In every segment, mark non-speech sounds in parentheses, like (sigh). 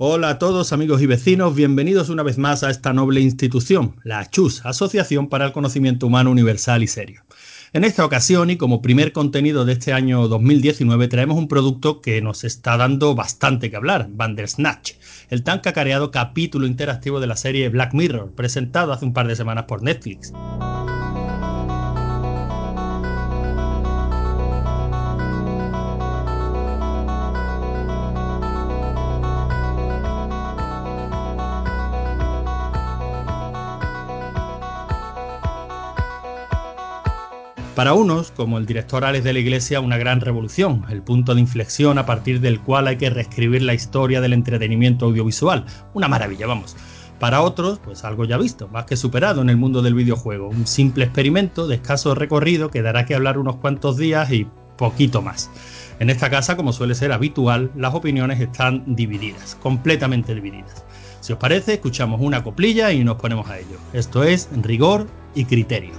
Hola a todos amigos y vecinos, bienvenidos una vez más a esta noble institución, la CHUS, Asociación para el Conocimiento Humano Universal y Serio. En esta ocasión y como primer contenido de este año 2019 traemos un producto que nos está dando bastante que hablar, Bandersnatch, el tan cacareado capítulo interactivo de la serie Black Mirror, presentado hace un par de semanas por Netflix. Para unos, como el director Alex de la Iglesia, una gran revolución, el punto de inflexión a partir del cual hay que reescribir la historia del entretenimiento audiovisual. Una maravilla, vamos. Para otros, pues algo ya visto, más que superado en el mundo del videojuego. Un simple experimento de escaso recorrido que dará que hablar unos cuantos días y poquito más. En esta casa, como suele ser habitual, las opiniones están divididas, completamente divididas. Si os parece, escuchamos una coplilla y nos ponemos a ello. Esto es rigor y criterio.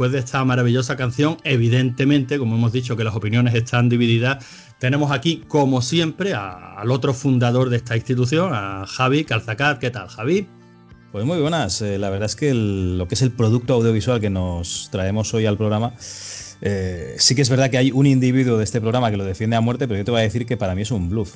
Después de esta maravillosa canción, evidentemente, como hemos dicho que las opiniones están divididas, tenemos aquí, como siempre, al otro fundador de esta institución, a Javi Calzacat. ¿Qué tal, Javi? Pues muy buenas. Eh, la verdad es que lo que es el producto audiovisual que nos traemos hoy al programa, eh, sí que es verdad que hay un individuo de este programa que lo defiende a muerte, pero yo te voy a decir que para mí es un bluff,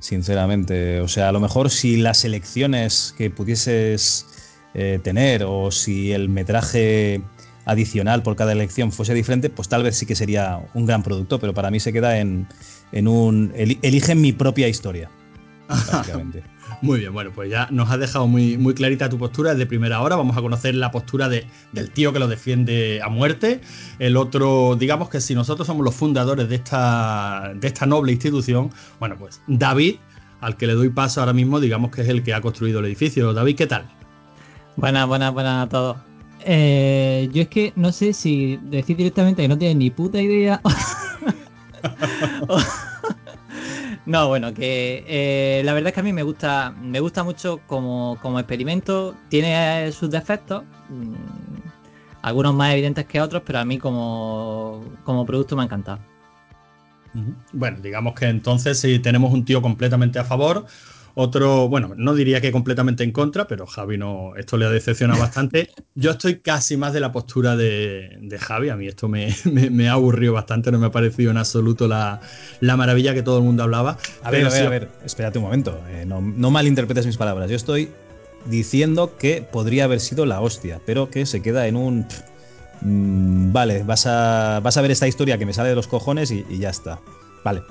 sinceramente. O sea, a lo mejor si las elecciones que pudieses eh, tener o si el metraje adicional por cada elección fuese diferente, pues tal vez sí que sería un gran producto, pero para mí se queda en, un... elige mi propia historia. (laughs) muy bien, bueno, pues ya nos ha dejado muy, muy clarita tu postura desde primera hora. Vamos a conocer la postura de, del tío que lo defiende a muerte. El otro, digamos que si nosotros somos los fundadores de esta, de esta noble institución, bueno, pues David, al que le doy paso ahora mismo, digamos que es el que ha construido el edificio. David, ¿qué tal? Buenas, buenas, buenas a todos. Eh, yo es que no sé si decir directamente que no tiene ni puta idea. (laughs) no, bueno, que eh, la verdad es que a mí me gusta, me gusta mucho como, experimento. Tiene sus defectos, mm, algunos más evidentes que otros, pero a mí como, como producto me ha encantado. Bueno, digamos que entonces si tenemos un tío completamente a favor, otro, bueno, no diría que completamente en contra, pero Javi no, esto le ha decepcionado (laughs) bastante. Yo estoy casi más de la postura de, Javi, a mí esto (laughs) me, ha aburrido bastante, no me ha parecido en absoluto la, maravilla que todo el mundo hablaba. A ver, a ver, a ver, espérate un momento, eh, no, no malinterpretes mis palabras, yo estoy diciendo que podría haber sido la hostia, pero que se queda en un... Mm, vale, vas a, vas a ver esta historia que me sale de los cojones y ya está. Vale,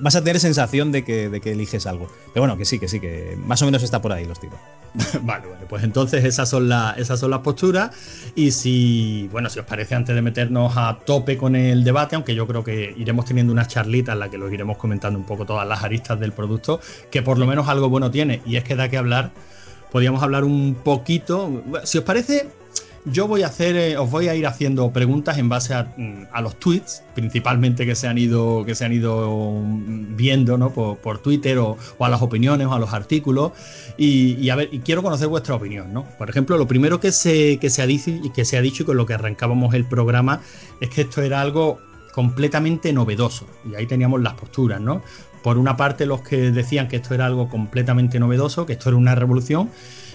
vas a tener sensación de que, de que eliges algo. Pero bueno, que sí, que sí, que más o menos está por ahí los tiros. (laughs) vale, vale, pues entonces esas son, las, esas son las posturas. Y si, bueno, si os parece, antes de meternos a tope con el debate, aunque yo creo que iremos teniendo una charlita en la que los iremos comentando un poco todas las aristas del producto, que por lo menos algo bueno tiene, y es que da que hablar, podríamos hablar un poquito. Si os parece, yo voy a hacer, eh, os voy a ir haciendo preguntas en base a, mm, los tweets, principalmente que se han ido, que se han ido mm, viendo ¿no? por, Twitter o, a las opiniones o a los artículos. Y, a ver, y quiero conocer vuestra opinión, ¿no? Por ejemplo, lo primero que se, que se ha dicho que se ha dicho y con lo que arrancábamos el programa es que esto era algo completamente novedoso. Y ahí teníamos las posturas, ¿no? Por una parte, los que decían que esto era algo completamente novedoso, que esto era una revolución,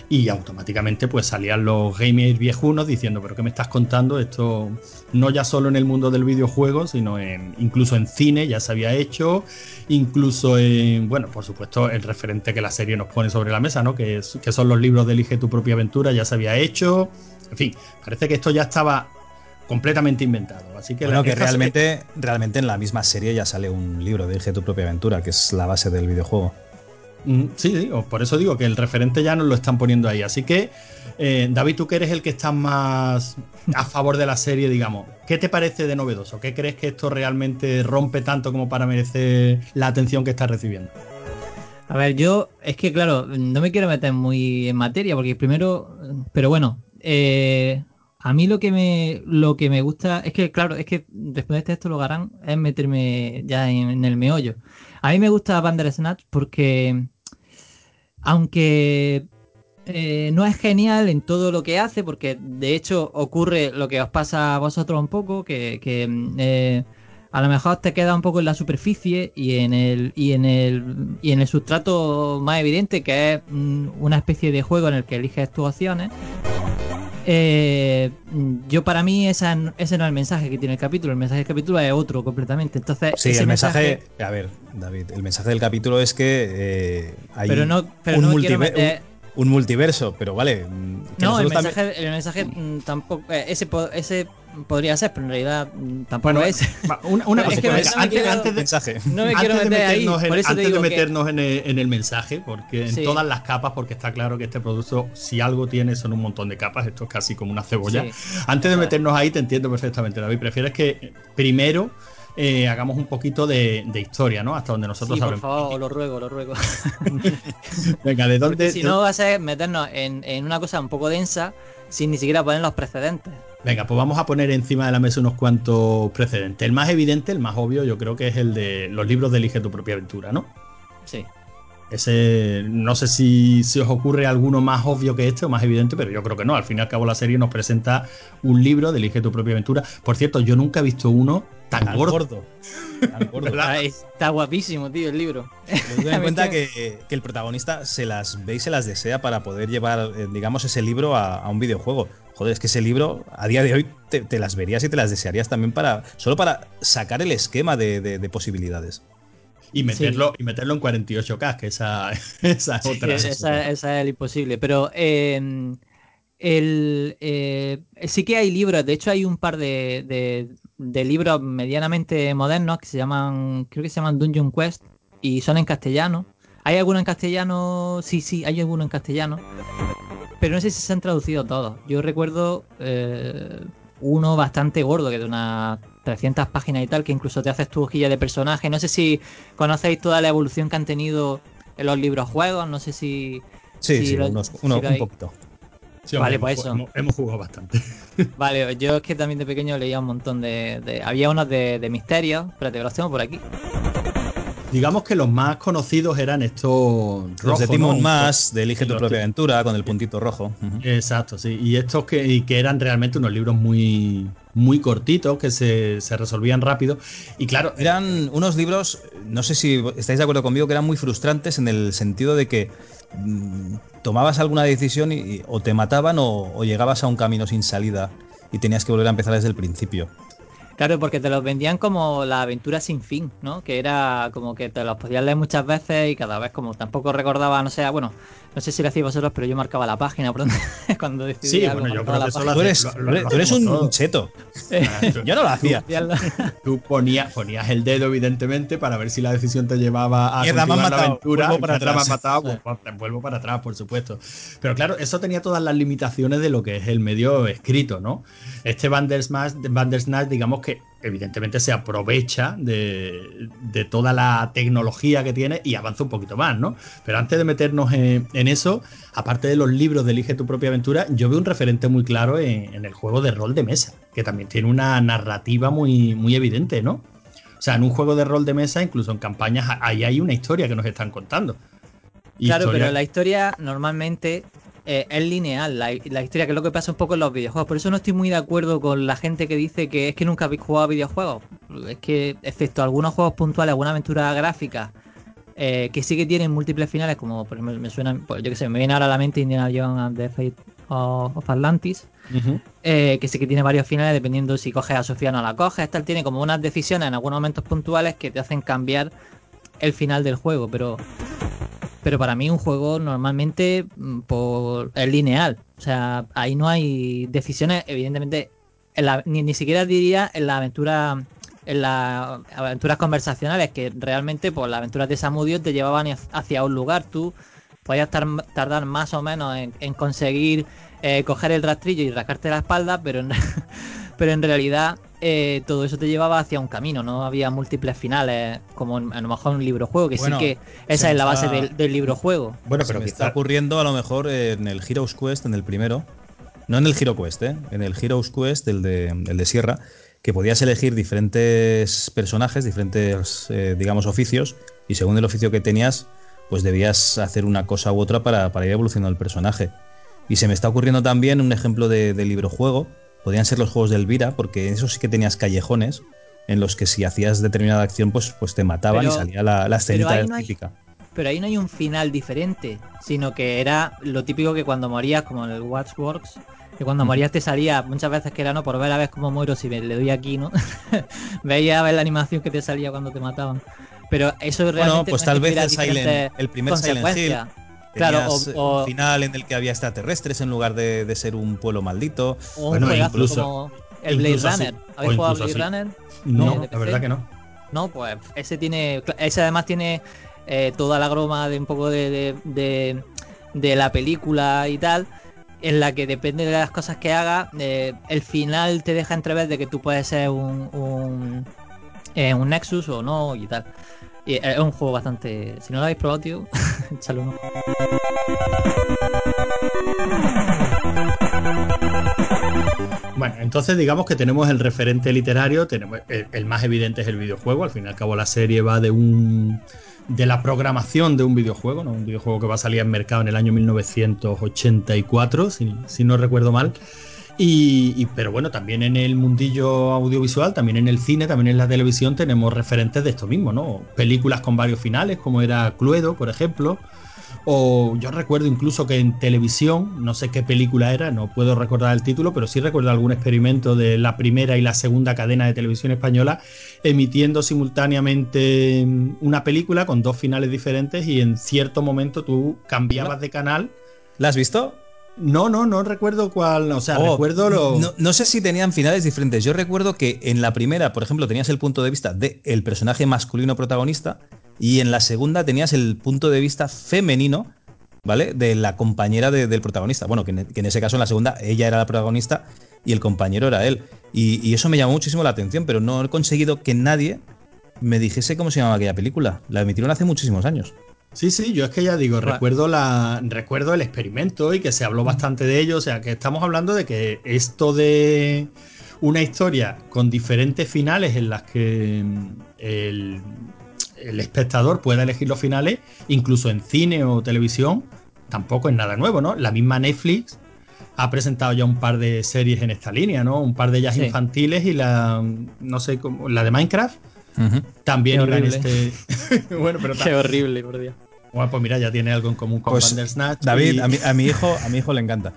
y automáticamente pues salían los gamers viejunos diciendo, pero ¿qué me estás contando? Esto no ya solo en el mundo del videojuego, sino en, incluso en cine ya se había hecho, incluso en, bueno, por supuesto, el referente que la serie nos pone sobre la mesa, ¿no? Que, que son los libros de Elige tu propia aventura, ya se había hecho. En fin, parece que esto ya estaba completamente inventado. Así que, bueno, que realmente, realmente en la misma serie ya sale un libro de Elige tu propia aventura, que es la base del videojuego. Mm, sí, por eso digo que el referente ya nos lo están poniendo ahí. Así que, eh, David, tú que eres el que está más a favor de la serie, digamos, ¿qué te parece de novedoso? ¿Qué crees que esto realmente rompe tanto como para merecer la atención que está recibiendo? A ver, yo es que claro, no me quiero meter muy en materia porque primero, pero bueno, eh, a mí lo que me lo que me gusta es que claro, es que después de este esto lo harán es meterme ya en, el meollo. A mí me gusta Bandersnatch porque aunque eh, no es genial en todo lo que hace, porque de hecho ocurre lo que os pasa a vosotros un poco, que, eh, a lo mejor te queda un poco en la superficie y en el y en el y en el sustrato más evidente, que es mm, una especie de juego en el que eliges tus opciones. Eh, yo para mí esa, ese no es el mensaje que tiene el capítulo, el mensaje del capítulo es otro completamente. Entonces, sí, el mensaje, a ver, David, el mensaje del capítulo es que eh, hay pero no, pero un, un, multiverso, pero vale. No, el mensaje, el mensaje mm, tampoco, eh, ese, ese podría ser, pero en realidad mm, tampoco es. Una, cosa, (laughs) antes, mensaje. (laughs) No me quiero meter ahí, antes de meternos en, el, mensaje, porque en todas las capas, porque está claro que este producto, si algo tiene, son un montón de capas, esto es casi como una cebolla. Antes de meternos ahí, te entiendo perfectamente, David. Prefieres que primero eh, hagamos un poquito de, historia, ¿no? Hasta donde nosotros sí, Por favor, lo ruego, lo ruego. (laughs) Venga, ¿de dónde? si no, va a ser meternos en, en una cosa un poco densa sin ni siquiera poner los precedentes. Venga, pues vamos a poner encima de la mesa unos cuantos precedentes. El más evidente, el más obvio, yo creo que es el de los libros de Elige tu propia aventura, ¿no? Sí. Ese, no sé si, si os ocurre alguno más obvio que este o más evidente, pero yo creo que no. Al fin y al cabo la serie nos presenta un libro de Elige tu propia aventura. Por cierto, yo nunca he visto uno tan, gordo. Ah, (laughs) está guapísimo, tío, el libro. Ten en (laughs) cuenta que, el protagonista se las ve y se las desea para poder llevar, eh, digamos, ese libro a, un videojuego. Joder, es que ese libro a día de hoy te, las verías y te las desearías también para. solo para sacar el esquema de, posibilidades. Y meterlo, y meterlo en 48K, que (laughs) esa, esa es otra. esa, es el imposible. Pero em, el, eh, sí que hay libros, de hecho hay un par de, de libros medianamente modernos que se llaman, creo que se llaman Dungeon Quest y son en castellano. ¿Hay alguno en castellano? Sí, sí, hay alguno en castellano. Pero no sé si se han traducido todos. Yo recuerdo eh, uno bastante gordo, que de unas 300 páginas y tal, que incluso te haces tu hojilla de personaje. No sé si conocéis toda la evolución que han tenido en los libros juegos. No sé si. Sí, sí, un poquito vale, pues eso. Hemos, jugado bastante. (laughs) Vale, yo es que también de pequeño leía un montón de. había unos de, de misterios. Espérate, los tengo por aquí. Digamos que los más conocidos eran estos Los de Timon más, de Elige tu propia aventura, con el puntito rojo. Exacto, sí. Y estos que, que eran realmente unos libros muy, muy cortitos, que se, se, resolvían rápido. Y claro. Eran unos libros, no sé si estáis de acuerdo conmigo, que eran muy frustrantes en el sentido de que mm, tomabas alguna decisión y, o te mataban o llegabas a un camino sin salida y tenías que volver a empezar desde el principio. Claro, porque te los vendían como la aventura sin fin, ¿no? Que era como que te los podías leer muchas veces y cada vez como tampoco recordaba, no sé, bueno, no sé si lo hacéis vosotros, pero yo marcaba la página por (laughs) cuando decidía. Sí, bueno, yo creo que eso tú eres, tú eres un cheto. (laughs) yo no lo hacía. Tú, (laughs) ponías, ponías el dedo, evidentemente, para ver si la decisión te llevaba a la aventura. Vuelvo para atrás. matado, pues, pues, vuelvo para atrás, por supuesto. Pero claro, eso tenía todas las limitaciones de lo que es el medio escrito, ¿no? Este Bandersnatch, Bandersnatch digamos que evidentemente se aprovecha de, toda la tecnología que tiene y avanza un poquito más, ¿no? Pero antes de meternos en, eso, aparte de los libros de Elige tu propia aventura, yo veo un referente muy claro en, el juego de rol de mesa, que también tiene una narrativa muy, muy evidente, ¿no? O sea, en un juego de rol de mesa, incluso en campañas, ahí hay una historia que nos están contando. Claro, pero la historia normalmente eh, es lineal la, historia, que es lo que pasa un poco en los videojuegos. Por eso no estoy muy de acuerdo con la gente que dice que es que nunca habéis jugado videojuegos. Es que, excepto algunos juegos puntuales, alguna aventura gráfica eh, que sí que tienen múltiples finales, como por ejemplo me suena, pues, yo que sé, me viene ahora a la mente Indiana Jones and the Fate of, Atlantis, eh, que sí que tiene varios finales dependiendo si coges a Sofía o no la coges. Esta tiene como unas decisiones en algunos momentos puntuales que te hacen cambiar el final del juego, pero pero para mí un juego normalmente mm, es lineal. O sea, ahí no hay decisiones, evidentemente, ni, ni siquiera diría en la aventura en las aventuras conversacionales, que realmente por pues, las aventuras de Samudio te llevaban hacia un lugar. Tú podías tardar más o menos en, conseguir eh, coger el rastrillo y rascarte la espalda, pero (laughs) pero en realidad eh, todo eso te llevaba hacia un camino, no había múltiples finales como a lo mejor un libro juego, que sí que esa es la base del, libro juego. Bueno, pero que está ocurriendo a lo mejor en el Heroes Quest, en el primero. No en el Hero Quest, ¿eh? en el Heroes Quest, el de, el de Sierra, que podías elegir diferentes personajes, diferentes, eh, digamos, oficios, y según el oficio que tenías, pues debías hacer una cosa u otra para, ir evolucionando el personaje. Y se me está ocurriendo también un ejemplo de, libro juego, podrían ser los juegos de Elvira, porque en eso sí que tenías callejones en los que si hacías determinada acción, pues, pues te mataban y salía la, la escenita típica. pero ahí no hay un final diferente, sino que era lo típico que cuando morías, como en el Watchworks, que cuando morías te salía muchas veces que era no por ver a ver cómo muero si le doy aquí, ¿no? (laughs) Veía a ver la animación que te salía cuando te mataban. Pero eso realmente bueno, pues tal vez el, Silent, el primer Silent Hill Claro, o, un final en el que había extraterrestres en lugar de, ser un pueblo maldito. O bueno, incluso el Blade Runner. ¿Habéis jugado Blade Runner? No, la verdad que no. No, pues ese tiene. Ese además tiene eh, toda la broma de un poco de, de la película y tal en la que depende de las cosas que haga, eh, el final te deja entrever de que tú puedes ser un, un, eh, un Nexus o no y tal. Y es un juego bastante... Si no lo habéis probado, tío, (laughs) échale uno. Bueno, entonces digamos que tenemos el referente literario, tenemos el, más evidente es el videojuego, al fin y al cabo la serie va de un de la programación de un videojuego, ¿no? un videojuego que va a salir al mercado en el año 1984, si, si no recuerdo mal. Y, pero bueno, también en el mundillo audiovisual, también en el cine, también en la televisión tenemos referentes de esto mismo, ¿no? Películas con varios finales, como era Cluedo, por ejemplo, o yo recuerdo incluso que en televisión, no sé qué película era, no puedo recordar el título, pero sí recuerdo algún experimento de la primera y la segunda cadena de televisión española emitiendo simultáneamente una película con dos finales diferentes y en cierto momento tú cambiabas de canal. ¿La has visto? No, no, no recuerdo cuál. O sea, oh, recuerdo lo. No, sé si tenían finales diferentes. Yo recuerdo que en la primera, por ejemplo, tenías el punto de vista del personaje masculino protagonista y en la segunda tenías el punto de vista femenino, ¿vale? De la compañera del protagonista. Bueno, que en, ese caso en la segunda ella era la protagonista y el compañero era él. Y, eso me llamó muchísimo la atención, pero no he conseguido que nadie me dijese cómo se llamaba aquella película. La emitieron hace muchísimos años. Sí, sí, yo es que ya digo, recuerdo la recuerdo el experimento y que se habló bastante de ello, o sea, que estamos hablando de que esto de una historia con diferentes finales en las que el, el espectador pueda elegir los finales, incluso en cine o televisión, tampoco es nada nuevo, ¿no? La misma Netflix ha presentado ya un par de series en esta línea, ¿no? Un par de ellas infantiles y la, no sé, cómo, la de Minecraft. También en este. (laughs) bueno, pero Qué horrible, por Dios. Bueno, pues mira, ya tiene algo en común con pues, Bandersnatch. David, a, mi, hijo, a mi hijo le encanta.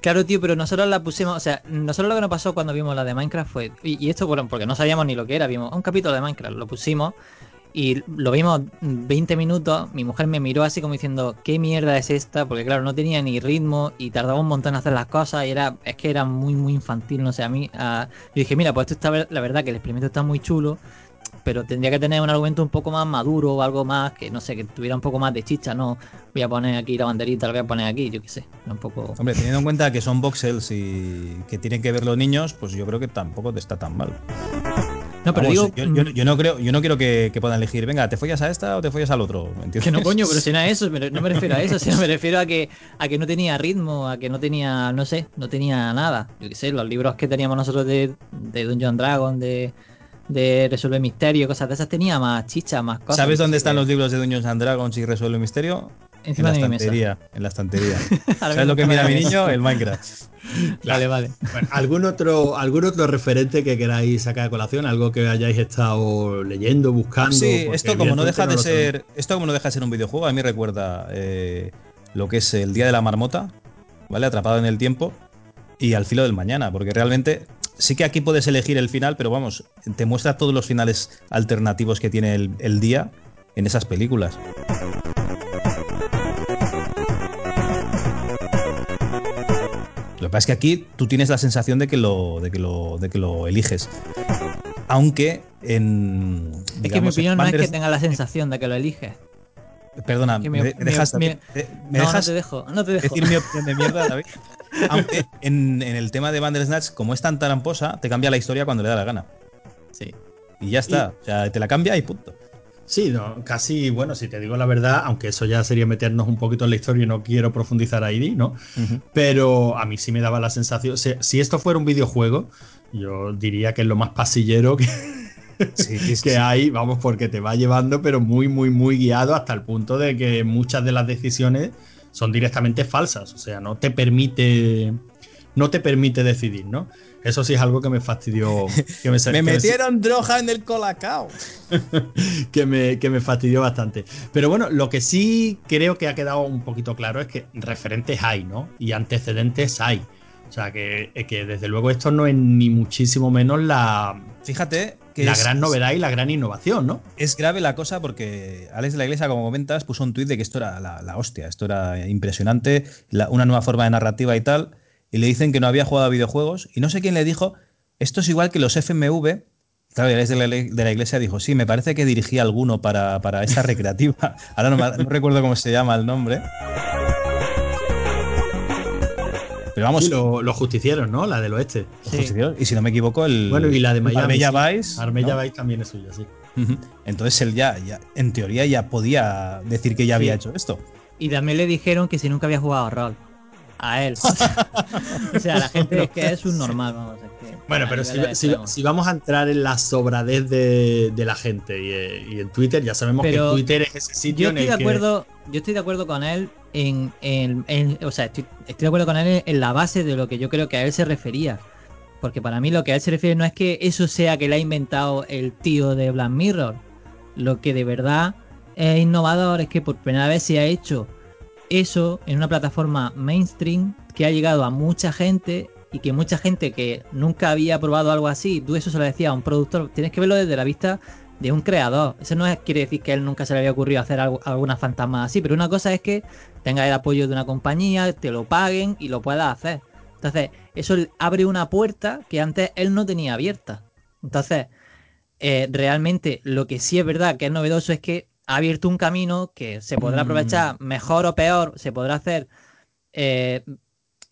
Claro, tío, pero nosotros la pusimos, o sea, nosotros lo que nos pasó cuando vimos la de Minecraft fue, y, y esto, bueno, porque no sabíamos ni lo que era, vimos un capítulo de Minecraft, lo pusimos y lo vimos 20 minutos, mi mujer me miró así como diciendo, ¿qué mierda es esta? Porque claro, no tenía ni ritmo y tardaba un montón en hacer las cosas y era, es que era muy, muy infantil, no sé, a mí, yo dije, mira, pues esto está, la verdad que el experimento está muy chulo, pero tendría que tener un argumento un poco más maduro o algo más que, no sé, que tuviera un poco más de chicha, no, voy a poner aquí la banderita, la voy a poner aquí, yo qué sé, un poco... Hombre, teniendo en cuenta que son voxels y que tienen que ver los niños, pues yo creo que tampoco te está tan mal. No, pero digo. Yo, no creo, yo no quiero que, puedan elegir, venga, ¿te follas a esta o te follas al otro? Que no, coño, pero si no a eso, (laughs) no me refiero a eso, sino me refiero a que, a que no tenía ritmo, a que no tenía, no sé, no tenía nada. Yo qué sé, los libros que teníamos nosotros de, de Dungeon Dragon, de, de Resuelve Misterio, cosas de esas, tenía más chicha, más cosas. ¿Sabes dónde están los libros de Dungeons and Dragons y Resuelve Misterio? encima en de la mi mesa. estantería. En la estantería. (laughs) ¿Sabes lo que mira mi niño? El Minecraft. (laughs) Vale, vale. Bueno, ¿algún, otro, ¿Algún otro referente que queráis sacar de colación? ¿Algo que hayáis estado leyendo, buscando? Sí, esto como no deja de ser. Esto como no deja de ser un videojuego, a mí recuerda eh, lo que es el día de la marmota, ¿vale? Atrapado en el tiempo. Y al filo del mañana. Porque realmente. Sí que aquí puedes elegir el final, pero vamos, te muestra todos los finales alternativos que tiene el, el día en esas películas. Lo que pasa es que aquí tú tienes la sensación de que lo, de que lo, de que lo eliges. Aunque en. Es que mi opinión no es que tenga la sensación de que lo eliges. Perdona, mi- ¿me, dejas, mi- te- ¿me no, dejas no te dejo, no te dejo. decir mi opinión de mierda, David? (laughs) Aunque en, en el tema de Bandersnatch, como es tan tramposa, te cambia la historia cuando le da la gana. Sí. Y ya está. O sea, te la cambia y punto. Sí, no, casi, bueno, si te digo la verdad, aunque eso ya sería meternos un poquito en la historia y no quiero profundizar ahí, ¿no? Pero a mí sí me daba la sensación, si, si esto fuera un videojuego, yo diría que es lo más pasillero que, Sí, sí, sí. (laughs) que hay, vamos, porque te va llevando, pero muy, muy, muy guiado hasta el punto de que muchas de las decisiones son directamente falsas, o sea, no te permite, no te permite decidir, ¿no? Eso sí es algo que me fastidió. (laughs) Que me, que droga en el colacao. (laughs) que me, que me fastidió bastante. Pero bueno, lo que sí creo que ha quedado un poquito claro es que referentes hay, ¿no? Y antecedentes hay. O sea, que, que desde luego esto no es ni muchísimo menos la, Fíjate que la es, gran novedad y la gran innovación, ¿no? es grave la cosa porque Alex de la Iglesia, como comentas, puso un tuit de que esto era la, la hostia, esto era impresionante, la- una nueva forma de narrativa y tal. Y le dicen que no había jugado a videojuegos. Y no sé quién le dijo, esto es igual que los FMV. Claro, Alex de la, de la Iglesia dijo, sí, me parece que dirigí alguno para, para esta recreativa. (laughs) Ahora no recuerdo cómo se llama el nombre. Pero vamos, Sí, lo- los justicieros, ¿no? La del oeste. los Sí. justicieros, y si no me equivoco, el. Bueno, y la de Miami. Marbella sí. Vice, Marbella ¿no? Vice también es suya, sí. Entonces él ya, ya, en teoría, ya podía decir que ya había hecho esto. Y también le dijeron que si nunca había jugado a rol. A él. (laughs) (laughs) o sea, la gente es que es un normal, vamos. es que Bueno, a pero si, vamos a entrar en la sobradez de, de la gente y, eh, y en Twitter, ya sabemos Pero que Twitter es ese sitio yo en estoy el de acuerdo, yo estoy de acuerdo con él en, o sea, estoy, estoy de acuerdo con él en la base de lo que yo creo que a él se refería. Porque para mí lo que a él se refiere no es que eso sea que le ha inventado el tío de Black Mirror. Lo que de verdad es innovador es que por primera vez se ha hecho eso en una plataforma mainstream que ha llegado a mucha gente y que mucha gente que nunca había probado algo así, tú eso se lo decías a un productor, tienes que verlo desde la vista de un creador. Eso no es, quiere decir que a él nunca se le había ocurrido hacer algo, alguna fantasma así, pero una cosa es que tenga el apoyo de una compañía, te lo paguen y lo puedas hacer. Entonces, eso abre una puerta que antes él no tenía abierta. Entonces, eh, realmente lo que sí es verdad que es novedoso es que ha abierto un camino que se podrá Mm. aprovechar mejor o peor, se podrá hacer, eh,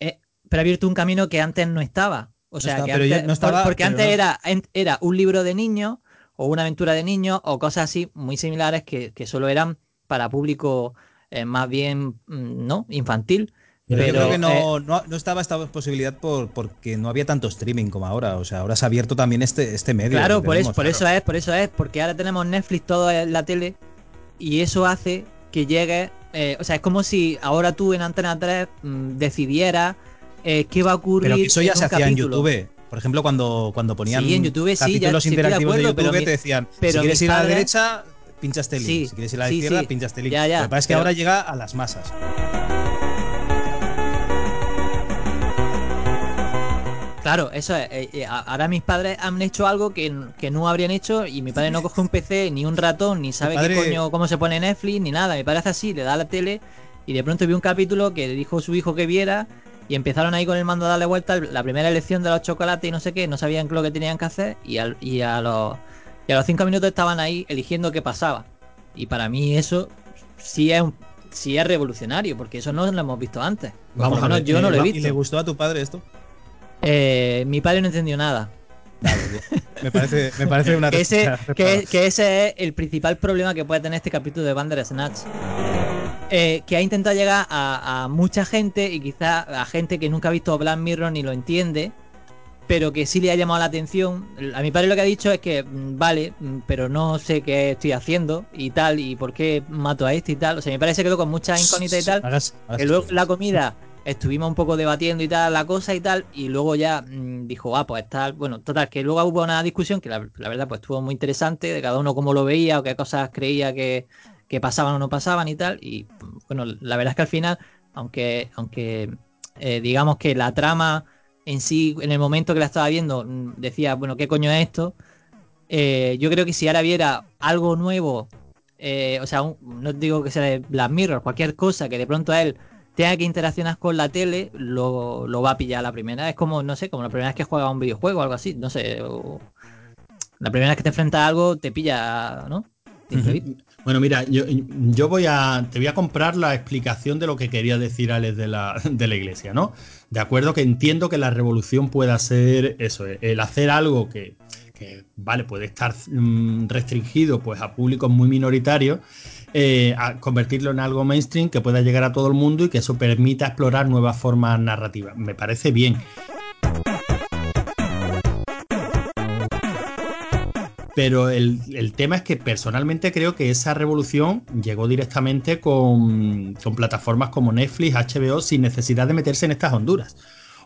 eh, pero ha abierto un camino que antes no estaba. O sea, que antes, no estaba, por- porque antes no- era, era un libro de niños o una aventura de niños o cosas así muy similares que, que solo eran para público eh, más bien mm, no infantil. Pero, yo creo que eh, no, no, no estaba esta posibilidad por, porque no había tanto streaming como ahora. O sea, ahora se ha abierto también este, este medio. Claro, por eso, tenemos, por claro. eso es, por eso es, porque ahora tenemos Netflix todo en la tele y eso hace que llegue, eh, o sea, es como si ahora tú en Antena 3 mm, decidieras eh, qué va a ocurrir. Pero que eso ya en se hacía en. YouTube. Por ejemplo, cuando, cuando ponían Sí, en YouTube sí, ya sí de interactivos de, acuerdo, pero YouTube, mi- te decían, pero si quieres ir a la derecha, pincha este link. Si quieres ir a la izquierda, pincha este link. Ya, ya, Lo que pasa es que pero- ahora llega a las masas. Claro, eso es. eh, eh, ahora mis padres han hecho algo que, que no habrían hecho y mi padre no coge un PC, ni un ratón, ni sabe padre- qué coño, cómo se pone Netflix, ni nada. Mi padre hace así, le da a la tele y de pronto vio un capítulo que le dijo su hijo que viera y empezaron ahí con el mando a darle vuelta la primera elección de los chocolates y no sé qué, no sabían lo que tenían que hacer y, al- y a los y a los cinco minutos estaban ahí eligiendo qué pasaba. Y para mí eso sí es sí es revolucionario, porque eso no lo hemos visto antes. Vamos Por lo a menos ver, yo no eh, lo he va- ¿Y le visto. gustó a tu padre esto? Eh, mi padre no entendió nada. Me parece, me parece una (laughs) Que ese, que, que ese es el principal problema que puede tener este capítulo de Bandersnatch. Eh, que ha intentado llegar a, a mucha gente y quizá a gente que nunca ha visto Black Mirror ni lo entiende. pero que sí le ha llamado la atención. A mi padre lo que ha dicho es que, mm, vale, mm, pero no sé qué estoy haciendo y tal, y por qué mato a este y tal. O sea, mi padre se quedó con muchas incógnitas y tal. Hagas- hagas Que luego la comida estuvimos un poco debatiendo y tal la cosa y tal y luego ya mm, dijo ah pues tal bueno total que luego hubo una discusión que la, la verdad pues estuvo muy interesante de cada uno cómo lo veía o qué cosas creía que, que pasaban o no pasaban y tal y bueno la verdad es que al final aunque aunque eh, digamos que la trama en sí en el momento que la estaba viendo mm, decía bueno qué coño es esto eh, yo creo que si ahora viera algo nuevo eh, o sea, un- no digo que sea de Black Mirror, cualquier cosa que de pronto a él tenga que interaccionar con la tele, lo, lo va a pillar la primera. Es como, no sé, como la primera vez que juega un videojuego o algo así, no sé. o- la primera vez que te enfrentas a algo te pilla, ¿no? Bueno, mira, yo, yo voy a. Te voy a comprar la explicación de lo que quería decir Alex de la, de la iglesia, ¿no? De acuerdo que entiendo que la revolución pueda ser eso, el hacer algo que, que, vale, puede estar mm, restringido pues a públicos muy minoritarios, eh, a convertirlo en algo mainstream que pueda llegar a todo el mundo y que eso permita explorar nuevas formas narrativas. Me parece bien. Pero el, el tema es que personalmente creo que esa revolución llegó directamente con, con plataformas como Netflix, HBO, sin necesidad de meterse en estas honduras.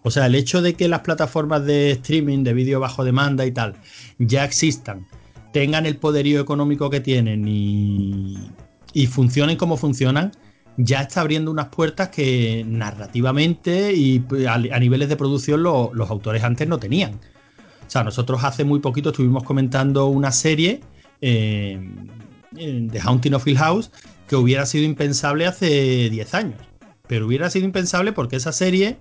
O sea, el hecho de que las plataformas de streaming, de vídeo bajo demanda y tal, ya existan, tengan el poderío económico que tienen y, y funcionen como funcionan, ya está abriendo unas puertas que narrativamente y a, a niveles de producción lo- los autores antes no tenían. O sea, nosotros hace muy poquito estuvimos comentando una serie eh, eh, de Haunting of Hill House que hubiera sido impensable hace 10 años. Pero hubiera sido impensable porque esa serie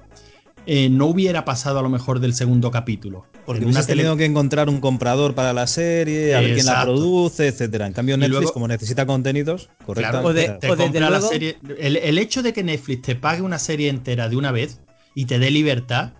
eh, no hubiera pasado a lo mejor del segundo capítulo. Porque hubieses tele- tenido que encontrar un comprador para la serie, a ver quién la produce, etcétera. En cambio, Netflix, luego- como necesita contenidos, correcto. Claro, O de- te, o desde compra la serie. El, el hecho de que Netflix te pague una serie entera de una vez y te dé libertad.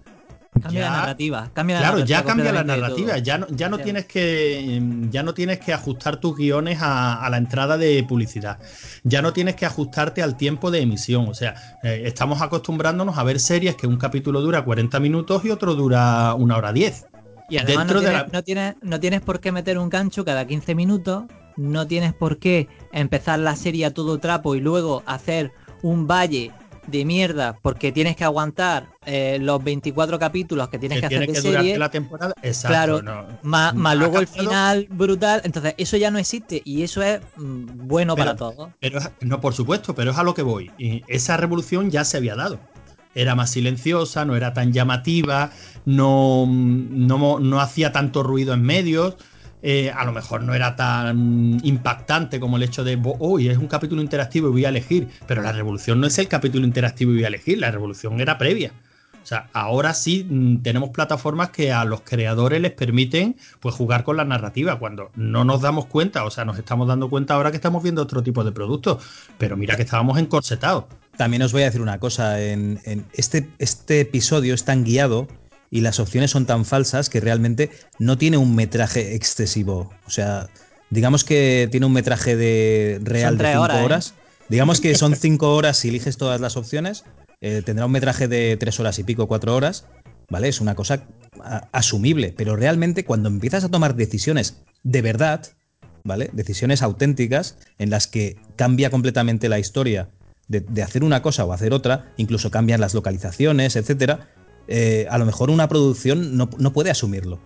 Cambia ya- la narrativa. Cambia la Claro, ya cambia la narrativa, ya no, ya no tienes que em, ya no tienes que ajustar tus guiones a, a la entrada de publicidad, ya no tienes que ajustarte al tiempo de emisión, o sea, eh, estamos acostumbrándonos a ver series que un capítulo dura 40 minutos y otro dura una hora 10. Y además dentro no, de tienes, la- no, tienes, no tienes por qué meter un gancho cada 15 minutos, no tienes por qué empezar la serie a todo trapo y luego hacer un valle de mierda porque tienes que aguantar eh, los 24 capítulos que tienes que, que hacer de que serie, la temporada. Exacto. Claro, no. más, más Ha luego el final brutal, entonces eso ya no existe y eso es mm, bueno Pero- para todos. Pero no, por supuesto, pero es a lo que voy. Y esa revolución ya se había dado. Era más silenciosa, no era tan llamativa, no, no, no hacía tanto ruido en medios. Eh, a lo mejor no era tan impactante como el hecho de, hoy es un capítulo interactivo y voy a elegir. Pero la revolución no es el capítulo interactivo y voy a elegir, la revolución era previa. O sea, ahora sí mm, tenemos plataformas que a los creadores les permiten pues jugar con la narrativa cuando no nos damos cuenta, o sea, nos estamos dando cuenta ahora que estamos viendo otro tipo de productos, pero mira que estábamos encorsetados. También os voy a decir una cosa, en este, este episodio es tan guiado y las opciones son tan falsas que realmente no tiene un metraje excesivo. O sea, digamos que tiene un metraje de real de tres 5 horas, ¿eh? horas. Digamos que son 5 horas si eliges todas las opciones. eh, tendrá un metraje de 3 horas y pico, 4 horas. ¿Vale? Es una cosa asumible. Pero realmente cuando empiezas a tomar decisiones de verdad, ¿vale? Decisiones auténticas en las que cambia completamente la historia de, de hacer una cosa o hacer otra, incluso cambian las localizaciones, etcétera, eh, a lo mejor una producción no, no puede asumirlo.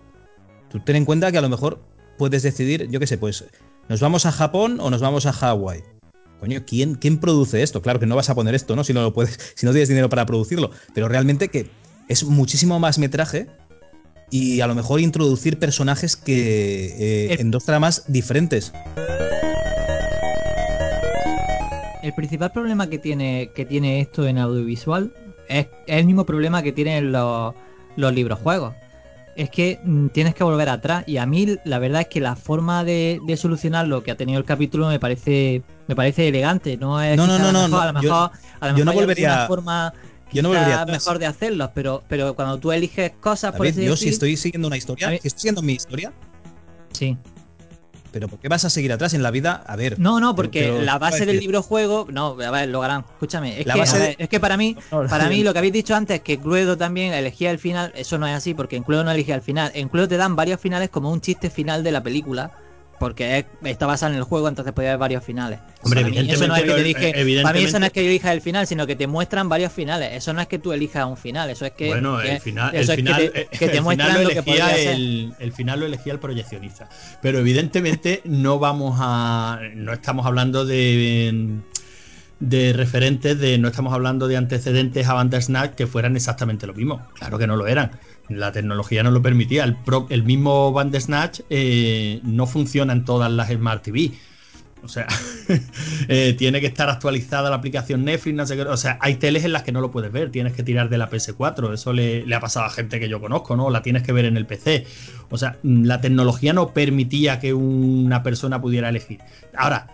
Tú ten en cuenta que a lo mejor puedes decidir, yo qué sé, pues, ¿nos vamos a Japón o nos vamos a Hawái? Coño, ¿quién, ¿quién produce esto? Claro que no vas a poner esto, ¿no? Si no lo puedes, (laughs) si no tienes dinero para producirlo. Pero realmente que es muchísimo más metraje y a lo mejor introducir personajes que eh, en dos tramas diferentes. El principal problema que tiene, que tiene esto en audiovisual es, es el mismo problema que tienen los, los libros juegos. Es que mm, tienes que volver atrás. Y a mí la verdad es que la forma de, de solucionarlo que ha tenido el capítulo me parece me parece elegante. No es No, no, no, a lo no, mejor, a lo no, yo- mejor, a lo yo no mejor volvería- alguna forma yo no quizá volvería atrás. mejor de hacerlos, pero, pero cuando tú eliges cosas, por David, así yo si estoy siguiendo una historia, A mí- si estoy siguiendo mi historia, Sí. Pero ¿por qué vas a seguir atrás en la vida? A ver. No, no, porque la base del libro juego, no, a ver, lo harán, escúchame, es, que, es que para mí, (laughs) para mí lo que habéis dicho antes que Cluedo también elegía el final, eso no es así, porque en Cluedo no elegía el final, en Cluedo te dan varios finales como un chiste final de la película porque está basado en el juego, entonces podía haber varios finales. Hombre, evidentemente, eso no es que te dije, para mí eso no es que elijas el final, sino que te muestran varios finales. Eso no es que tú elijas un final, eso es que. Bueno, el final, el final, que te, muestran lo, que el, el, final lo elegía el proyeccionista. Pero evidentemente no vamos a. No estamos hablando de de referentes de no estamos hablando de antecedentes a Bandersnatch que fueran exactamente lo mismo. Claro que no lo eran. La tecnología no lo permitía. El, el mismo Bandersnatch eh, no funciona en todas las Smart TV. O sea, (laughs) eh, tiene que estar actualizada la aplicación Netflix, no sé qué. O sea, hay teles en las que no lo puedes ver, tienes que tirar de la PS4. Eso le, le, ha pasado a gente que yo conozco, ¿no? La tienes que ver en el PC. O sea, la tecnología no permitía que una persona pudiera elegir. Ahora,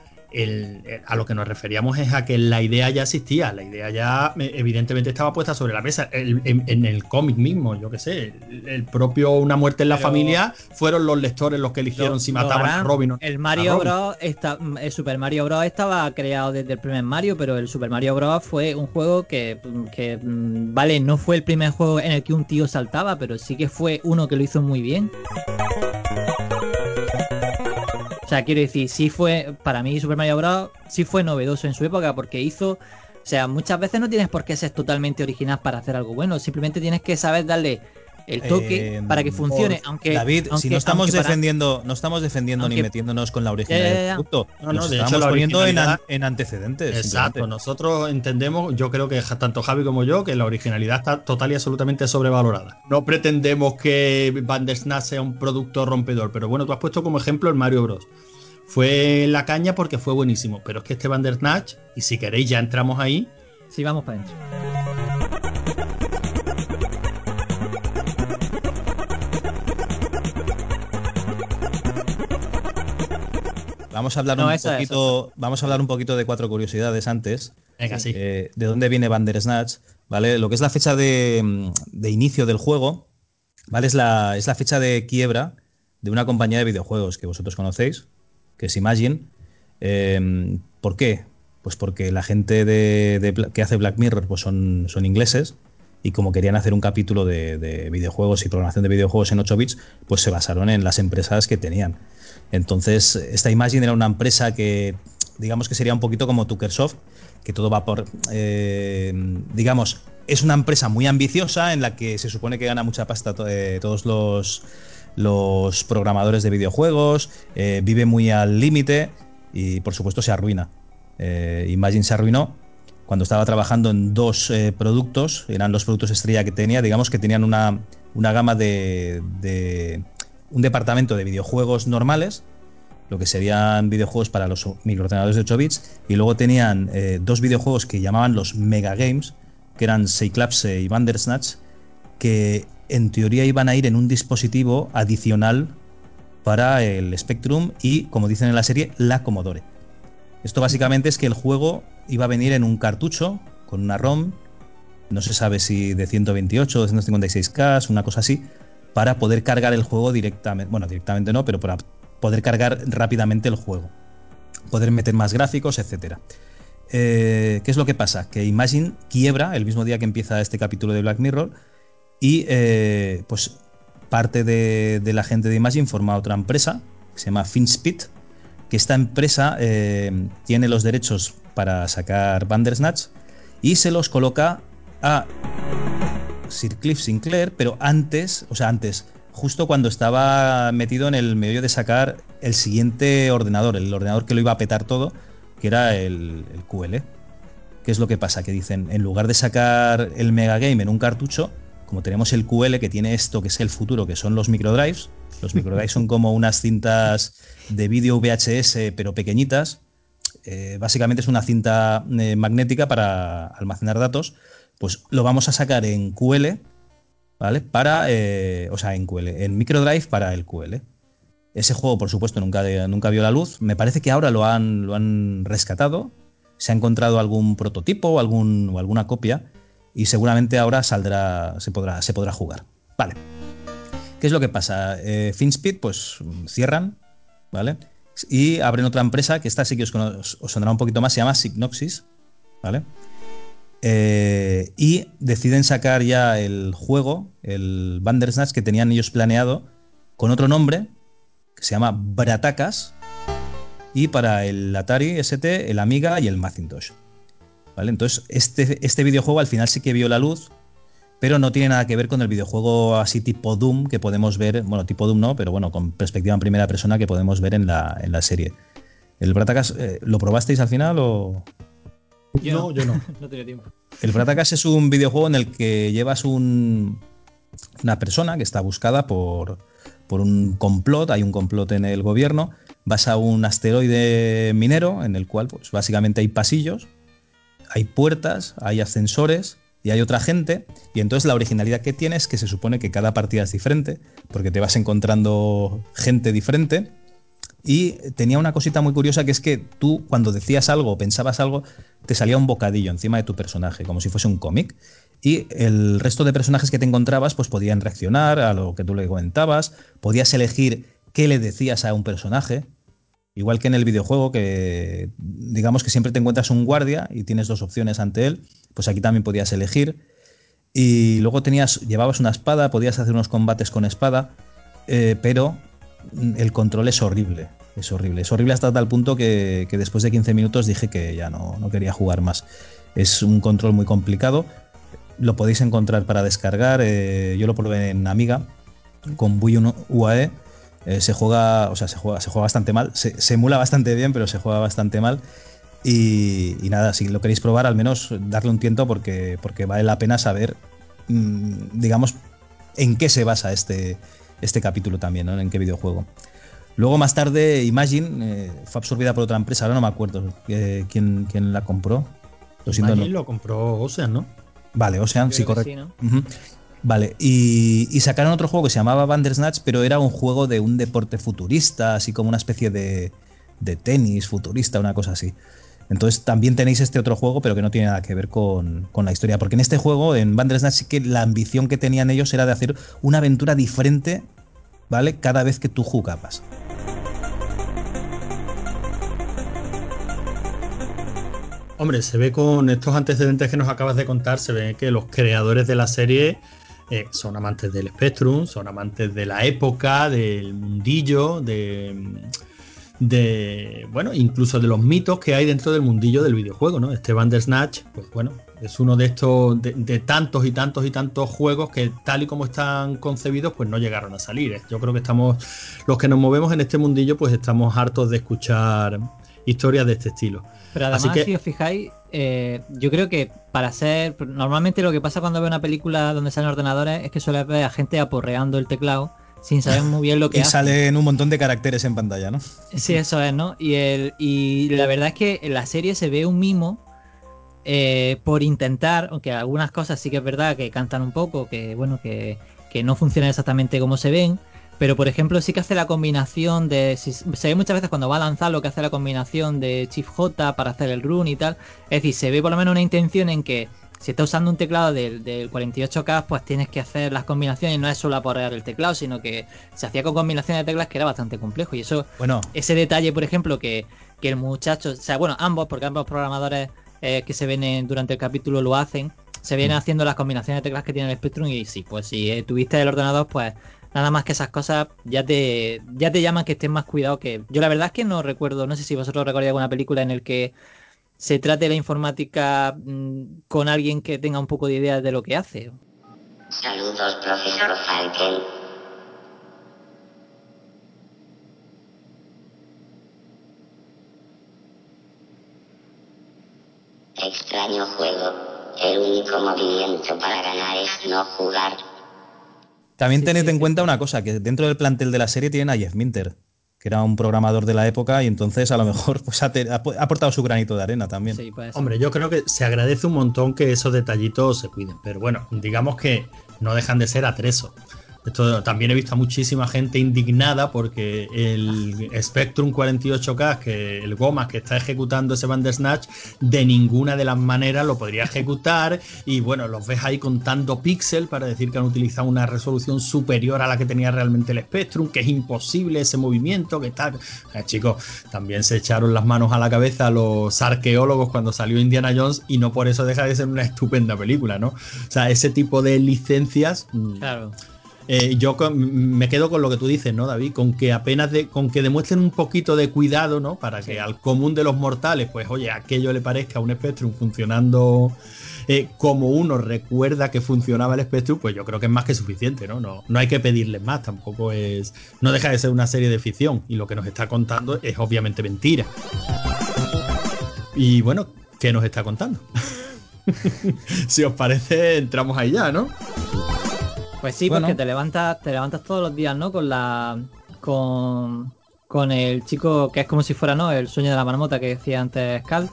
a lo que nos referíamos es a que la idea ya existía, la idea ya eh, evidentemente estaba puesta sobre la mesa. en, el cómic mismo, yo qué sé, el, propio Una muerte en la familia fueron los lectores los que eligieron si mataban a Robin. El Mario Bros. el Super Mario Bros. estaba creado desde el primer Mario, pero el Super Mario Bros. fue un juego que, que, mm, vale, no fue el primer juego en el que un tío saltaba, pero sí que fue uno que lo hizo muy bien. Sea, quiero decir, sí fue, para mí Super Mario Bros. sí fue novedoso en su época porque hizo, o sea, muchas veces no tienes por qué ser totalmente original para hacer algo bueno, simplemente tienes que saber darle el toque eh, para que funcione. Aunque, David, si no estamos defendiendo, no estamos defendiendo ni metiéndonos con la originalidad del producto, no, no, estamos poniendo en, antecedentes. Exacto, nosotros entendemos, yo creo que tanto Javi como yo, que la originalidad está total y absolutamente sobrevalorada. No pretendemos que Bandersnatch sea un producto rompedor, pero bueno, tú has puesto como ejemplo el Mario Bros. Fue la caña porque fue buenísimo, pero es que este Bandersnatch, y si queréis ya entramos ahí. Sí, vamos para adentro. Vamos a hablar un poquito. Vamos a hablar un poquito de cuatro curiosidades antes. Venga, sí. Eh, de dónde viene Bandersnatch, ¿vale? Lo que es la fecha de, inicio del juego, ¿vale? Es la, es la fecha de quiebra de una compañía de videojuegos que vosotros conocéis, que es Imagine. Em, ¿Por qué? Pues porque la gente de, que hace Black Mirror pues son, son ingleses y como querían hacer un capítulo de, de, videojuegos y programación de videojuegos en 8 bits, pues se basaron en las empresas que tenían. Entonces, esta Imagine era una empresa que, digamos que sería un poquito como Tuckersoft, que todo va por, eh, digamos, es una empresa muy ambiciosa en la que se supone que gana mucha pasta eh, todos los, los programadores de videojuegos, eh, vive muy al límite y por supuesto se arruina. Imagine se arruinó cuando estaba trabajando en dos productos, eran los productos estrella que tenía, digamos que tenían una, gama de un departamento de videojuegos normales, lo que serían videojuegos para los microordenadores de 8 bits, y luego tenían eh, dos videojuegos que llamaban los Mega Games, que eran Cyclapse y Bandersnatch, que en teoría iban a ir en un dispositivo adicional para el Spectrum y, como dicen en la serie, la Commodore. Esto básicamente es que el juego iba a venir en un cartucho con una ROM, no se sabe si de 128 o 256K, una cosa así, para poder cargar el juego directamente. Bueno, directamente no, pero para poder cargar rápidamente el juego. Poder meter más gráficos, etc. Eh, ¿Qué es lo que pasa? Que Imagine quiebra el mismo día que empieza este capítulo de Black Mirror y eh, pues parte de, la gente de Imagine forma otra empresa que se llama FinSpeed, que esta empresa eh, tiene los derechos para sacar Bandersnatch y se los coloca a Sir Cliff Sinclair, pero antes, o sea, antes, justo cuando estaba metido en el medio de sacar el siguiente ordenador, el ordenador que lo iba a petar todo, que era el, QL. ¿Qué es lo que pasa? Que dicen, en lugar de sacar el Mega Game en un cartucho, como tenemos el QL que tiene esto que es el futuro, que son los microdrives, los microdrives son como unas cintas de vídeo VHS pero pequeñitas, eh, básicamente es una cinta eh, magnética para almacenar datos, pues lo vamos a sacar en QL, ¿vale? Para, eh, o sea, en QL, en microdrive para el QL. Ese juego, por supuesto, nunca, nunca vio la luz. Me parece que ahora lo han, lo han rescatado. Se ha encontrado algún prototipo o, algún, o alguna copia. Y seguramente ahora saldrá, se podrá, se podrá jugar. Vale. ¿Qué es lo que pasa? Eh, FinSpeed, pues cierran, ¿vale? y abren otra empresa, que esta sí que os, os sonará un poquito más, se llama Signoxis, ¿vale? Eh, y deciden sacar ya el juego, el Bandersnatch, que tenían ellos planeado, con otro nombre, que se llama Bratacas, y para el Atari ST, el Amiga y el Macintosh. ¿Vale? Entonces, este, este videojuego al final sí que vio la luz, pero no tiene nada que ver con el videojuego así tipo Doom que podemos ver, bueno, tipo Doom no, pero bueno, con perspectiva en primera persona que podemos ver en la, en la serie. ¿El Bratacas eh, lo probasteis al final o...? Yo no, yo no. (laughs) no tenía tiempo. El Bratacas es un videojuego en el que llevas un, una persona que está buscada por, por un complot, hay un complot en el gobierno, vas a un asteroide minero en el cual pues básicamente hay pasillos, hay puertas, hay ascensores y hay otra gente y entonces la originalidad que tienes es que se supone que cada partida es diferente porque te vas encontrando gente diferente y tenía una cosita muy curiosa que es que tú cuando decías algo o pensabas algo te salía un bocadillo encima de tu personaje como si fuese un cómic. Y el resto de personajes que te encontrabas pues podían reaccionar a lo que tú le comentabas, podías elegir qué le decías a un personaje, igual que en el videojuego que digamos que siempre te encuentras un guardia y tienes dos opciones ante él, pues aquí también podías elegir. Y luego tenías llevabas una espada, podías hacer unos combates con espada, eh, pero el control es horrible, es horrible, es horrible hasta tal punto que, después de 15 minutos dije que ya no, no quería jugar más. Es un control muy complicado lo podéis encontrar para descargar. Eh, yo lo probé en Amiga con Bui UAE. Eh, se juega, o sea, se juega, se juega bastante mal. Se, emula bastante bien, pero se juega bastante mal. Y, nada, si lo queréis probar, al menos darle un tiento porque, porque vale la pena saber, mm, digamos, en qué se basa este, este capítulo también, ¿no? En qué videojuego. Luego más tarde Imagine eh, fue absorbida por otra empresa, ahora no me acuerdo quién, quién la compró. Lo Imagine lo compró Ocean, ¿no? Vale, Ocean, sí, correcto. Vale, y, sacaron otro juego que se llamaba Bandersnatch, pero era un juego de un deporte futurista, así como una especie de, de tenis futurista, una cosa así. Entonces también tenéis este otro juego, pero que no tiene nada que ver con, con, la historia. Porque en este juego, en Bandersnatch, sí que la ambición que tenían ellos era de hacer una aventura diferente, ¿vale? Cada vez que tú jugabas. Hombre, se ve con estos antecedentes que nos acabas de contar, se ve que los creadores de la serie eh, son amantes del Spectrum, son amantes de la época, del mundillo, de, de, bueno, incluso de los mitos que hay dentro del mundillo del videojuego, ¿no? Este Bandersnatch, pues bueno, es uno de estos, de, de, tantos y tantos y tantos juegos que tal y como están concebidos, pues no llegaron a salir. Yo creo que estamos, los que nos movemos en este mundillo, pues estamos hartos de escuchar historias de este estilo. Pero además, si os fijáis, eh, yo creo que para ser. Normalmente lo que pasa cuando veo una película donde salen ordenadores es que suele ver a gente aporreando el teclado sin saber muy bien lo que y salen un montón de caracteres en pantalla, ¿no? Sí, eso es, ¿no? Y, el, y la verdad es que en la serie se ve un mimo eh, por intentar, aunque algunas cosas sí que es verdad que cantan un poco, que bueno, que, que no funcionan exactamente como se ven pero por ejemplo sí que hace la combinación de... se ve muchas veces cuando va a lanzar lo que hace la combinación de Shift J para hacer el run y tal. Es decir, se ve por lo menos una intención en que si está usando un teclado del, 48K, pues tienes que hacer las combinaciones, no es solo aporrear el teclado, sino que se hacía con combinaciones de teclas que era bastante complejo. Y eso, bueno, ese detalle, por ejemplo, que, el muchacho, o sea, bueno, ambos, porque ambos programadores eh, que se ven durante el capítulo lo hacen, se vienen mm. haciendo las combinaciones de teclas que tiene el Spectrum y sí, pues si eh, tuviste el ordenador, pues Nada más que esas cosas ya te, ya te llaman que estés más cuidado que... Yo la verdad es que no recuerdo, no sé si vosotros recordáis alguna película en el que se trate la informática mm, con alguien que tenga un poco de idea de lo que hace. Saludos, profesor Falken. Extraño juego. El único movimiento para ganar es no jugar. También tened en cuenta una cosa, que dentro del plantel de la serie tienen a Jeff Minter, que era un programador de la época y entonces a lo mejor pues, ha, aportado su granito de arena también. Hombre, yo creo que se agradece un montón que esos detallitos se cuiden, pero bueno, digamos que no dejan de ser atreso. Esto también he visto a muchísima gente indignada porque el Spectrum 48K, que el Goma que está ejecutando ese Bandersnatch, de ninguna de las maneras lo podría ejecutar. Y bueno, los ves ahí contando píxeles para decir que han utilizado una resolución superior a la que tenía realmente el Spectrum, que es imposible ese movimiento, que tal. Eh, chicos, también se echaron las manos a la cabeza los arqueólogos cuando salió Indiana Jones y no por eso deja de ser una estupenda película, ¿no? O sea, ese tipo de licencias. Mm, claro. Eh, yo me quedo con lo que tú dices, ¿no, David? Con que apenas de, con que demuestren un poquito de cuidado, ¿no? Para que al común de los mortales, pues, oye, aquello le parezca un Spectrum funcionando eh, como uno recuerda que funcionaba el Spectrum, pues yo creo que es más que suficiente, ¿no? No, no hay que pedirle más, tampoco es. No deja de ser una serie de ficción y lo que nos está contando es obviamente mentira. Y bueno, ¿qué nos está contando? (laughs) si os parece, entramos ahí ya, ¿no? Pues sí, porque te levantas, te levantas todos los días, ¿no? Con la. con. con el chico que es como si fuera, ¿no? El sueño de la marmota que decía antes Cal.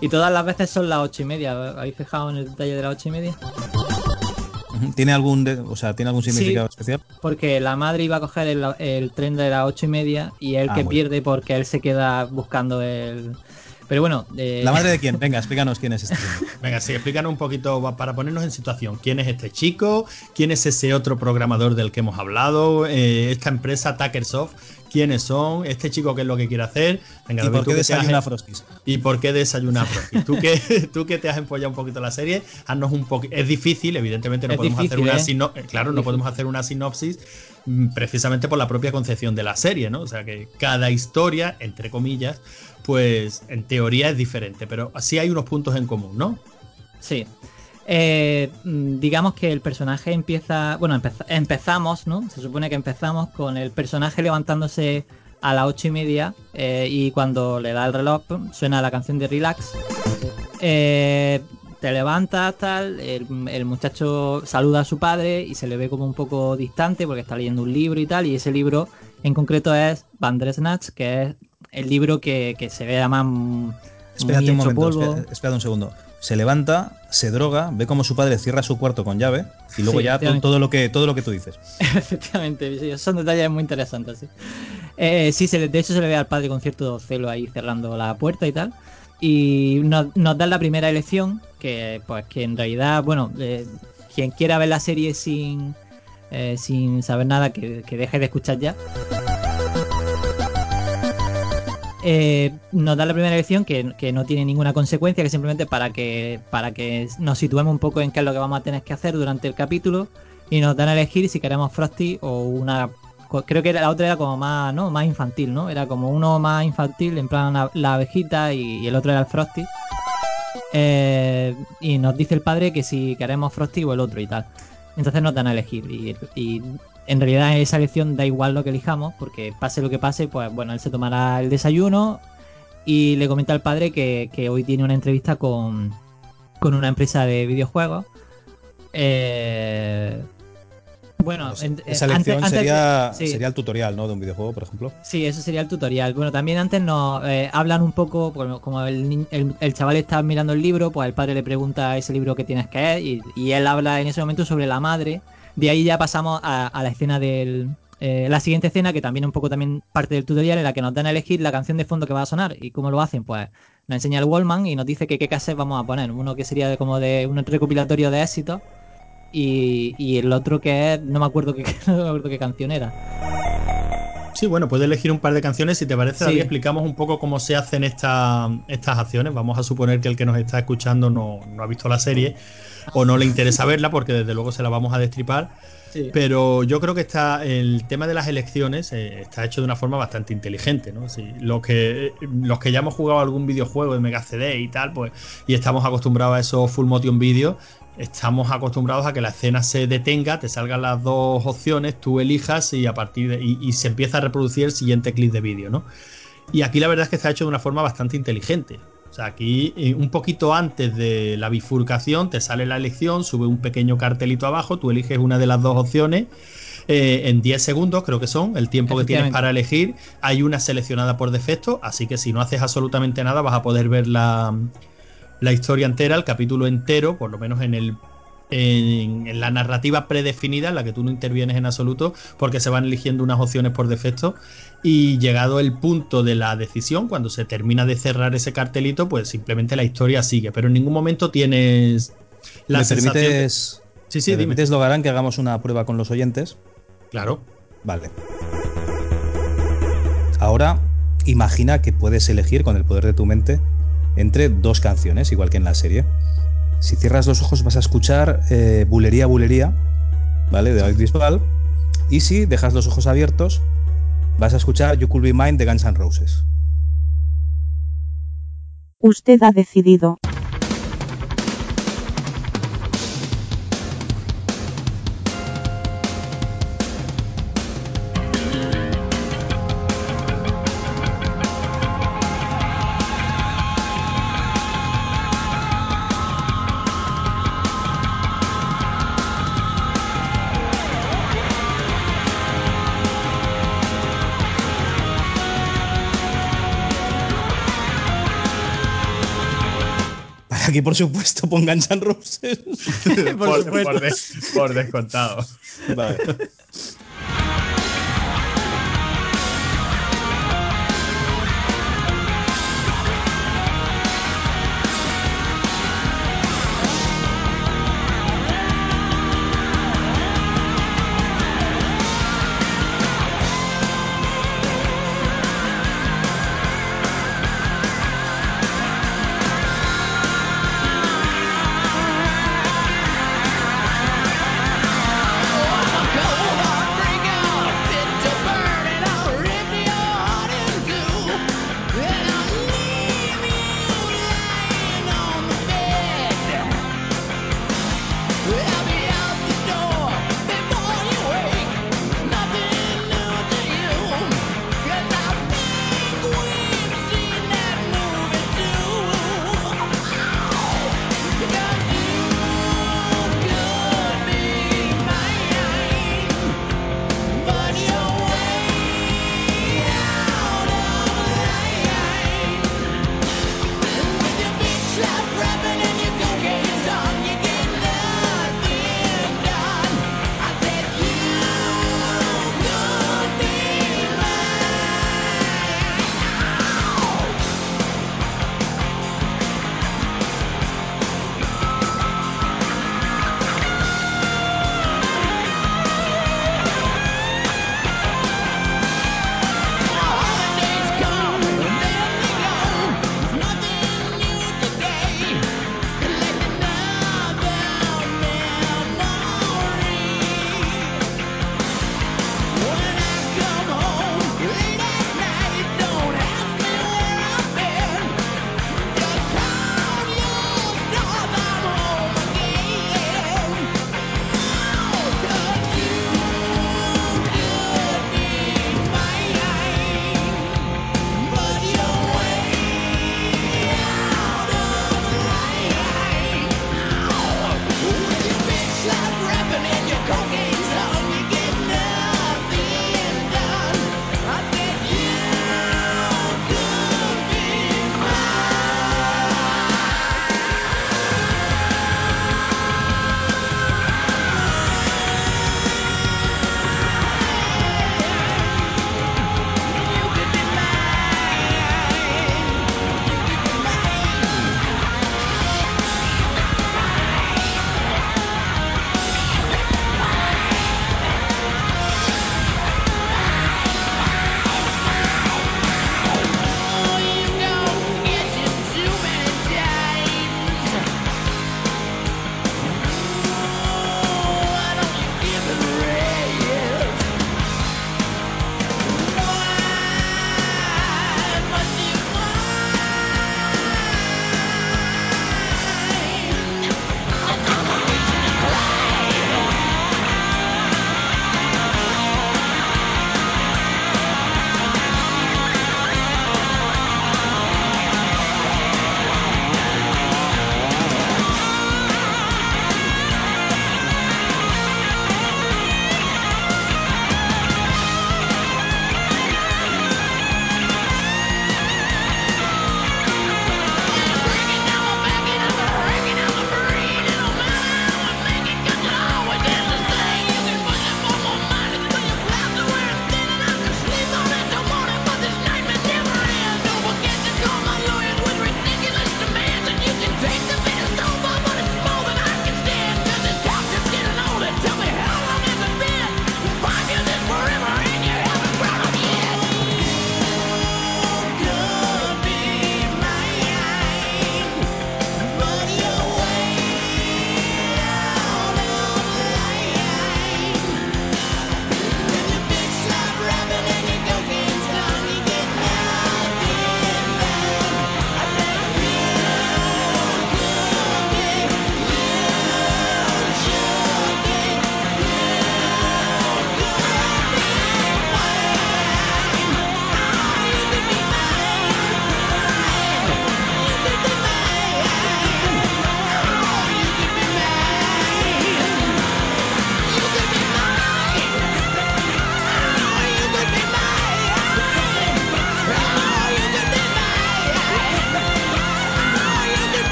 Y todas las veces son las ocho y media. ¿Habéis fijado en el detalle de las ocho y media? ¿Tiene algún, o sea, ¿tiene algún significado especial? Porque la madre iba a coger el, tren de las ocho y media y él ah, que pierde porque él se queda buscando el, pero bueno. Eh, ¿La madre de (laughs) quién? Venga, explícanos quién es este. Venga, sí, explícanos un poquito para ponernos en situación. ¿Quién es este chico? ¿Quién es ese otro programador del que hemos hablado? Eh, esta empresa Tackersoft. ¿Quiénes son? ¿Este chico qué es lo que quiere hacer? Venga, ¿Y, por qué desayuna Frosties? ¿Y por qué desayuna Frosties? ¿Tú que, (laughs) tú que te has empollado un poquito la serie, haznos un poquito. Es difícil, evidentemente no podemos hacer una ¿eh? Claro, no podemos hacer una sinopsis mm, precisamente por la propia concepción de la serie, ¿no? O sea que cada historia, entre comillas, pues en teoría es diferente, pero sí hay unos puntos en común, ¿no? Sí. Eh, mm, digamos que el personaje empieza, bueno, empezamos, ¿no? Se supone que empezamos con el personaje levantándose a las ocho y media eh, y cuando le da el reloj suena la canción de Relax. Eh, te levantas, tal, el, el, muchacho saluda a su padre y se le ve como un poco distante porque está leyendo un libro y tal, y ese libro en concreto es Bandersnatch, que es el libro que, se ve más. Espérate un momento, espérate, un segundo. Se levanta, se droga, ve como su padre cierra su cuarto con llave y luego ya todo, lo que, todo lo que tú dices. (laughs) Efectivamente, son detalles muy interesantes. Sí, eh, sí de hecho se le ve al padre con cierto celo ahí cerrando la puerta y tal. Y nos, nos dan la primera elección, que pues que en realidad, bueno, eh, quien quiera ver la serie sin, eh, sin saber nada, que, que deje de escuchar ya. Eh, nos da la primera elección que, no tiene ninguna consecuencia, que simplemente para que, para que nos situemos un poco en qué es lo que vamos a tener que hacer durante el capítulo y nos dan a elegir si queremos Frosty o una... Creo que la otra era como más, ¿no? más infantil, ¿no? Era como uno más infantil, en plan la, abejita y, el otro era el Frosty. Eh, y nos dice el padre que si queremos Frosty o el otro y tal. Entonces nos dan a elegir. y en realidad esa elección da igual lo que elijamos, porque pase lo que pase, pues bueno, él se tomará el desayuno y le comenta al padre que, hoy tiene una entrevista con, con una empresa de videojuegos. Eh, bueno, esa elección sería, sería el tutorial, ¿no? De un videojuego, por ejemplo. Sí, eso sería el tutorial. Bueno, también antes nos eh, hablan un poco, como el, el, chaval está mirando el libro, pues el padre le pregunta ese libro que tienes que es y, y él habla en ese momento sobre la madre de ahí ya pasamos a, la escena del, eh, la siguiente escena, que también un poco también parte del tutorial, en la que nos dan a elegir la canción de fondo que va a sonar. ¿Y cómo lo hacen? Pues nos enseña el Wallman y nos dice que qué cassette vamos a poner. Uno que sería como de un recopilatorio de éxitos y, el otro que es, no me acuerdo qué, (laughs) no me acuerdo qué canción era. Sí, bueno, puedes elegir un par de canciones. Si te parece, sí. explicamos un poco cómo se hacen estas acciones. Vamos a suponer que el que nos está escuchando no, no ha visto la serie o no le interesa verla, porque desde luego se la vamos a destripar. Pero yo creo que está el tema de las elecciones eh, está hecho de una forma bastante inteligente, ¿no? lo que, los que ya hemos jugado algún videojuego de Mega CD y tal, pues, y estamos acostumbrados a esos full motion videos, estamos acostumbrados a que la escena se detenga, te salgan las dos opciones, tú elijas y a partir de, y, se empieza a reproducir el siguiente clip de vídeo, ¿no? Y aquí la verdad es que está hecho de una forma bastante inteligente. O sea, aquí eh, un poquito antes de la bifurcación te sale la elección, sube un pequeño cartelito abajo, tú eliges una de las dos opciones. Eh, en 10 segundos, creo que son, el tiempo que tienes para elegir. Hay una seleccionada por defecto, así que si no haces absolutamente nada, vas a poder ver la, la historia entera, el capítulo entero, por lo menos en el en, la narrativa predefinida, en la que tú no intervienes en absoluto, porque se van eligiendo unas opciones por defecto. Y llegado el punto de la decisión, cuando se termina de cerrar ese cartelito, pues simplemente la historia sigue. Pero en ningún momento tienes la ¿Me permites, sí, sí, ¿me permites, Logarán, que hagamos una prueba con los oyentes? Claro. Vale. Ahora, imagina que puedes elegir con el poder de tu mente entre dos canciones, igual que en la serie. Si cierras los ojos vas a escuchar eh, Bulería, Bulería, ¿vale? De David Bisbal. Y si dejas los ojos abiertos, vas a escuchar You Could Be Mine de Guns N' Roses. Usted ha decidido. Aquí, por supuesto, pongan San Roses. (laughs) por, por, por, descontado. Vale.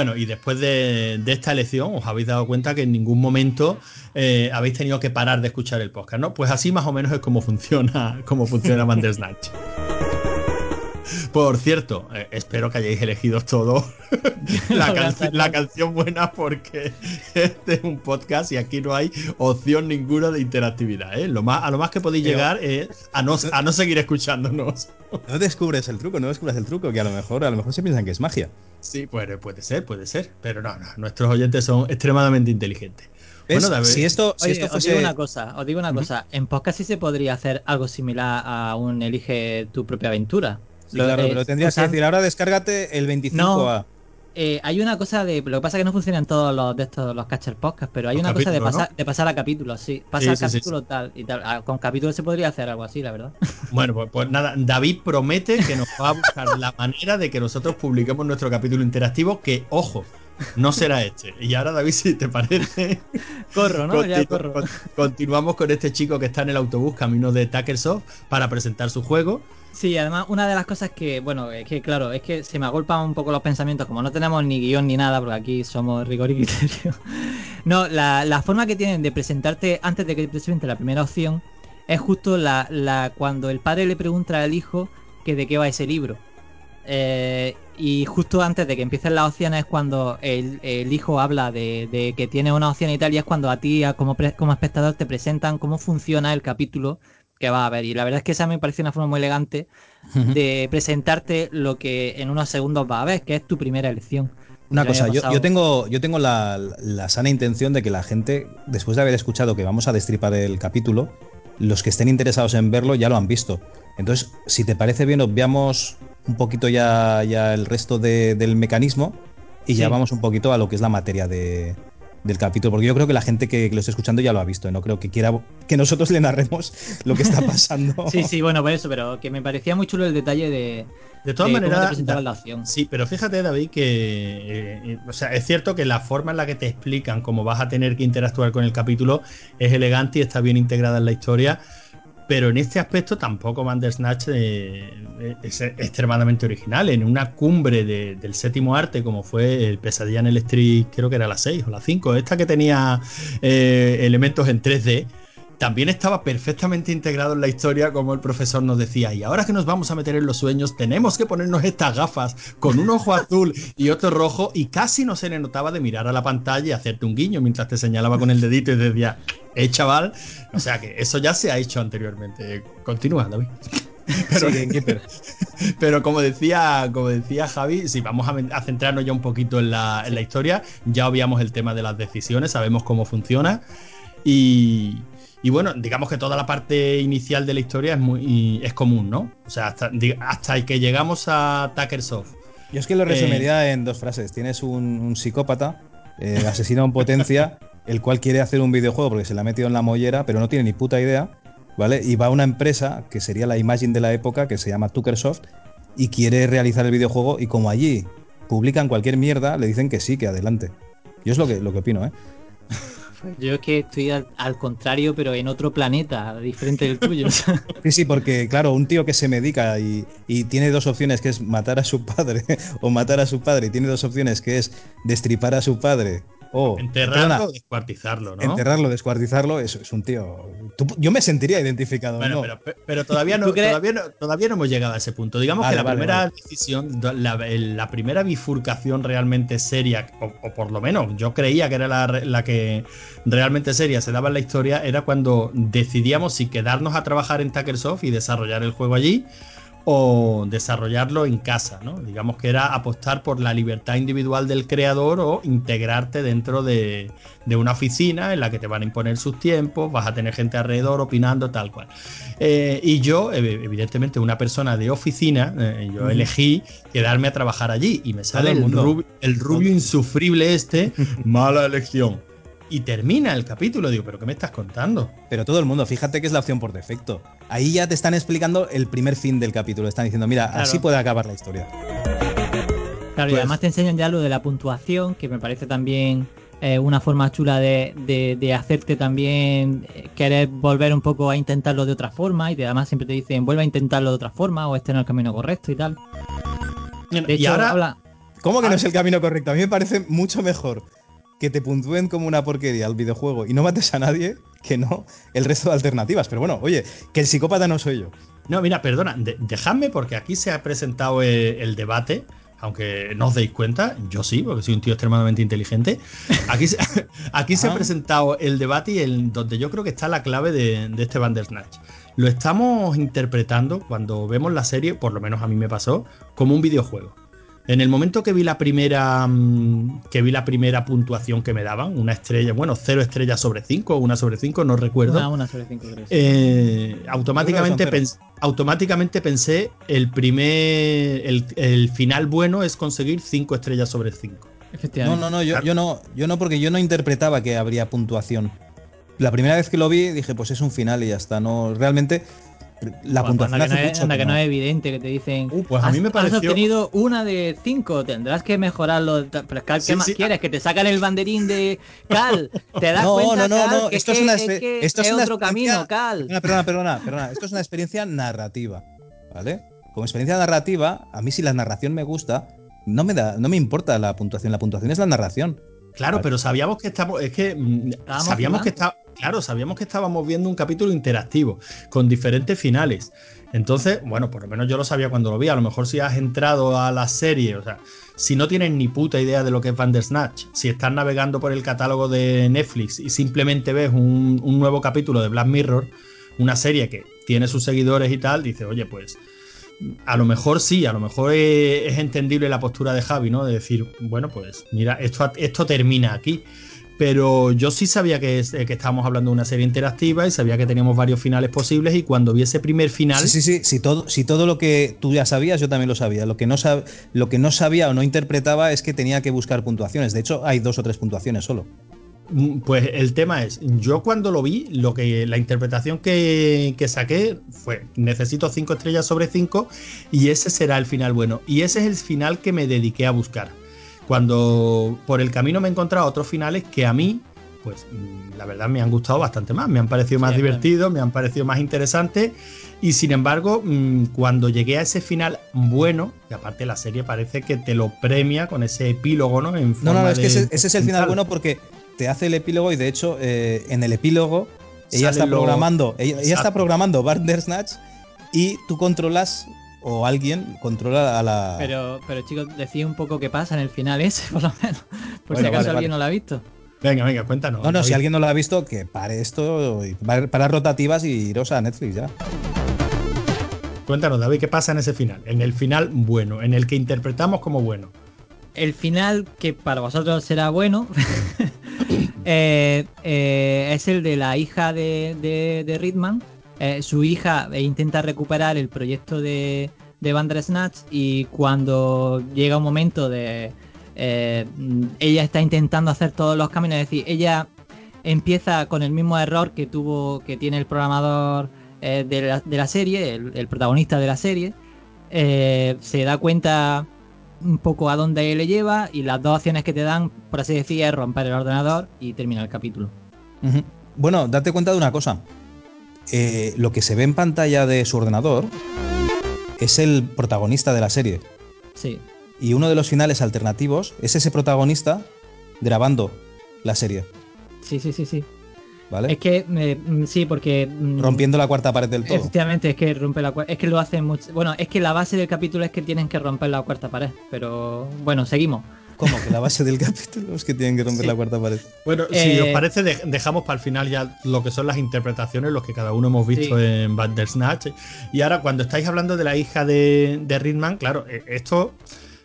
Bueno, y después de, esta elección os habéis dado cuenta que en ningún momento eh, habéis tenido que parar de escuchar el podcast, ¿no? Pues así más o menos es como funciona, cómo funciona Bandersnatch. (laughs) Por cierto, eh, espero que hayáis elegido todo (laughs) la, canci- la canción buena porque (laughs) este es un podcast y aquí no hay opción ninguna de interactividad. ¿eh? Lo más, a lo más que podéis Pero- llegar es a no, a no seguir escuchándonos. (laughs) No descubres el truco, no descubres el truco, que a lo mejor, a lo mejor se piensan que es magia. Sí, puede, puede ser, puede ser. Pero no, no, nuestros oyentes son extremadamente inteligentes. ¿Ves? David, si esto, si Oye, esto os fuese. digo una cosa, os digo una cosa. En podcast sí se podría hacer algo similar a un elige tu propia aventura. Sí, Lo- claro, eh, pero tendrías que decir, ahora descárgate el 25A. eh, hay una cosa de. Lo que pasa es que no funcionan todos los de estos los catcher podcast, pero hay Los una cosa de pasar, de pasar a capítulos, sí. Pasa Sí, a sí, sí, capítulo tal y tal. Ah, Con capítulos se podría hacer algo así, la verdad. (laughs) Bueno, pues, pues nada, David promete que nos va a buscar la manera de que nosotros publiquemos nuestro capítulo interactivo, que, ojo, no será este. Y ahora, David, si te parece, (laughs) Corro, ¿no? Ya corro. con- continuamos con este chico que está en el autobús camino de Tuckersoft para presentar su juego. Sí, además una de las cosas que, bueno, es que claro, es que se me agolpan un poco los pensamientos, como no tenemos ni guion ni nada, porque aquí somos rigor y criterio. (laughs) No, la, forma que tienen de presentarte antes de que te presente la primera opción es justo la, cuando el padre le pregunta al hijo que de qué va ese libro. Eh, y justo antes de que empiecen las opciones es cuando el, hijo habla de, que tiene una opción y tal, y es cuando a ti como, como espectador te presentan cómo funciona el capítulo que va a ver. Y la verdad es que esa me parece una forma muy elegante de presentarte lo que en unos segundos va a ver, que es tu primera elección. Una cosa, yo, yo tengo, yo tengo la, la sana intención de que la gente, después de haber escuchado que vamos a destripar el capítulo, los que estén interesados en verlo ya lo han visto. Entonces, si te parece bien, obviamos un poquito ya, ya el resto de- del mecanismo y ya vamos un poquito a lo que es la materia de- del capítulo. Porque yo creo que la gente que, que lo esté escuchando ya lo ha visto. y No creo que quiera que nosotros le narremos lo que está (laughs) pasando. Sí, sí, bueno, por eso, pero que me parecía muy chulo el detalle de, De todas de maneras, la opción. Sí, pero fíjate, David, que eh, eh, o sea, es cierto que la forma en la que te explican cómo vas a tener que interactuar con el capítulo es elegante y está bien integrada en la historia. Pero en este aspecto tampoco Bandersnatch eh, es extremadamente original. En una cumbre de- del séptimo arte, como fue el Pesadilla en el Street, creo que era la 6 o la 5, esta que tenía eh, elementos en 3D, también estaba perfectamente integrado en la historia, como el profesor nos decía. Y ahora que nos vamos a meter en los sueños, tenemos que ponernos estas gafas con un ojo azul y otro rojo, y casi no se le notaba de mirar a la pantalla y hacerte un guiño mientras te señalaba con el dedito y decía, eh, chaval. O sea que eso ya se ha hecho anteriormente. Continúa, David. (laughs) Pero, Sí, (laughs) pero como decía, como decía Javi, si vamos a, a centrarnos ya un poquito en la, en la historia, ya obviamos el tema de las decisiones, sabemos cómo funciona. Y, y bueno, digamos que toda la parte inicial de la historia es muy es común, ¿no? O sea, hasta, hasta que llegamos a Tuckersoft. Yo es que lo resumiría en dos frases. Tienes un, un psicópata, eh, asesino en potencia, (laughs) el cual quiere hacer un videojuego porque se le ha metido en la mollera, pero no tiene ni puta idea, ¿vale? Y va a una empresa que sería la Imagine de la época, que se llama Tuckersoft, y quiere realizar el videojuego, y como allí publican cualquier mierda, le dicen que sí, que adelante. Yo es lo que, lo que opino, ¿eh? Yo es que estoy al, al contrario, pero en otro planeta, diferente del tuyo. (laughs) Sí, sí, porque claro, un tío que se medica y, y tiene dos opciones, que es matar a su padre (laughs) o matar a su padre, y tiene dos opciones, que es destripar a su padre o Enterrarlo o descuartizarlo, ¿no? enterrarlo, descuartizarlo, eso es un tío. tú- yo me sentiría identificado. Bueno, ¿no? pero, pero todavía, no, todavía, no, todavía no hemos llegado a ese punto. Digamos Vale, que la vale, primera vale. decisión, la, primera bifurcación realmente seria, o, o por lo menos yo creía que era la, la que realmente seria se daba en la historia, era cuando decidíamos si quedarnos a trabajar en Tuckersoft y desarrollar el juego allí o desarrollarlo en casa, ¿no? Digamos que era apostar por la libertad individual del creador o integrarte dentro de, de una oficina en la que te van a imponer sus tiempos, vas a tener gente alrededor opinando tal cual. Eh, y yo, ev- evidentemente, una persona de oficina, eh, yo elegí quedarme a trabajar allí y me sale el rubio, el rubio insufrible este, (laughs) mala elección. Y termina el capítulo, digo, ¿pero qué me estás contando? Pero todo el mundo, fíjate que es la opción por defecto. Ahí ya te están explicando el primer fin del capítulo. Están diciendo, mira, Claro. así puede acabar la historia. Claro, y Pues- además te enseñan ya lo de la puntuación, que me parece también eh, una forma chula de, de- de hacerte también eh, querer volver un poco a intentarlo de otra forma y te- además siempre te dicen vuelve a intentarlo de otra forma o este no es el camino correcto y tal. De y hecho, ahora, habla- ¿Cómo que no es el camino correcto? A mí me parece mucho mejor que te puntúen como una porquería al videojuego y no mates a nadie que no el resto de alternativas. Pero bueno, oye, que el psicópata no soy yo. No, mira, perdona, de- dejadme porque aquí se ha presentado el debate, aunque no os deis cuenta, yo sí, porque soy un tío extremadamente inteligente. Aquí, se- (laughs) aquí se ha presentado el debate y el, donde yo creo que está la clave de, de este Bandersnatch. Lo estamos interpretando cuando vemos la serie, por lo menos a mí me pasó, como un videojuego. En el momento que vi la primera mm, que vi la primera puntuación que me daban, una estrella, bueno, cero estrellas sobre cinco, una sobre cinco, no recuerdo. Una, una sobre cinco, creo. Eh, automáticamente, pens- automáticamente pensé el primer el, el final bueno es conseguir 5 estrellas sobre 5 No, Efectivamente. no, no, yo, yo no, yo no, porque yo no interpretaba que habría puntuación. La primera vez que lo vi dije, pues es un final y ya está. No, realmente la Bueno, puntuación anda que, no es, anda que que no es evidente que te dicen. Uh, pues a "Has- mí me Has pareció- obtenido una de cinco, tendrás que mejorarlo. Pero es que, ¿qué Sí, más sí. quieres? Que te sacan el banderín de Cal. ¿Te das (laughs) No, cuenta, no, no, Cal, no, que esto es una que esto es es una otro camino, Cal. (laughs) Perdona, perdona, perdona, perdona. Esto es una experiencia narrativa, ¿vale? Como experiencia narrativa, a mí si la narración me gusta, no me da, no me importa la puntuación. La puntuación es la narración. Claro pero sabíamos que estamos es que mm, Estábamos sabíamos que está claro sabíamos que estábamos viendo un capítulo interactivo con diferentes finales. Entonces bueno por lo menos yo lo sabía cuando lo vi. A lo mejor si has entrado a la serie o sea si no tienes ni puta idea de lo que es Bandersnatch si estás navegando por el catálogo de Netflix y simplemente ves un, un nuevo capítulo de Black Mirror una serie que tiene sus seguidores y tal, dice, oye, pues a lo mejor sí, a lo mejor es, entendible la postura de Javi, ¿no? De decir, bueno, pues mira, esto, esto termina aquí. Pero yo sí sabía que, es- que estábamos hablando de una serie interactiva y sabía que teníamos varios finales posibles y cuando vi ese primer final... Sí, sí, sí. Si todo, si todo lo que tú ya sabías, yo también lo sabía. Lo que, no sab- lo que no sabía o no interpretaba es que tenía que buscar puntuaciones. De hecho, hay dos o tres puntuaciones solo. Mm, Pues el tema es, yo cuando lo vi, lo que la interpretación que, que saqué fue necesito 5 estrellas sobre 5 y ese será el final bueno. Y ese es el final que me dediqué a buscar. Cuando por el camino me he encontrado otros finales que a mí, pues mm, la verdad me han gustado bastante más, me han parecido más Sí, divertidos, me han parecido más interesantes y sin embargo, mm, cuando llegué a ese final bueno, que aparte la serie parece que te lo premia con ese epílogo, ¿no? En No, no, forma no, es que ese, ese es el final bueno porque te hace el epílogo y de hecho eh, en el epílogo ella está programando, ella, ella está programando Bandersnatch y tú controlas o alguien controla a la Pero, pero chicos, decid un poco qué pasa en el final ese, (laughs) por lo menos. Por si acaso vale, alguien vale. no lo ha visto. Venga, venga, cuéntanos. No, no, si alguien no lo ha visto, que pare esto, para rotativas y iros a Netflix ya. Cuéntanos, David, ¿qué pasa en ese final? En el final bueno, en el que interpretamos como bueno. El final, que para vosotros será bueno, (laughs) (clears throat) eh, eh, es el de la hija de, de, Ridman. Eh, su hija intenta recuperar el proyecto de, de Bandersnatch y cuando llega un momento de... ella está intentando hacer todos los caminos, es decir, ella empieza con el mismo error que tuvo, que tiene el programador de, la, de la serie, el, protagonista de la serie. Se da cuenta un poco a dónde le lleva y las dos opciones que te dan, por así decir, es romper el ordenador y terminar el capítulo. Bueno, date cuenta de una cosa. Eh, lo que se ve en pantalla de su ordenador es el protagonista de la serie. Sí. Y uno de los finales alternativos es ese protagonista grabando la serie. Sí, sí, sí, sí. ¿Vale? Es que eh, mm, sí, porque mm, Rompiendo la cuarta pared del todo. efectivamente es que rompe la cuarta. Es que lo hacen mucho. Bueno, es que la base del capítulo es que tienen que romper la cuarta pared. Pero bueno, seguimos. ¿Cómo? Que la base del capítulo es que tienen que romper Sí. la cuarta pared. Bueno, si Eh, os parece, de- dejamos para el final ya lo que son las interpretaciones, los que cada uno hemos visto Sí. en Bandersnatch. Y ahora, cuando estáis hablando de la hija de, de Ridman, claro, eh, esto.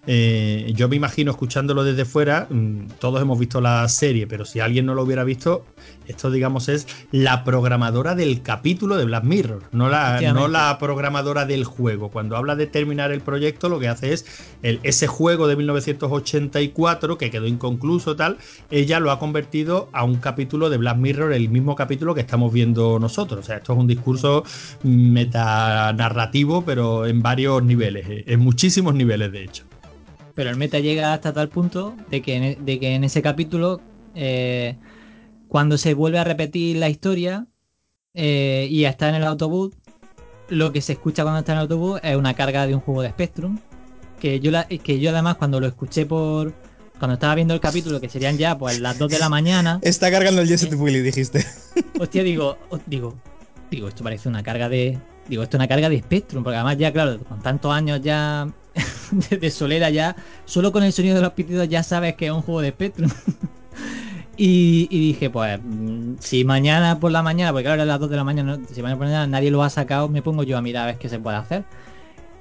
Eh, yo me imagino escuchándolo desde fuera, mm, todos hemos visto la serie, pero si alguien no lo hubiera visto, esto digamos es la programadora del capítulo de Black Mirror, no la, Efectivamente. no la programadora del juego. Cuando habla de terminar el proyecto, lo que hace es el- ese juego de 1984 que quedó inconcluso tal, ella lo ha convertido a un capítulo de Black Mirror, el mismo capítulo que estamos viendo nosotros. O sea, esto es un discurso metanarrativo, pero en varios niveles, eh, en muchísimos niveles de hecho. Pero el meta llega hasta tal punto de que en, e- de que en ese capítulo, eh, cuando se vuelve a repetir la historia eh, y está en el autobús, lo que se escucha cuando está en el autobús es una carga de un juego de Spectrum que yo, la, que yo además cuando lo escuché por... Cuando estaba viendo el capítulo, que serían ya pues las 2 de la mañana, Está cargando el Jesset Willy, dijiste. (laughs) hostia, digo, oh, digo, digo, esto parece una carga de... Digo, esto es una carga de Spectrum, porque además ya, claro, con tantos años ya (laughs) de, solera ya, solo con el sonido de los pitidos ya sabes que es un juego de Spectrum. (laughs) y, dije, pues, mm, si mañana por la mañana, porque claro, a las 2 de la mañana, si mañana por la mañana nadie lo ha sacado, me pongo yo a mirar a ver qué se puede hacer.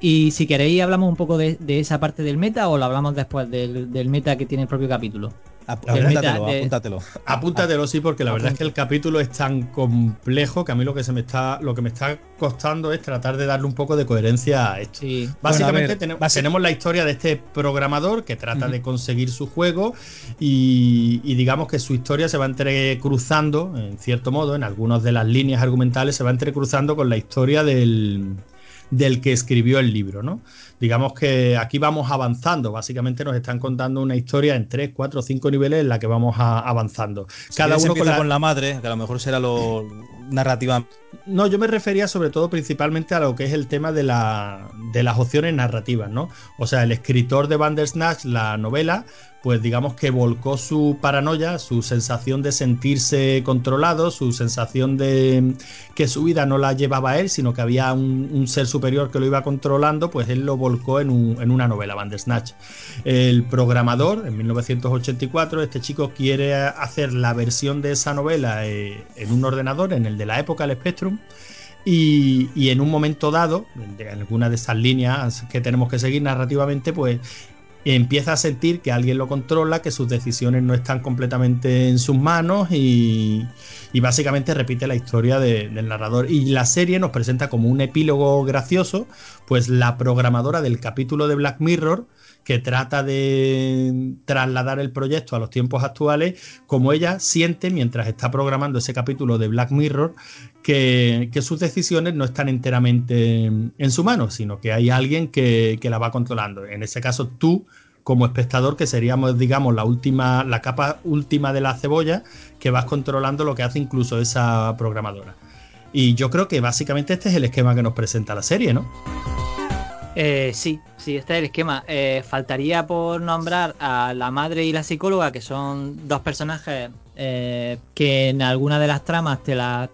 Y si queréis hablamos un poco de, esa parte del meta o lo hablamos después del meta que tiene el propio capítulo. Apúntatelo, de- apúntatelo. Apúntatelo sí, porque la verdad es que el capítulo es tan complejo que a mí lo que se me está, lo que me está costando es tratar de darle un poco de coherencia a esto. Sí. Básicamente Bueno, a ver, tenemos, la historia de este programador que trata de conseguir su juego y, y digamos que su historia se va entrecruzando, en cierto modo, en algunas de las líneas argumentales se va entrecruzando con la historia del, del que escribió el libro, ¿no? Digamos que aquí vamos avanzando, básicamente nos están contando una historia en 3, 4, 5 niveles en la que vamos a- avanzando. Cada uno con la, con la madre, que a lo mejor será lo narrativa. no, yo me refería sobre todo principalmente a lo que es el tema de, la, de las opciones narrativas, ¿no? O sea, el escritor de Bandersnatch, la novela, pues digamos que volcó su paranoia, su sensación de sentirse controlado, su sensación de que su vida no la llevaba él, sino que había un, ser superior que lo iba controlando, pues él lo volcó en, un- en una novela, Bandersnatch. El programador, en 1984, este chico quiere hacer la versión de esa novela eh, en un ordenador, en el de la época, el Spectrum, y, y en un momento dado, de alguna de esas líneas que tenemos que seguir narrativamente, pues empieza a sentir que alguien lo controla, que sus decisiones no están completamente en sus manos y, y básicamente repite la historia de- del narrador. Y la serie nos presenta como un epílogo gracioso, pues la programadora del capítulo de Black Mirror, que trata de trasladar el proyecto a los tiempos actuales, como ella siente mientras está programando ese capítulo de Black Mirror, que, que sus decisiones no están enteramente en su mano, sino que hay alguien que, que la va controlando. En ese caso, tú, como espectador, que seríamos, digamos, la última, la capa última de la cebolla, que vas controlando lo que hace incluso esa programadora. Y yo creo que básicamente este es el esquema que nos presenta la serie, ¿no? Eh, sí, sí, este es el esquema. Eh, faltaría por nombrar a la madre y la psicóloga, que son dos personajes eh, que en alguna de las tramas te, la-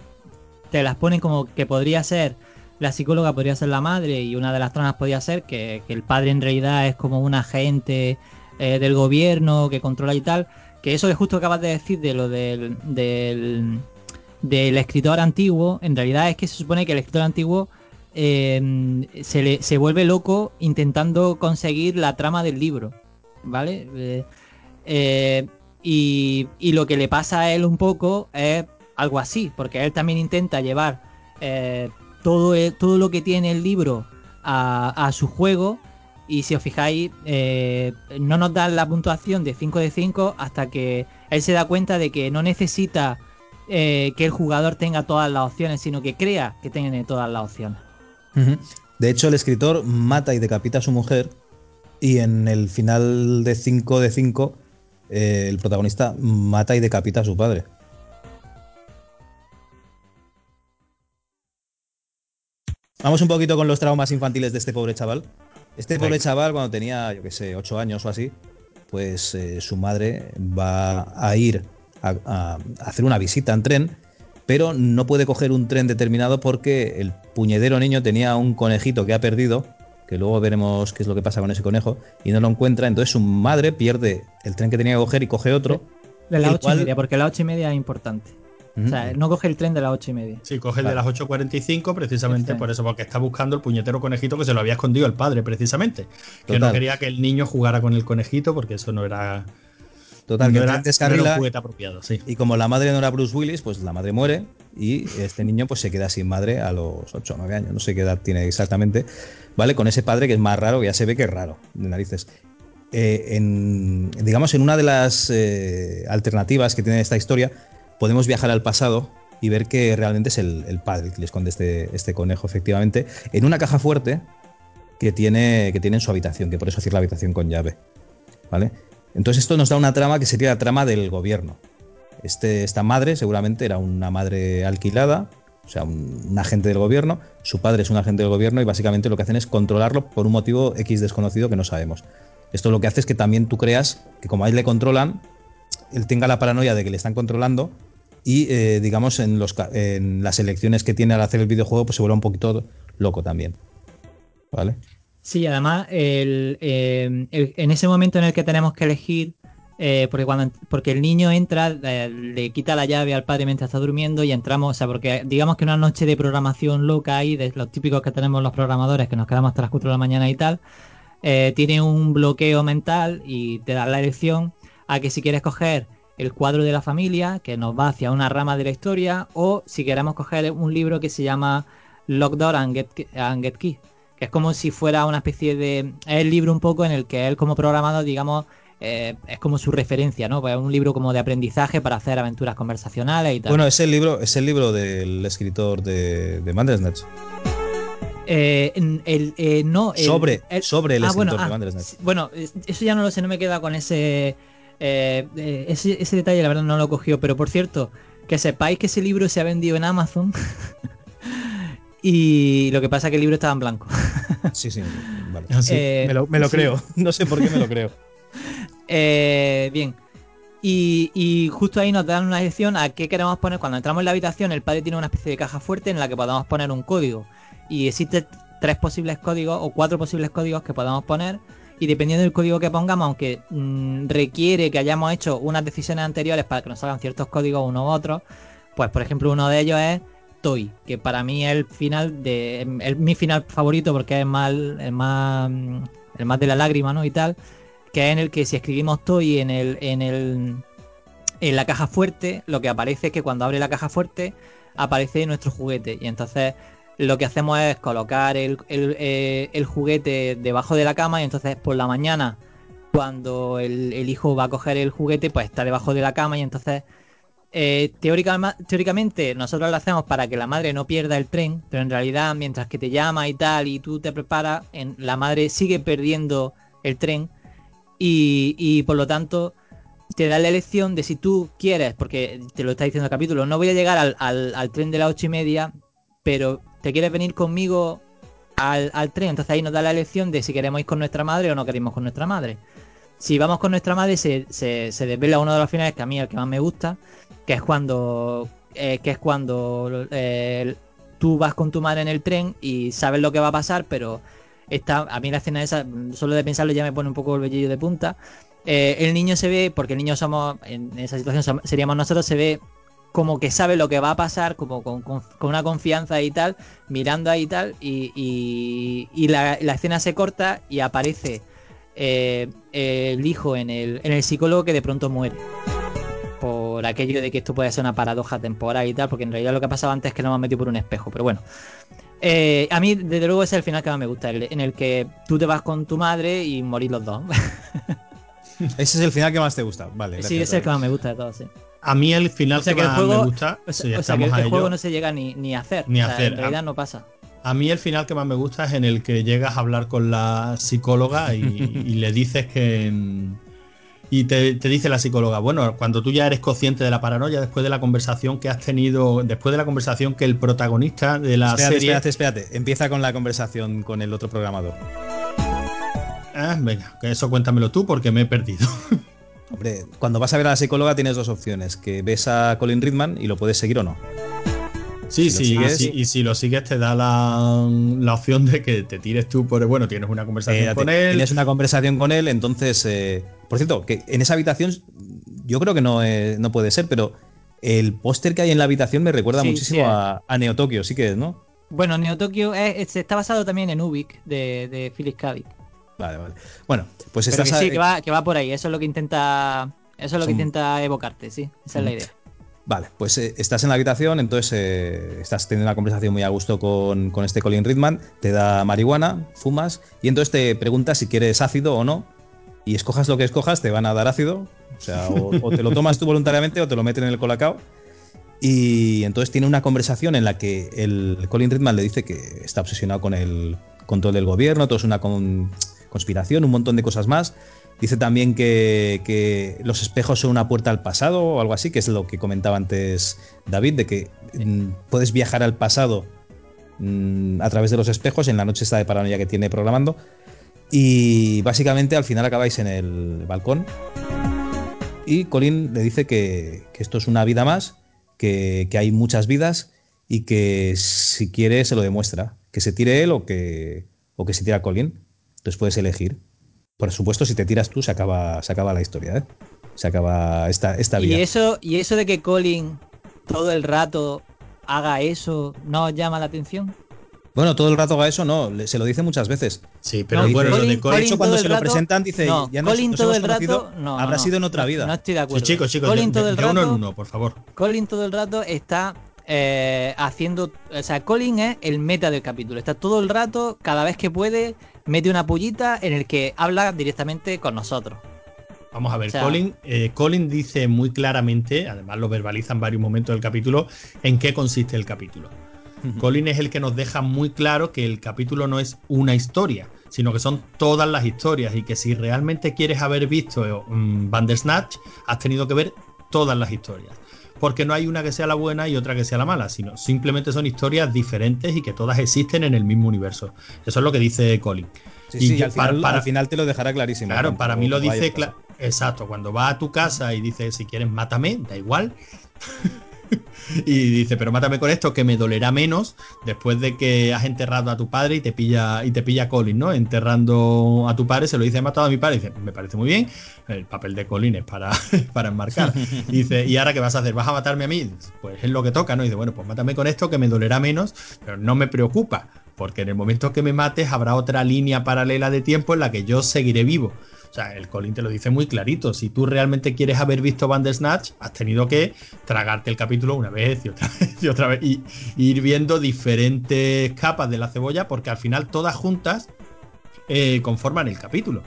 te las ponen como que podría ser la psicóloga, podría ser la madre, y una de las tramas podría ser que, el padre en realidad es como un agente eh, del gobierno que controla y tal. Que eso que justo acabas de decir de lo del, del, del escritor antiguo, en realidad es que se supone que el escritor antiguo eh, se, le, se vuelve loco intentando conseguir la trama del libro, ¿vale? Eh, eh, y, y lo que le pasa a él un poco es algo así, porque él también intenta llevar todo, todo lo que tiene el libro a, a su juego. Y si os fijáis, no nos dan la puntuación de 5 de 5 hasta que él se da cuenta de que no necesita que el jugador tenga todas las opciones, sino que crea que tiene todas las opciones. De hecho, el escritor mata y decapita a su mujer y en el final de 5 de 5 eh, el protagonista mata y decapita a su padre. Vamos un poquito con los traumas infantiles de este pobre chaval. Este pobre chaval, cuando tenía, yo qué sé, 8 años o así, pues eh, su madre va a ir a, a hacer una visita en tren, pero no puede coger un tren determinado porque el puñedero niño tenía un conejito que ha perdido, que luego veremos qué es lo que pasa con ese conejo, y no lo encuentra. Entonces su madre pierde el tren que tenía que coger y coge otro. De las ocho cual- y media, porque las ocho y media es importante. O sea, no coge el tren de las ocho y media. Sí, coge el de las 8.45 precisamente Este. por eso, porque está buscando el puñetero conejito que se lo había escondido el padre, precisamente. Que no quería que el niño jugara con el conejito porque eso no era, Total, no que el era, tren no era descarrila apropiado. Sí. y como la madre no era Bruce Willis, pues la madre muere y este niño pues se queda sin madre a los 8 o 9 años, no sé qué edad tiene exactamente, ¿vale? Con ese padre que es más raro, que ya se ve que es raro, de narices. Eh, en, digamos, en una de las eh, alternativas que tiene esta historia, podemos viajar al pasado y ver que realmente es el, el padre el que le esconde este, este conejo, efectivamente, en una caja fuerte que tiene, que tiene en su habitación, que por eso cierra la habitación con llave. ¿Vale? Entonces esto nos da una trama que sería la trama del gobierno. Este, esta madre seguramente era una madre alquilada o sea, un, agente del gobierno, su padre es un agente del gobierno y básicamente lo que hacen es controlarlo por un motivo X desconocido que no sabemos. Esto lo que hace es que también tú creas que como a él le controlan, él tenga la paranoia de que le están controlando y eh, digamos en, en las elecciones que tiene al hacer el videojuego pues se vuelve un poquito loco también. ¿Vale? Sí, además el, eh, el, en ese momento en el que tenemos que elegir eh, porque cuando porque el niño entra, le quita la llave al padre mientras está durmiendo y entramos, o sea, porque digamos que una noche de programación loca ahí, de los típicos que tenemos los programadores, que nos quedamos hasta las 4 de la mañana y tal, eh, tiene un bloqueo mental y te da la elección a que si quieres coger el cuadro de la familia, que nos va hacia una rama de la historia, o si queremos coger un libro que se llama Lock Door and Get, and Get Key, que es como si fuera una especie de... Es el libro un poco en el que él como programador, digamos, eh, es como su referencia, ¿no? Pues es un libro como de aprendizaje para hacer aventuras conversacionales y tal. Bueno, es el libro, es el libro del escritor de, de. Eh, el, eh, no, el, sobre, el, sobre el ah, escritor bueno, de ah, Bandersnatch. Bueno, eso ya no lo sé, no me queda con ese, eh, ese, ese detalle, la verdad no lo cogió, pero por cierto, que sepáis que ese libro se ha vendido en Amazon. (laughs) y lo que pasa es que el libro estaba en blanco. (laughs) sí, sí, vale. Sí, me lo, me lo sí. creo. No sé por qué me lo creo. (laughs) Eh, bien. Y, y, justo ahí nos dan una dirección a qué queremos poner. Cuando entramos en la habitación, el padre tiene una especie de caja fuerte en la que podamos poner un código. Y existen tres posibles códigos o cuatro posibles códigos que podamos poner. Y dependiendo del código que pongamos, aunque mmm, requiere que hayamos hecho unas decisiones anteriores para que nos salgan ciertos códigos uno u otro, pues por ejemplo uno de ellos es Toy, que para mí es el final de. Es mi final favorito porque es más, el más. el más de la lágrima, ¿no? Y tal que es en el que si escribimos Toy en el, en el en la caja fuerte, lo que aparece es que cuando abre la caja fuerte aparece nuestro juguete y entonces lo que hacemos es colocar el, el, eh, el juguete debajo de la cama y entonces por la mañana cuando el, el, hijo va a coger el juguete pues está debajo de la cama y entonces eh, teórica, teóricamente nosotros lo hacemos para que la madre no pierda el tren, pero en realidad mientras que te llama y tal y tú te preparas, la madre sigue perdiendo el tren y, por lo tanto te da la elección de si tú quieres, porque te lo está diciendo el capítulo, no voy a llegar al, al, al tren de las ocho y media, pero te quieres venir conmigo al, tren, entonces ahí nos da la elección de si queremos ir con nuestra madre o no queremos con nuestra madre. Si vamos con nuestra madre se, desvela uno de los finales que a mí el que más me gusta, que es cuando eh, que es cuando eh, tú vas con tu madre en el tren y sabes lo que va a pasar, pero Está, a mí la escena esa, solo de pensarlo ya me pone un poco el vellillo de punta. Eh, el niño se ve, porque el niño somos, en esa situación seríamos nosotros, se ve como que sabe lo que va a pasar, como con, con, una confianza y tal, mirando ahí tal, y, y, la, la, escena se corta y aparece el hijo en el, en el psicólogo que de pronto muere. Por aquello de que esto puede ser una paradoja temporal y tal, porque en realidad lo que ha pasado antes es que lo hemos metido por un espejo, pero bueno. Eh, a mí, desde luego, ese es el final que más me gusta, el, en el que tú te vas con tu madre y morís los dos. (laughs) ese es el final que más te gusta, vale. Gracias, sí, ese es el que más me gusta de todos, sí. A mí el final o sea, que, que más juego, me gusta, o sea, o sea que el, juego no se llega ni, ni a hacer, Ni a hacer. en realidad A- no pasa. A mí el final que más me gusta es en el que llegas a hablar con la psicóloga y, (laughs) y le dices que... Y te, te dice la psicóloga, bueno, cuando tú ya eres consciente de la paranoia, después de la conversación que has tenido, después de la conversación que el protagonista de la espérate, serie... espérate, espérate. Empieza con la conversación con el otro programador. Ah, venga, eso cuéntamelo tú porque me he perdido. (laughs) Hombre, cuando vas a ver a la psicóloga tienes dos opciones, que ves a Colin Ridman y lo puedes seguir o no. Sí, Si sí, sigues- y, si, y si lo sigues te da la, la opción de que te tires tú por... Bueno, tienes una conversación Eh, con te- él. Tienes una conversación con él, entonces. eh, por cierto, que en esa habitación yo creo que no, eh, no puede ser, pero el póster que hay en la habitación me recuerda Sí, muchísimo sí, a, a Neo Tokyo, sí que es, ¿no? Bueno, Neo Tokyo es- es- está basado también en Ubik de, de Phyllis Cadic. Vale, vale. Bueno, pues Pero estás que sí, a- que va, que va por ahí. Eso es lo que intenta. Eso es lo que intenta evocarte, sí. Esa es la idea. Vale, pues eh, estás en la habitación, entonces eh, estás teniendo una conversación muy a gusto con, con este Colin Ridman, te da marihuana, fumas, y entonces te pregunta si quieres ácido o no, y escojas lo que escojas, te van a dar ácido, o sea, o, te lo tomas tú voluntariamente o te lo meten en el colacao. Y entonces tiene una conversación en la que el Colin Ridman le dice que está obsesionado con el control del gobierno, todo es una con- conspiración, un montón de cosas más. Dice también que, que los espejos son una puerta al pasado o algo así, que es lo que comentaba antes David, de que mm, puedes viajar al pasado mm, a través de los espejos en la noche esta de paranoia que tiene programando. Y básicamente al final acabáis en el balcón. Y Colin le dice que, que esto es una vida más, que, que hay muchas vidas y que si quiere se lo demuestra. Que se tire él o que, o que se tira Colin. Entonces puedes elegir. Por supuesto, si te tiras tú, se acaba, se acaba la historia, ¿eh? Se acaba esta, esta Y vida. eso, y eso de que Colin todo el rato haga eso, ¿no os llama la atención? Bueno, todo el rato haga eso, no, le- se lo dice muchas veces. Sí, pero No, bueno, lo Colin- de De Colin. hecho, cuando se lo rato- presentan, dice, no, ya nos, Colin nos todo hemos el rato, no, habrá no, sido en otra no, vida. No estoy de Sí, acuerdo. chicos, chicos, Colin de, todo de- el de uno en rato- uno, por favor. Colin todo el rato está eh, haciendo, o sea, Colin es el meta del capítulo. Está todo el rato, cada vez que puede, mete una pullita en el que habla directamente con nosotros. Vamos a ver, O sea- Colin, eh, Colin dice muy claramente, además lo verbaliza en varios momentos del capítulo, en qué consiste el capítulo. Colin es el que nos deja muy claro que el capítulo no es una historia, sino que son todas las historias y que si realmente quieres haber visto mm, Bandersnatch, has tenido que ver todas las historias. Porque no hay una que sea la buena y otra que sea la mala, sino simplemente son historias diferentes y que todas existen en el mismo universo. Eso es lo que dice Colin. Sí, Y sí, yo- al, final, para- para- al final te lo dejará clarísimo. Claro, para mí lo dice exacto. Cuando va a tu casa y dice si quieres mátame, da igual. (laughs) y dice, pero mátame con esto que me dolerá menos después de que has enterrado a tu padre y te pilla y te pilla Colin, ¿no? Enterrando a tu padre, se lo dice, he matado a mi padre, y dice, me parece muy bien. El papel de Colin es para, (laughs) para enmarcar. Y (laughs) dice, ¿y ahora qué vas a hacer? ¿Vas a matarme a mí? Pues es lo que toca, ¿no? Y dice, bueno, pues mátame con esto que me dolerá menos, pero no me preocupa, porque en el momento que me mates habrá otra línea paralela de tiempo en la que yo seguiré vivo. O sea, el Colin te lo dice muy clarito. Si tú realmente quieres haber visto Bandersnatch, has tenido que tragarte el capítulo una vez y otra (laughs) vez y otra vez. Y, y ir viendo diferentes capas de la cebolla, porque al final todas juntas eh, conforman el capítulo.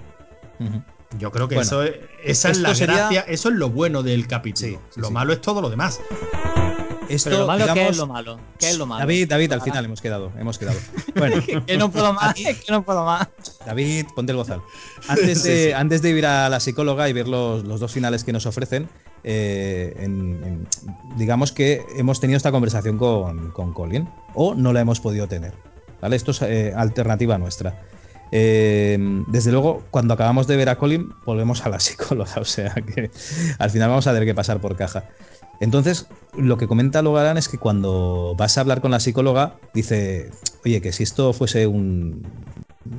Yo creo que Bueno, eso es, esa es la sería- gracia, eso es lo bueno del capítulo. Sí, sí, lo sí. malo es todo lo demás. Esto, Pero lo malo, ¿qué digamos- es lo malo? ¿Qué es lo malo? David, David, al final hemos quedado, hemos quedado. Bueno, (laughs) Que no puedo más, que no puedo más. David, ponte el bozal. (laughs) Antes de, Sí, sí. Antes de ir a la psicóloga y ver los, los dos finales que nos ofrecen, eh, en- en- digamos que hemos tenido esta conversación con, con Colin, o no la hemos podido tener. ¿vale? Esto es eh, alternativa nuestra. Eh, desde luego, cuando acabamos de ver a Colin, volvemos a la psicóloga, (laughs) o sea que al final vamos a tener que pasar por caja. Entonces, lo que comenta Logarán es que cuando vas a hablar con la psicóloga, dice, oye, que si esto fuese un-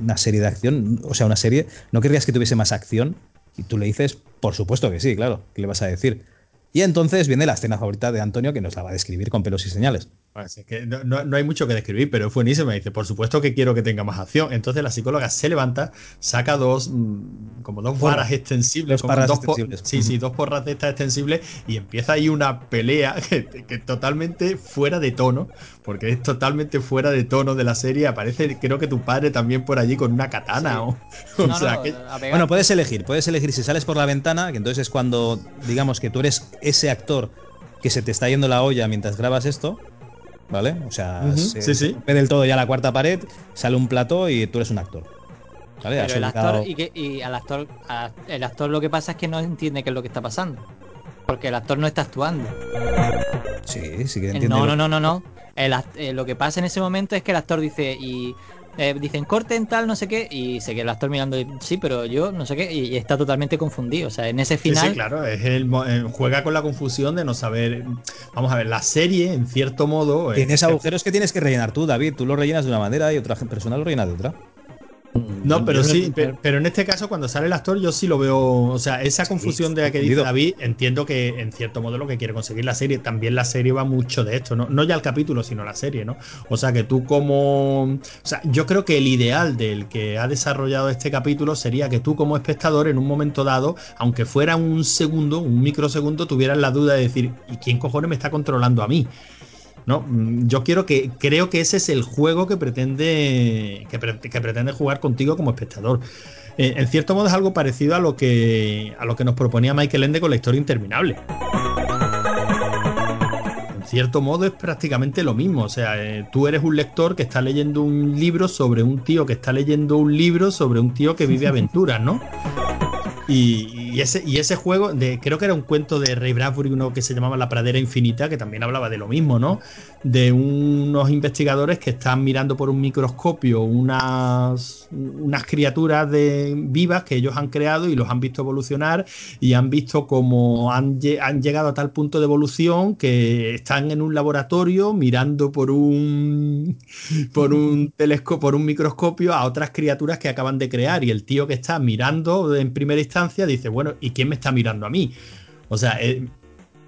una serie de acción, o sea, una serie, ¿no querrías que tuviese más acción? Y tú le dices, por supuesto que sí, claro, ¿qué le vas a decir? Y entonces viene la escena favorita de Antonio que nos la va a describir con pelos y señales. Pues es que no, no- no hay mucho que describir, pero es buenísimo. Dice, por supuesto que quiero que tenga más acción. Entonces la psicóloga se levanta, saca dos, mm, como dos Bueno, varas extensibles, dos varas dos extensibles. sí, sí, dos porras de estas extensibles, y empieza ahí una pelea (laughs) que, que totalmente fuera de tono, porque es totalmente fuera de tono de la serie. Aparece, creo que tu padre también por allí con una katana. O, o No, (laughs) sea, no, que- a pegar. Bueno, puedes elegir, puedes elegir si sales por la ventana, que entonces es cuando, digamos que tú eres ese actor que se te está yendo la olla mientras grabas esto, ¿vale? O sea, se, sí, sí. rompe del todo ya la cuarta pared, sale un plató y tú eres un actor. ¿Vale? Pero el actor, y, que, y al actor, a- el actor lo que pasa es que no entiende qué es lo que está pasando. Porque el actor no está actuando. Sí, sí que El- entiende. no, no, no, no, no. El eh, lo que pasa en ese momento es que el actor dice y eh, dicen corten tal, no sé qué, y se queda el actor mirando, y, sí, pero yo no sé qué, y, y está totalmente confundido. O sea, en ese final, sí, claro, es el, mo- eh, juega con la confusión de no saber. Vamos a ver, la serie, en cierto modo. Tienes agujeros que tienes que rellenar tú, David. Tú lo rellenas de una manera y otra persona lo rellena de otra. No, pero sí, pe- pero, en este caso, cuando sale el actor, yo sí lo veo. O sea, esa confusión de la que dice. David, entiendo que en cierto modo lo que quiere conseguir la serie. También la serie va mucho de esto, ¿no? No ya el capítulo, sino la serie, ¿no? O sea, que tú como. O sea, yo creo que el ideal del que ha desarrollado este capítulo sería que tú como espectador, en un momento dado, aunque fuera un segundo, un microsegundo, tuvieras la duda de decir, ¿y quién cojones me está controlando a mí? No, Mm, yo quiero que creo que ese es el juego que pretende que, pre- que pretende jugar contigo como espectador. Eh, en cierto modo es algo parecido a lo que a lo que nos proponía Michael Ende con la historia interminable. En cierto modo es prácticamente lo mismo. O sea, eh, tú eres un lector que está leyendo un libro sobre un tío que está leyendo un libro sobre un tío que vive (laughs) aventuras, ¿no? Y, ese, y ese juego, de, creo que era un cuento de Ray Bradbury, uno que se llamaba La Pradera Infinita, que también hablaba de lo mismo, ¿no? De unos investigadores que están mirando por un microscopio unas, unas criaturas de, vivas que ellos han creado y los han visto evolucionar y han visto cómo han, han llegado a tal punto de evolución que están en un laboratorio mirando por un por un telescopio, por un microscopio a otras criaturas que acaban de crear y el tío que está mirando en primera instancia dice, bueno, ¿y quién me está mirando a mí? O sea, eh,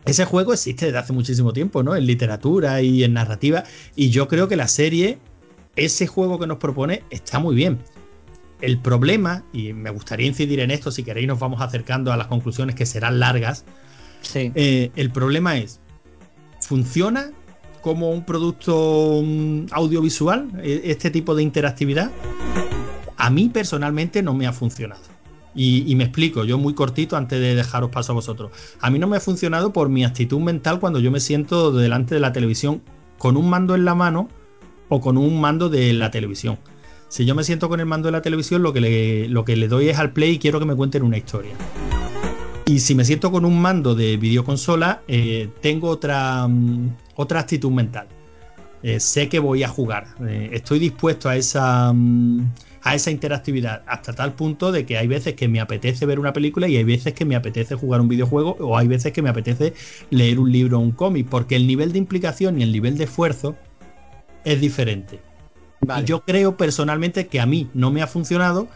ese juego existe desde hace muchísimo tiempo, ¿no? En literatura y en narrativa y yo creo que la serie, ese juego que nos propone está muy bien. El problema, y me gustaría incidir en esto, si queréis nos vamos acercando a las conclusiones que serán largas, Sí. eh, el problema es, ¿funciona como un producto audiovisual eh, este tipo de interactividad? A mí personalmente no me ha funcionado. Y, me explico, yo muy cortito antes de dejaros paso a vosotros. A mí no me ha funcionado por mi actitud mental cuando yo me siento delante de la televisión con un mando en la mano o con un mando de la televisión. Si yo me siento con el mando de la televisión, lo que le, lo que le doy es al play y quiero que me cuenten una historia. Y si me siento con un mando de videoconsola, eh, tengo otra, mm, otra actitud mental. Eh, sé que voy a jugar. Eh, estoy dispuesto a esa, mm, a esa interactividad hasta tal punto de que hay veces que me apetece ver una película y hay veces que me apetece jugar un videojuego o hay veces que me apetece leer un libro o un cómic, porque el nivel de implicación y el nivel de esfuerzo es diferente. Vale. Y yo creo personalmente que a mí no me ha funcionado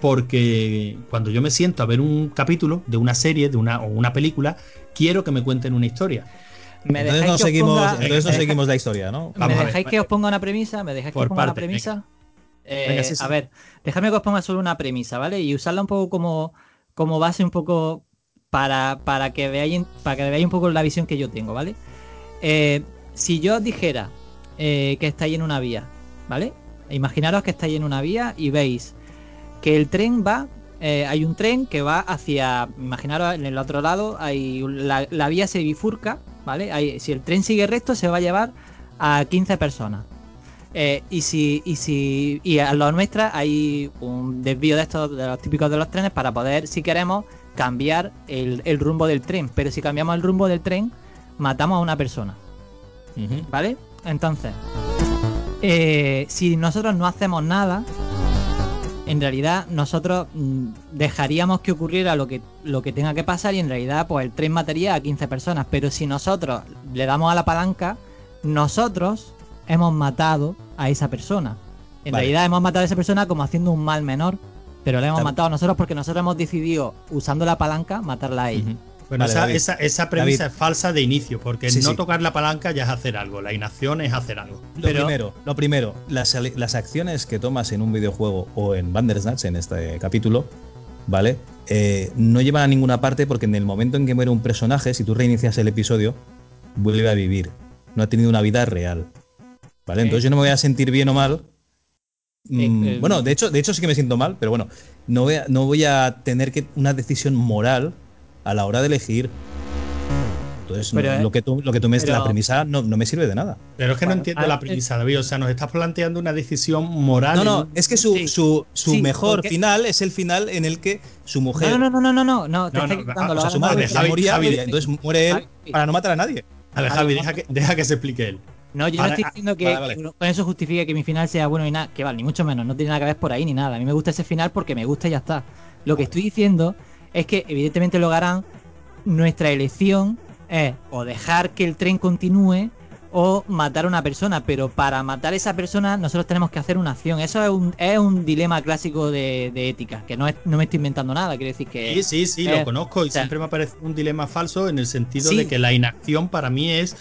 porque cuando yo me siento a ver un capítulo de una serie de una, o una película, quiero que me cuenten una historia. ¿Me Entonces no, seguimos, ponga- entonces no seguimos la historia, ¿no? ¿Me dejáis que os ponga una premisa? ¿Me dejáis que Por os ponga una parte, premisa? Eh, Venga, sí, sí. A ver, dejadme que os ponga solo una premisa, ¿vale? Y usarla un poco como, como base un poco para, para, que veáis, para que veáis un poco la visión que yo tengo, ¿vale? Eh, si yo os dijera eh, que estáis en una vía, ¿vale? Imaginaros que estáis en una vía y veis que el tren va, eh, hay un tren que va hacia, imaginaros en el otro lado, hay la, la vía se bifurca, ¿vale? Hay- si el tren sigue recto se va a llevar a 15 personas. Eh, y si y si y a la nuestra hay un desvío de estos de los típicos de los trenes para poder si queremos cambiar el, el rumbo del tren pero si cambiamos el rumbo del tren matamos a una persona. ¿vale? Entonces, eh, si nosotros no hacemos nada, en realidad nosotros mm, dejaríamos que ocurriera lo que, lo que tenga que pasar y en realidad pues el tren mataría a 15 personas. Pero si nosotros le damos a la palanca, nosotros hemos matado a esa persona. En Vale. realidad hemos matado a esa persona como haciendo un mal menor, pero le hemos matado a nosotros porque nosotros hemos decidido, usando la palanca, matarla a ella. Bueno, Vale, esa, David. esa- esa premisa David. es falsa de inicio, porque Sí, no sí. tocar la palanca ya es hacer algo, la inacción es hacer algo. Lo Pero- primero, lo primero, las, ale- las acciones que tomas en un videojuego o en Bandersnatch, en este capítulo, ¿vale? Eh, no llevan a ninguna parte porque en el momento en que muere un personaje, si tú reinicias el episodio, vuelve a vivir. No ha tenido una vida real. ¿Vale? Entonces yo no me voy a sentir bien o mal. Mm, Eh, eh, bueno, de hecho, de hecho sí que me siento mal, pero bueno, no voy a, no voy a tener que una decisión moral a la hora de elegir. Entonces, Pero, no- eh, lo que tú, lo que tú me pero- la premisa no, no me sirve de nada. Pero es que Bueno, no entiendo ah, la premisa, David. O sea, nos estás planteando una decisión moral. No, no, es que su, Sí. su, su Sí, mejor porque- final es el final en el que su mujer. No, no, no, no, no, no, no, te ah, o sea, su madre Javi, moría Javi, y entonces muere él Javi. para no matar a nadie. A ver, Javi, deja que, deja que se explique él. No, yo no estoy ah, diciendo que vale, vale. con eso justifique que mi final sea bueno y nada, que vale, ni mucho menos, no tiene nada que ver por ahí ni nada. A mí me gusta ese final porque me gusta y ya está. Lo que estoy diciendo es que evidentemente lo harán, nuestra elección es o dejar que el tren continúe o matar a una persona, pero para matar a esa persona nosotros tenemos que hacer una acción. Eso es un, es un dilema clásico de, de ética, que no, es, no me estoy inventando nada, quiero decir que... Sí, sí, sí, lo conozco y o sea- siempre me parece un dilema falso en el sentido Sí. de que la inacción para mí es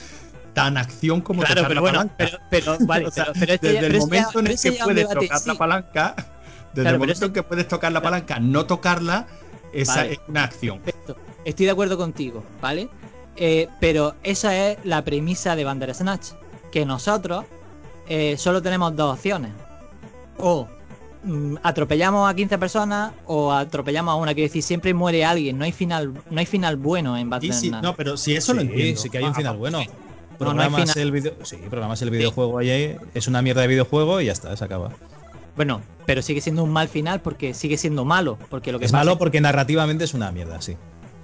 tan acción como Claro, tocar pero la bueno, palanca. pero, pero, (laughs) vale, O sea, pero, desde ya- el momento en el que puedes debate, tocar la sí. palanca, desde Claro, el momento en que puedes tocar la palanca, no tocarla, esa Vale. es una acción. Perfecto. Estoy de acuerdo contigo, ¿vale? Eh, pero esa es la premisa de Bandersnatch. Que nosotros eh, solo tenemos dos opciones. O mm, atropellamos a 15 personas o atropellamos a una. Quiero decir, siempre muere alguien. No hay final, no hay final bueno en Sí, Bandersnatch. sí, no, pero si eso lo sí, entiendo. sí que hay un Ah, final bueno. No Programas el video, sí, programas el videojuego ahí, es una mierda de videojuego y ya está, se acaba. Bueno, pero sigue siendo un mal final porque sigue siendo malo. Porque lo que es malo porque narrativamente es una mierda, sí.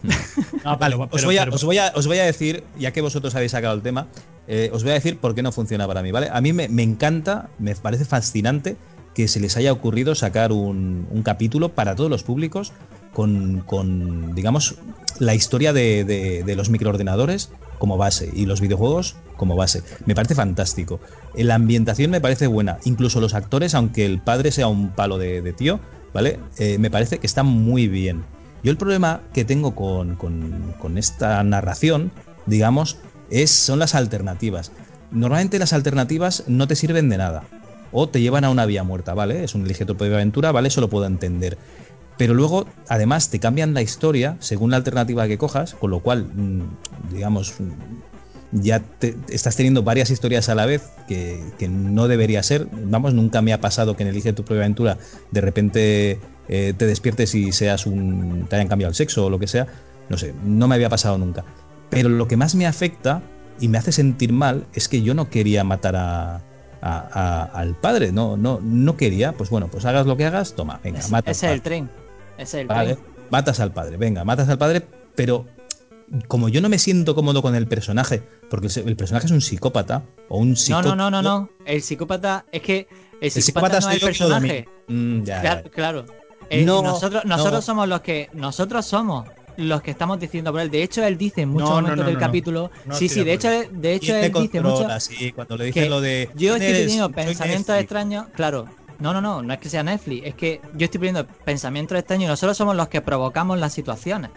(laughs) No, (laughs) Vale, pero- os, voy a, pero- os, voy a, os voy a decir, ya que vosotros habéis sacado el tema, eh, os voy a decir por qué no funciona para mí, ¿vale? A mí me, me encanta, me parece fascinante que se les haya ocurrido sacar un, un capítulo para todos los públicos con, con, digamos, la historia de, de- de los microordenadores como base y los videojuegos como base. Me parece fantástico. La ambientación me parece buena. Incluso los actores, aunque el padre sea un palo de, de tío, ¿vale? Eh, me parece que están muy bien. Yo el problema que tengo con, con- esta narración, digamos, es, son las alternativas. Normalmente las alternativas no te sirven de nada. O te llevan a una vía muerta, ¿vale? Es un tu propia aventura, ¿vale? Eso lo puedo entender. Pero luego, además, te cambian la historia según la alternativa que cojas, con lo cual, mm, digamos, mm, ya te- estás teniendo varias historias a la vez que, que no debería ser. Vamos, nunca me ha pasado que en Elige tu propia aventura de repente eh, te despiertes y seas un. te hayan cambiado el sexo o lo que sea. No sé, no me había pasado nunca. Pero lo que más me afecta y me hace sentir mal es que yo no quería matar a, a- a- al padre. No, no, no quería. Pues bueno, pues hagas lo que hagas, toma, venga, Es- mata. ese es el tren. Ese es el Vale, matas al padre, venga, matas al padre, pero como yo no me siento cómodo con el personaje, porque el, personaje es un psicópata o un No, psicópata. no, no, no, no. El psicópata es que el El psicópata, no es el personaje. Mm, ya, Claro, ya. claro. Eh, No, nosotros nosotros no. somos los que nosotros somos los que estamos diciendo por él. De hecho, él dice en muchos No, no, momentos no, del no, no. capítulo. No sí, sí, de hecho, de hecho ¿Quién me él dice mucho Sí, cuando le dice que lo de. yo ¿quién estoy teniendo pensamientos extraños, claro. No, no, no, no es que sea Netflix, es que yo estoy teniendo pensamientos extraños y nosotros somos los que provocamos las situaciones.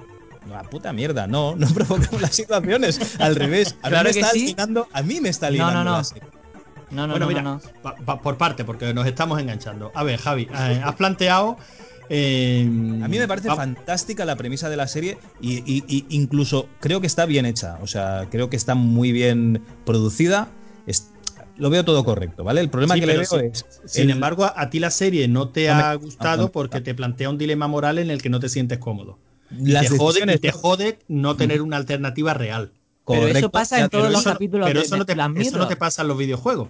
La puta mierda, no, no (laughs) provocamos las situaciones. Al revés, a mí Claro me que está sí. alienando, a mí me está No, no, alienando no. la serie. No, no, bueno, no, mira, no, no. pa- pa- por parte, porque nos estamos enganchando. A ver, Javi, eh, has planteado. eh, A mí me parece va- fantástica la premisa de la serie y, y- y incluso creo que está bien hecha. O sea, creo que está muy bien producida. Es- lo veo todo correcto, ¿vale? El problema Sí, que le veo sí. es. Sin el- embargo, a, a ti la serie no te No me- ha no, gustado no porque te plantea un dilema moral en el que no te sientes cómodo. Y las te, jode, y te jode no tener una alternativa real. Pero eso pasa en todos pero los eso- capítulos Pero de, eso no, te, eso no te pasa en los videojuegos.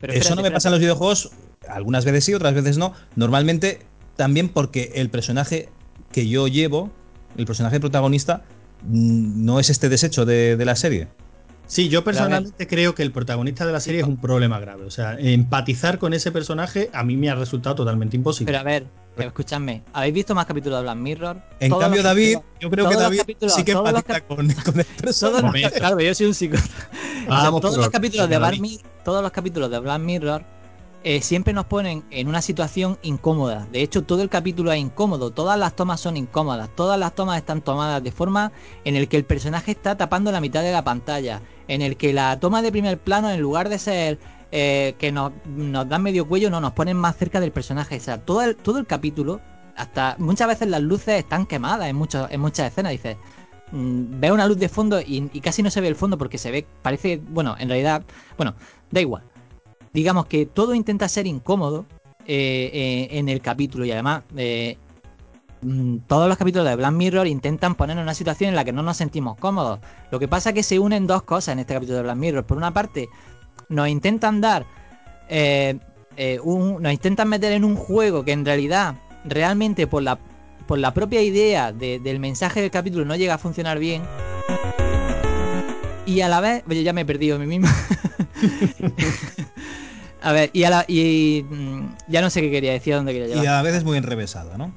Pero Eso no me pasa en los videojuegos, algunas veces sí, otras veces no. Normalmente también porque el personaje que yo llevo, el personaje protagonista, mm, no es este desecho de, de la serie. Sí, yo personalmente creo que el protagonista de la serie es un problema grave. O sea, empatizar con ese personaje a mí me ha resultado totalmente imposible. Pero a ver, escuchadme, ¿habéis visto más capítulos de Black Mirror? En Todos cambio, David, yo creo que David sí que empatiza con, con el (laughs) personaje. (laughs) claro, yo soy un. (laughs) Vamos todos por- los capítulos de Black David. Mir- todos los capítulos de Black Mirror eh, siempre nos ponen en una situación incómoda. De hecho, todo el capítulo es incómodo. Todas las tomas son incómodas. Todas las tomas están tomadas de forma en el que el personaje está tapando la mitad de la pantalla. En el que la toma de primer plano, en lugar de ser eh, que nos, nos dan medio cuello, no nos ponen más cerca del personaje. O sea, todo el, todo el capítulo, hasta muchas veces las luces están quemadas en, muchos, en muchas escenas. Dices, mm, ve una luz de fondo y, y casi no se ve el fondo porque se ve, parece, bueno, en realidad, bueno, da igual. Digamos que todo intenta ser incómodo eh, eh, en el capítulo y además eh, mm, todos los capítulos de Black Mirror intentan ponernos en una situación en la que no nos sentimos cómodos. Lo que pasa es que se unen dos cosas en este capítulo de Black Mirror. Por una parte, nos intentan dar, nos intentan meter en un juego que en realidad, realmente por la, por la propia idea de- del mensaje del capítulo no llega a funcionar bien. Y a la vez, oye, ya me he perdido a mí mismo. (laughs) a ver, y, a la, y mm, ya no sé qué quería decir, a dónde quería llevar. Y a la vez es muy enrevesado, ¿no?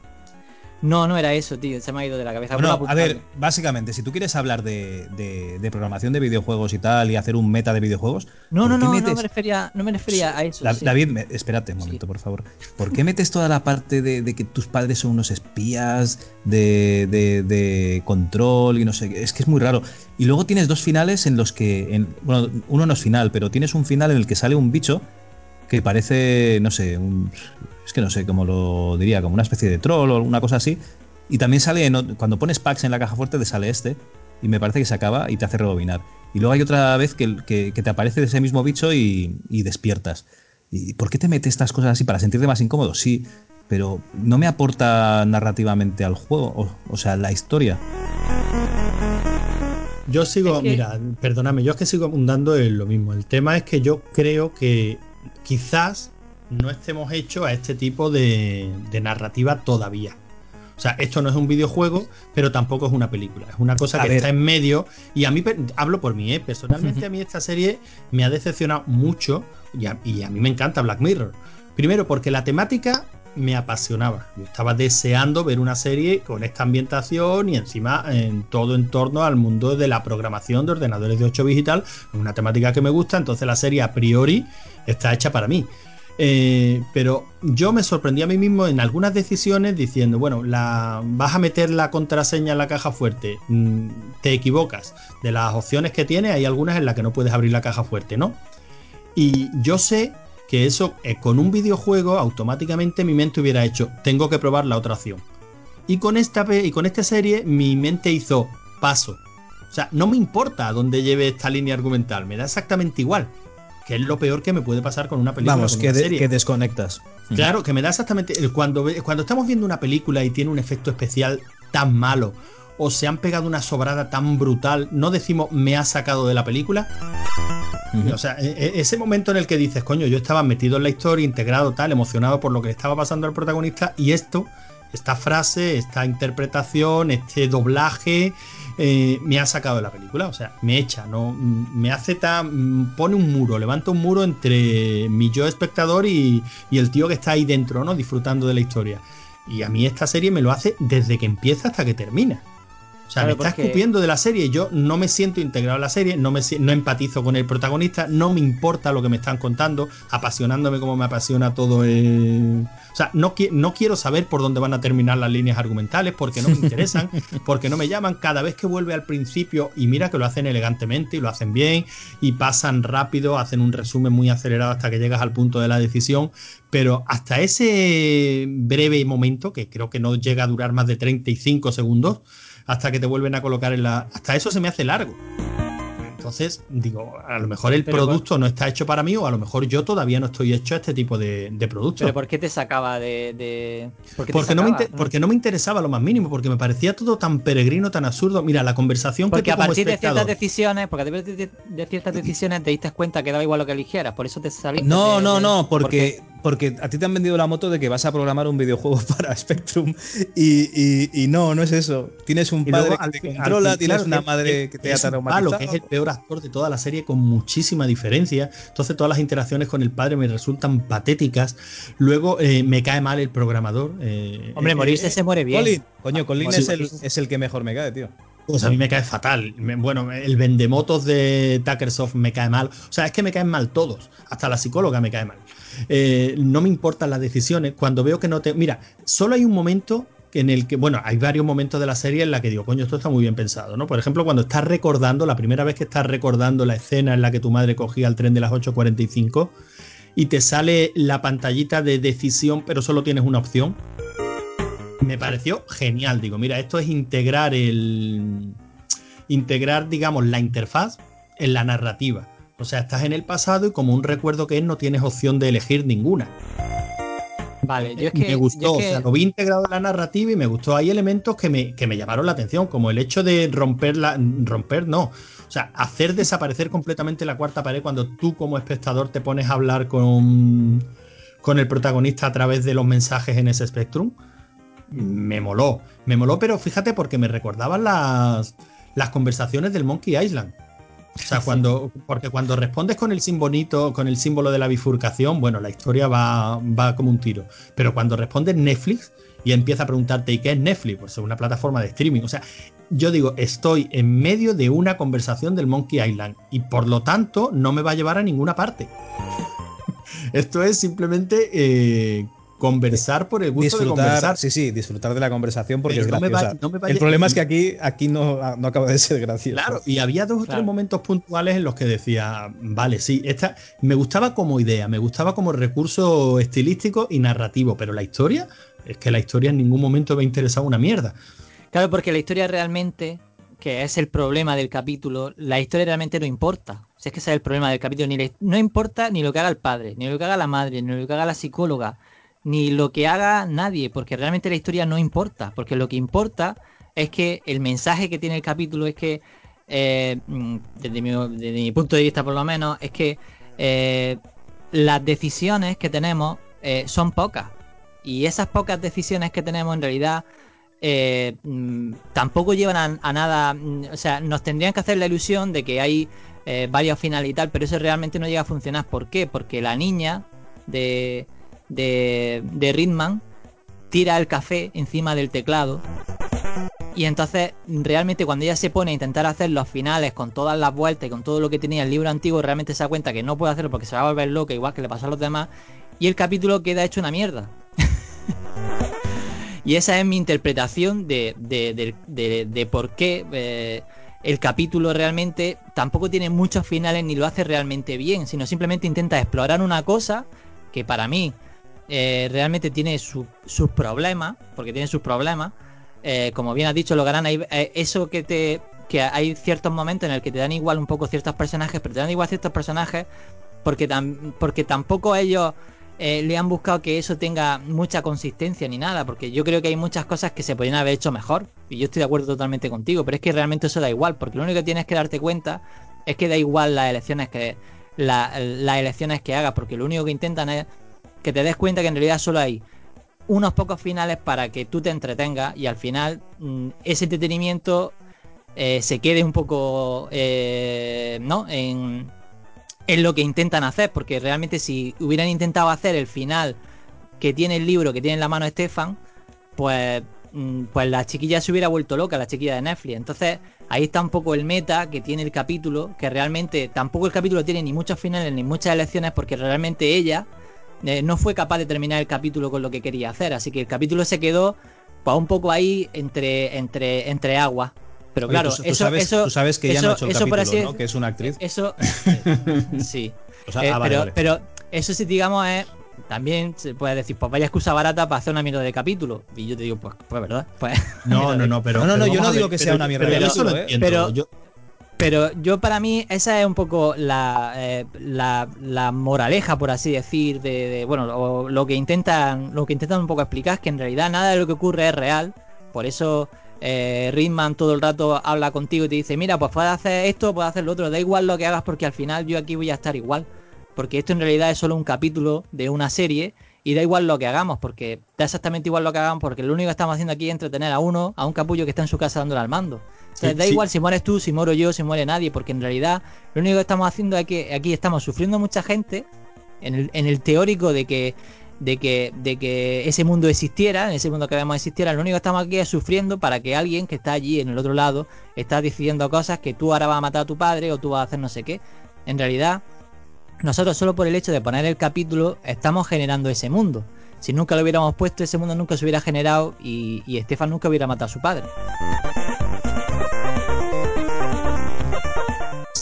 No, no era eso, tío, se me ha ido de la cabeza. Bueno, a ver, básicamente, si tú quieres hablar de, de- de programación de videojuegos y tal, y hacer un meta de videojuegos. No, ¿por no, no, no metes- me refería, no me refería a eso. Sí. David, me- espérate un momento, por favor. ¿Por qué metes toda la parte de, de que tus padres son unos espías, de, de- de control y no sé qué? Es que es muy raro. Y luego tienes dos finales en los que. en- bueno, uno no es final, pero tienes un final en el que sale un bicho que parece, no sé, un- es que no sé cómo lo diría, como una especie de troll o una cosa así. Y también sale, en cuando pones packs en la caja fuerte, te sale este. Y me parece que se acaba y te hace rebobinar. Y luego hay otra vez que, que- que te aparece ese mismo bicho y, y despiertas. ¿Y por qué te metes estas cosas así? ¿Para sentirte más incómodo? Sí, pero no me aporta narrativamente al juego, o, o sea, la historia. Yo sigo, Es que- mira, perdóname, yo es que sigo abundando en lo mismo. El tema es que yo creo que quizás no estemos hechos a este tipo de, de narrativa todavía. O sea, esto no es un videojuego, pero tampoco es una película. Es una cosa A que ver. está en medio. Y a mí, hablo por mí, ¿eh? personalmente a mí esta serie me ha decepcionado mucho. Y a, y a mí me encanta Black Mirror. Primero porque la temática me apasionaba. Yo estaba deseando ver una serie con esta ambientación y encima en todo en torno al mundo de la programación de ordenadores de 8 bits y tal. Una temática que me gusta, entonces la serie a priori está hecha para mí. Eh, pero yo me sorprendí a mí mismo en algunas decisiones diciendo, bueno, vas a meter la contraseña en la caja fuerte, mm, te equivocas. De las opciones que tiene, hay algunas en las que no puedes abrir la caja fuerte, ¿no? Y yo sé que eso eh, con un videojuego automáticamente mi mente hubiera hecho, tengo que probar la otra opción. Y con esta y con esta serie mi mente hizo paso. O sea, no me importa a dónde lleve esta línea argumental, me da exactamente igual. Que es lo peor que me puede pasar con una película. Vamos, que, una de- serie. que desconectas. Claro, que me da exactamente. Cuando, cuando estamos viendo una película y tiene un efecto especial tan malo, o se han pegado una sobrada tan brutal, no decimos me ha sacado de la película. O sea, e- e- ese momento en el que dices, coño, yo estaba metido en la historia, integrado, tal, emocionado por lo que le estaba pasando al protagonista, y esto, esta frase, esta interpretación, este doblaje, eh, me ha sacado de la película. O sea, me echa, no, mm, me hace tan. mm, pone un muro, levanta un muro entre mi yo espectador y, y el tío que está ahí dentro, ¿no? Disfrutando de la historia. Y a mí esta serie me lo hace desde que empieza hasta que termina. O sea, Claro, me está porque- escupiendo de la serie. Yo no me siento integrado en la serie, no, me, no empatizo con el protagonista, no me importa lo que me están contando, apasionándome como me apasiona todo el. O sea, no, no quiero saber por dónde van a terminar las líneas argumentales porque no me interesan, (laughs) porque no me llaman. Cada vez que vuelve al principio, y mira que lo hacen elegantemente y lo hacen bien, y pasan rápido, hacen un resumen muy acelerado hasta que llegas al punto de la decisión. Pero hasta ese breve momento, que creo que no llega a durar más de 35 segundos, hasta que te vuelven a colocar en la. Hasta eso se me hace largo. Entonces, digo, a lo mejor el Pero producto no está hecho para mí, o a lo mejor yo todavía no estoy hecho a este tipo de, de productos. Pero ¿por qué te sacaba de...? de- ¿por qué te Porque no, me porque no me interesaba lo más mínimo, porque me parecía todo tan peregrino, tan absurdo. Mira, la conversación Porque que a partir de ciertas decisiones, porque a partir de, de ciertas decisiones te diste cuenta que daba igual lo que eligieras, por eso te saliste. No, de- no, de- no, porque, porque a ti te han vendido la moto de que vas a programar un videojuego (laughs) para Spectrum y, y- y no, no es eso. Tienes un Y padre luego, que te al controla, fin, tienes claro, una que- madre que te es ha traumatizado. que es el peor actor de toda la serie con muchísima diferencia. Entonces todas las interacciones con el padre me resultan patéticas. Luego eh, me cae mal el programador. eh, Hombre, eh, morirse eh, se muere bien. Colin, coño, Colin Sí, es, el, sí. es el que mejor me cae, tío. Pues a mí me cae fatal. Bueno, el vendemotos de Tuckersoft me cae mal. O sea, es que me caen mal todos. Hasta la psicóloga me cae mal. Eh, no me importan las decisiones. Cuando veo que no te. Mira, solo hay un momento en el que. Bueno, hay varios momentos de la serie en la que digo, coño, esto está muy bien pensado, ¿no? Por ejemplo, cuando estás recordando, la primera vez que estás recordando la escena en la que tu madre cogía el tren de las 8.45 y te sale la pantallita de decisión, pero solo tienes una opción. Me pareció genial. Digo, mira, esto es integrar el. Integrar, digamos, la interfaz en la narrativa. O sea, estás en el pasado y como un recuerdo que es, no tienes opción de elegir ninguna. Vale, yo es que. me gustó, o sea, lo vi integrado en la narrativa y me gustó. Hay elementos que me, que me llamaron la atención, como el hecho de romper la. romper, no. O sea, hacer desaparecer completamente la cuarta pared cuando tú como espectador te pones a hablar con, con el protagonista a través de los mensajes en ese Spectrum. Me moló. Me moló, pero fíjate porque me recordaban las, las conversaciones del Monkey Island. O sea, cuando, porque cuando respondes con el simbolito, con el símbolo de la bifurcación, bueno, la historia va, va como un tiro. Pero cuando respondes Netflix y empieza a preguntarte, ¿y qué es Netflix? Pues es una plataforma de streaming. O sea, yo digo, estoy en medio de una conversación del Monkey Island y por lo tanto no me va a llevar a ninguna parte. (laughs) Esto es simplemente eh, conversar por el gusto de Disfrutar, conversar. sí, sí, disfrutar de la conversación porque Pero es no me va- graciosa. no me vaya- el problema es que aquí, aquí no, no acaba de ser gracioso. Claro, y había dos o Claro. tres momentos puntuales en los que decía, vale, sí, esta me gustaba como idea, me gustaba como recurso estilístico y narrativo, pero la historia, es que la historia en ningún momento me ha interesado una mierda. Claro, porque la historia realmente, que es el problema del capítulo, la historia realmente no importa. Si es que ese es el problema del capítulo, ni no importa ni lo que haga el padre, ni lo que haga la madre, ni lo que haga la psicóloga, ni lo que haga nadie, porque realmente la historia no importa, porque lo que importa es que el mensaje que tiene el capítulo es que, eh, mm, desde, mi, punto de vista por lo menos, es que eh, las decisiones que tenemos eh, son pocas. Y esas pocas decisiones que tenemos en realidad mm, tampoco llevan a, a nada. mm, O sea, nos tendrían que hacer la ilusión de que hay varios finales y tal, pero eso realmente no llega a funcionar. ¿Por qué? Porque la niña de, de, de Ridman tira el café encima del teclado. Y entonces, realmente cuando ella se pone a intentar hacer los finales con todas las vueltas y con todo lo que tenía el libro antiguo, realmente se da cuenta que no puede hacerlo porque se va a volver loca, igual que le pasó a los demás. Y el capítulo queda hecho una mierda. (laughs) y esa es mi interpretación de, de, de- de- de por qué eh, el capítulo realmente tampoco tiene muchos finales ni lo hace realmente bien, sino simplemente intenta explorar una cosa que para mí eh, realmente tiene su- sus problemas, porque tiene sus problemas. Eh, como bien has dicho, lo ganan eh, eso que te que hay ciertos momentos en el que te dan igual un poco ciertos personajes, pero te dan igual ciertos personajes porque tam- porque tampoco ellos le han buscado que eso tenga mucha consistencia ni nada, porque yo creo que hay muchas cosas que se podrían haber hecho mejor, y yo estoy de acuerdo totalmente contigo, pero es que realmente eso da igual, porque lo único que tienes que darte cuenta es que da igual las elecciones que la- las elecciones que hagas, porque lo único que intentan es que te des cuenta que en realidad solo hay unos pocos finales para que tú te entretengas y al final mm, ese entretenimiento eh, se quede un poco eh, ¿no? en, en lo que intentan hacer, porque realmente si hubieran intentado hacer el final que tiene el libro que tiene en la mano Estefan, pues, mm, pues la chiquilla se hubiera vuelto loca, la chiquilla de Netflix. Entonces ahí está un poco el meta que tiene el capítulo, que realmente tampoco el capítulo tiene ni muchos finales ni muchas elecciones, porque realmente ella eh, no fue capaz de terminar el capítulo con lo que quería hacer. Así que el capítulo se quedó pues, un poco ahí entre, entre, entre aguas. Pero Oye, claro, tú, tú eso, sabes, eso, tú sabes que ella no ha hecho eso- el eso por capítulo, así ¿no? Que es una actriz. Eso, (laughs) eh, sí. O sea, Eh, ah, vale, pero, vale. pero eso sí, digamos, es. También se puede decir, pues vaya excusa barata para hacer una mierda de capítulo. Y yo te digo, pues, pues verdad. Pues, No, (laughs) no, no, pero. No, no, no, pero yo no digo que sea una mierda pero de yo eso lo capítulo, ¿eh? entiendo, Pero- yo- Pero yo para mí esa es un poco la, eh, la, moraleja, por así decir, de, bueno, lo, lo que intentan, lo que intentan un poco explicar es que en realidad nada de lo que ocurre es real. Por eso eh, Ritman todo el rato habla contigo y te dice, mira, pues puedes hacer esto, puedes hacer lo otro, da igual lo que hagas porque al final yo aquí voy a estar igual. Porque esto en realidad es solo un capítulo de una serie y da igual lo que hagamos, porque da exactamente igual lo que hagamos, porque lo único que estamos haciendo aquí es entretener a uno, a un capullo que está en su casa dándole al mando. O sea, Sí, da sí. igual si mueres tú, si muero yo, si muere nadie, porque en realidad lo único que estamos haciendo es que aquí estamos sufriendo mucha gente en el, en el teórico de que, de que de que ese mundo existiera, en ese mundo que vemos existiera, lo único que estamos aquí es sufriendo para que alguien que está allí en el otro lado está decidiendo cosas que tú ahora vas a matar a tu padre o tú vas a hacer no sé qué. En realidad, nosotros solo por el hecho de poner el capítulo estamos generando ese mundo. Si nunca lo hubiéramos puesto, ese mundo nunca se hubiera generado y, y Estefan nunca hubiera matado a su padre.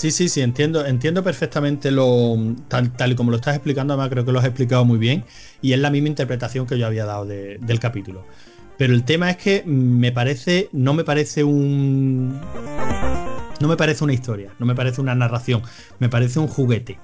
Sí, sí, sí, entiendo, entiendo perfectamente lo tal, tal y como lo estás explicando, además creo que lo has explicado muy bien y es la misma interpretación que yo había dado de- del capítulo. Pero el tema es que me parece, no me parece un, no me parece una historia, no me parece una narración, me parece un juguete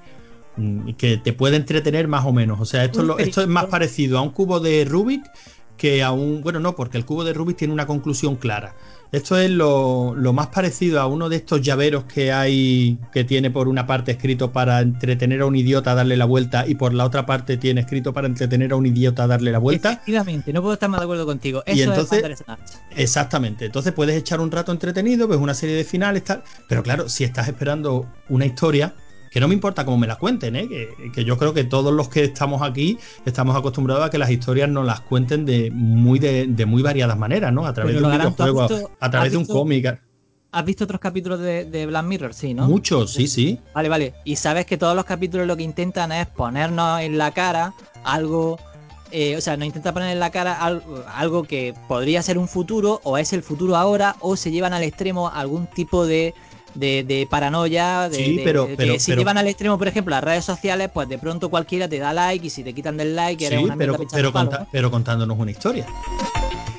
mm, que te puede entretener más o menos. O sea, esto, es lo- esto es más parecido a un cubo de Rubik que a un, bueno, no, porque el cubo de Rubik tiene una conclusión clara. Esto es lo, lo más parecido a uno de estos llaveros que hay, que tiene por una parte escrito para entretener a un idiota a darle la vuelta y por la otra parte tiene escrito para entretener a un idiota a darle la vuelta. Efectivamente, no puedo estar más de acuerdo contigo. Eso Y entonces- es. Exactamente. Entonces puedes echar un rato entretenido, ves una serie de finales, tal. Pero claro, si estás esperando una historia, que no me importa cómo me la cuenten, ¿eh? que, que yo creo que todos los que estamos aquí estamos acostumbrados a que las historias nos las cuenten de muy, de, de muy variadas maneras, ¿no? A través Pero de un lo harán, ¿tú has videojuego, visto- a través de un cómic. ¿Has visto otros capítulos de, de Black Mirror? Sí, ¿no? Muchos, sí, sí. Vale, vale. Y sabes que todos los capítulos lo que intentan es ponernos en la cara algo. eh, o sea, nos intenta poner en la cara algo, algo que podría ser un futuro, o es el futuro ahora, o se llevan al extremo algún tipo de, de, de paranoia. De, Sí, de- pero- de que si pero- llevan al extremo, por ejemplo, las redes sociales, pues de pronto cualquiera te da like, y si te quitan del like, eres Sí, una pero, pero, palos, conta- ¿no? pero contándonos una historia.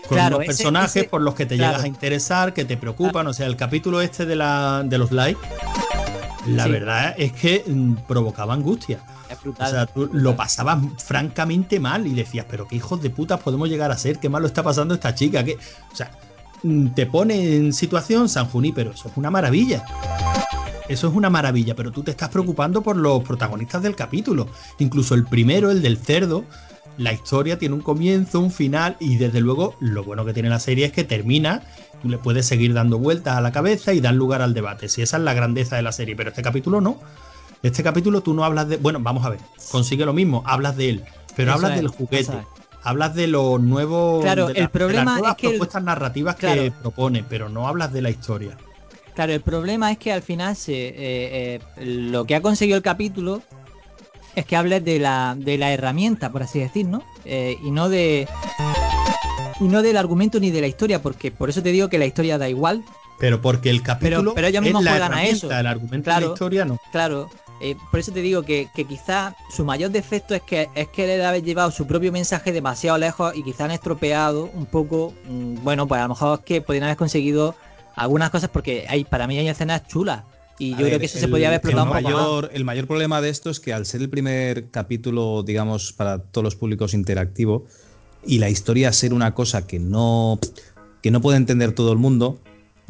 Con Claro, unos ese- personajes ese- por los que te claro. llegas a interesar, que te preocupan. O sea, el capítulo este de, la, de los likes, la Sí. verdad es que mm, provocaba angustia. Es O brutal. sea, tú lo pasabas francamente mal y decías, pero qué hijos de putas podemos llegar a ser, qué malo está pasando esta chica, que, o sea, te pone en situación San Junípero, eso es una maravilla. eso es una maravilla, pero tú te estás preocupando por los protagonistas del capítulo. Incluso el primero, el del cerdo, la historia tiene un comienzo, un final y desde luego lo bueno que tiene la serie es que termina, tú le puedes seguir dando vueltas a la cabeza y dar lugar al debate. Si esa es la grandeza de la serie, pero este capítulo no. Este capítulo tú no hablas de, bueno, vamos a ver, consigue lo mismo, hablas de él, pero Eso hablas es, del juguete. Hablas de los nuevos Claro, de el la- de problema las nuevas es que el- propuestas narrativas que propone, pero no hablas de la historia. Claro, el problema es que al final se, eh, eh, lo que ha conseguido el capítulo es que hables de la, de la herramienta, por así decir, ¿no? Eh, y no de. Y no del argumento ni de la historia, porque por eso te digo que la historia da igual. Pero porque el capítulo pero ellos es mismos la juegan a eso. el argumento de Claro. la historia no. Claro, eh, por eso te digo que, que quizá su mayor defecto es que es que él haber llevado su propio mensaje demasiado lejos y quizá han estropeado un poco. mm, bueno, pues a lo mejor es que podrían haber conseguido algunas cosas porque hay para mí hay escenas chulas. Y A yo ver, creo que eso se podría haber explotado un poco más. mayor, el mayor problema de esto es que al ser el primer capítulo, digamos, para todos los públicos interactivo, y la historia ser una cosa que no, que no puede entender todo el mundo,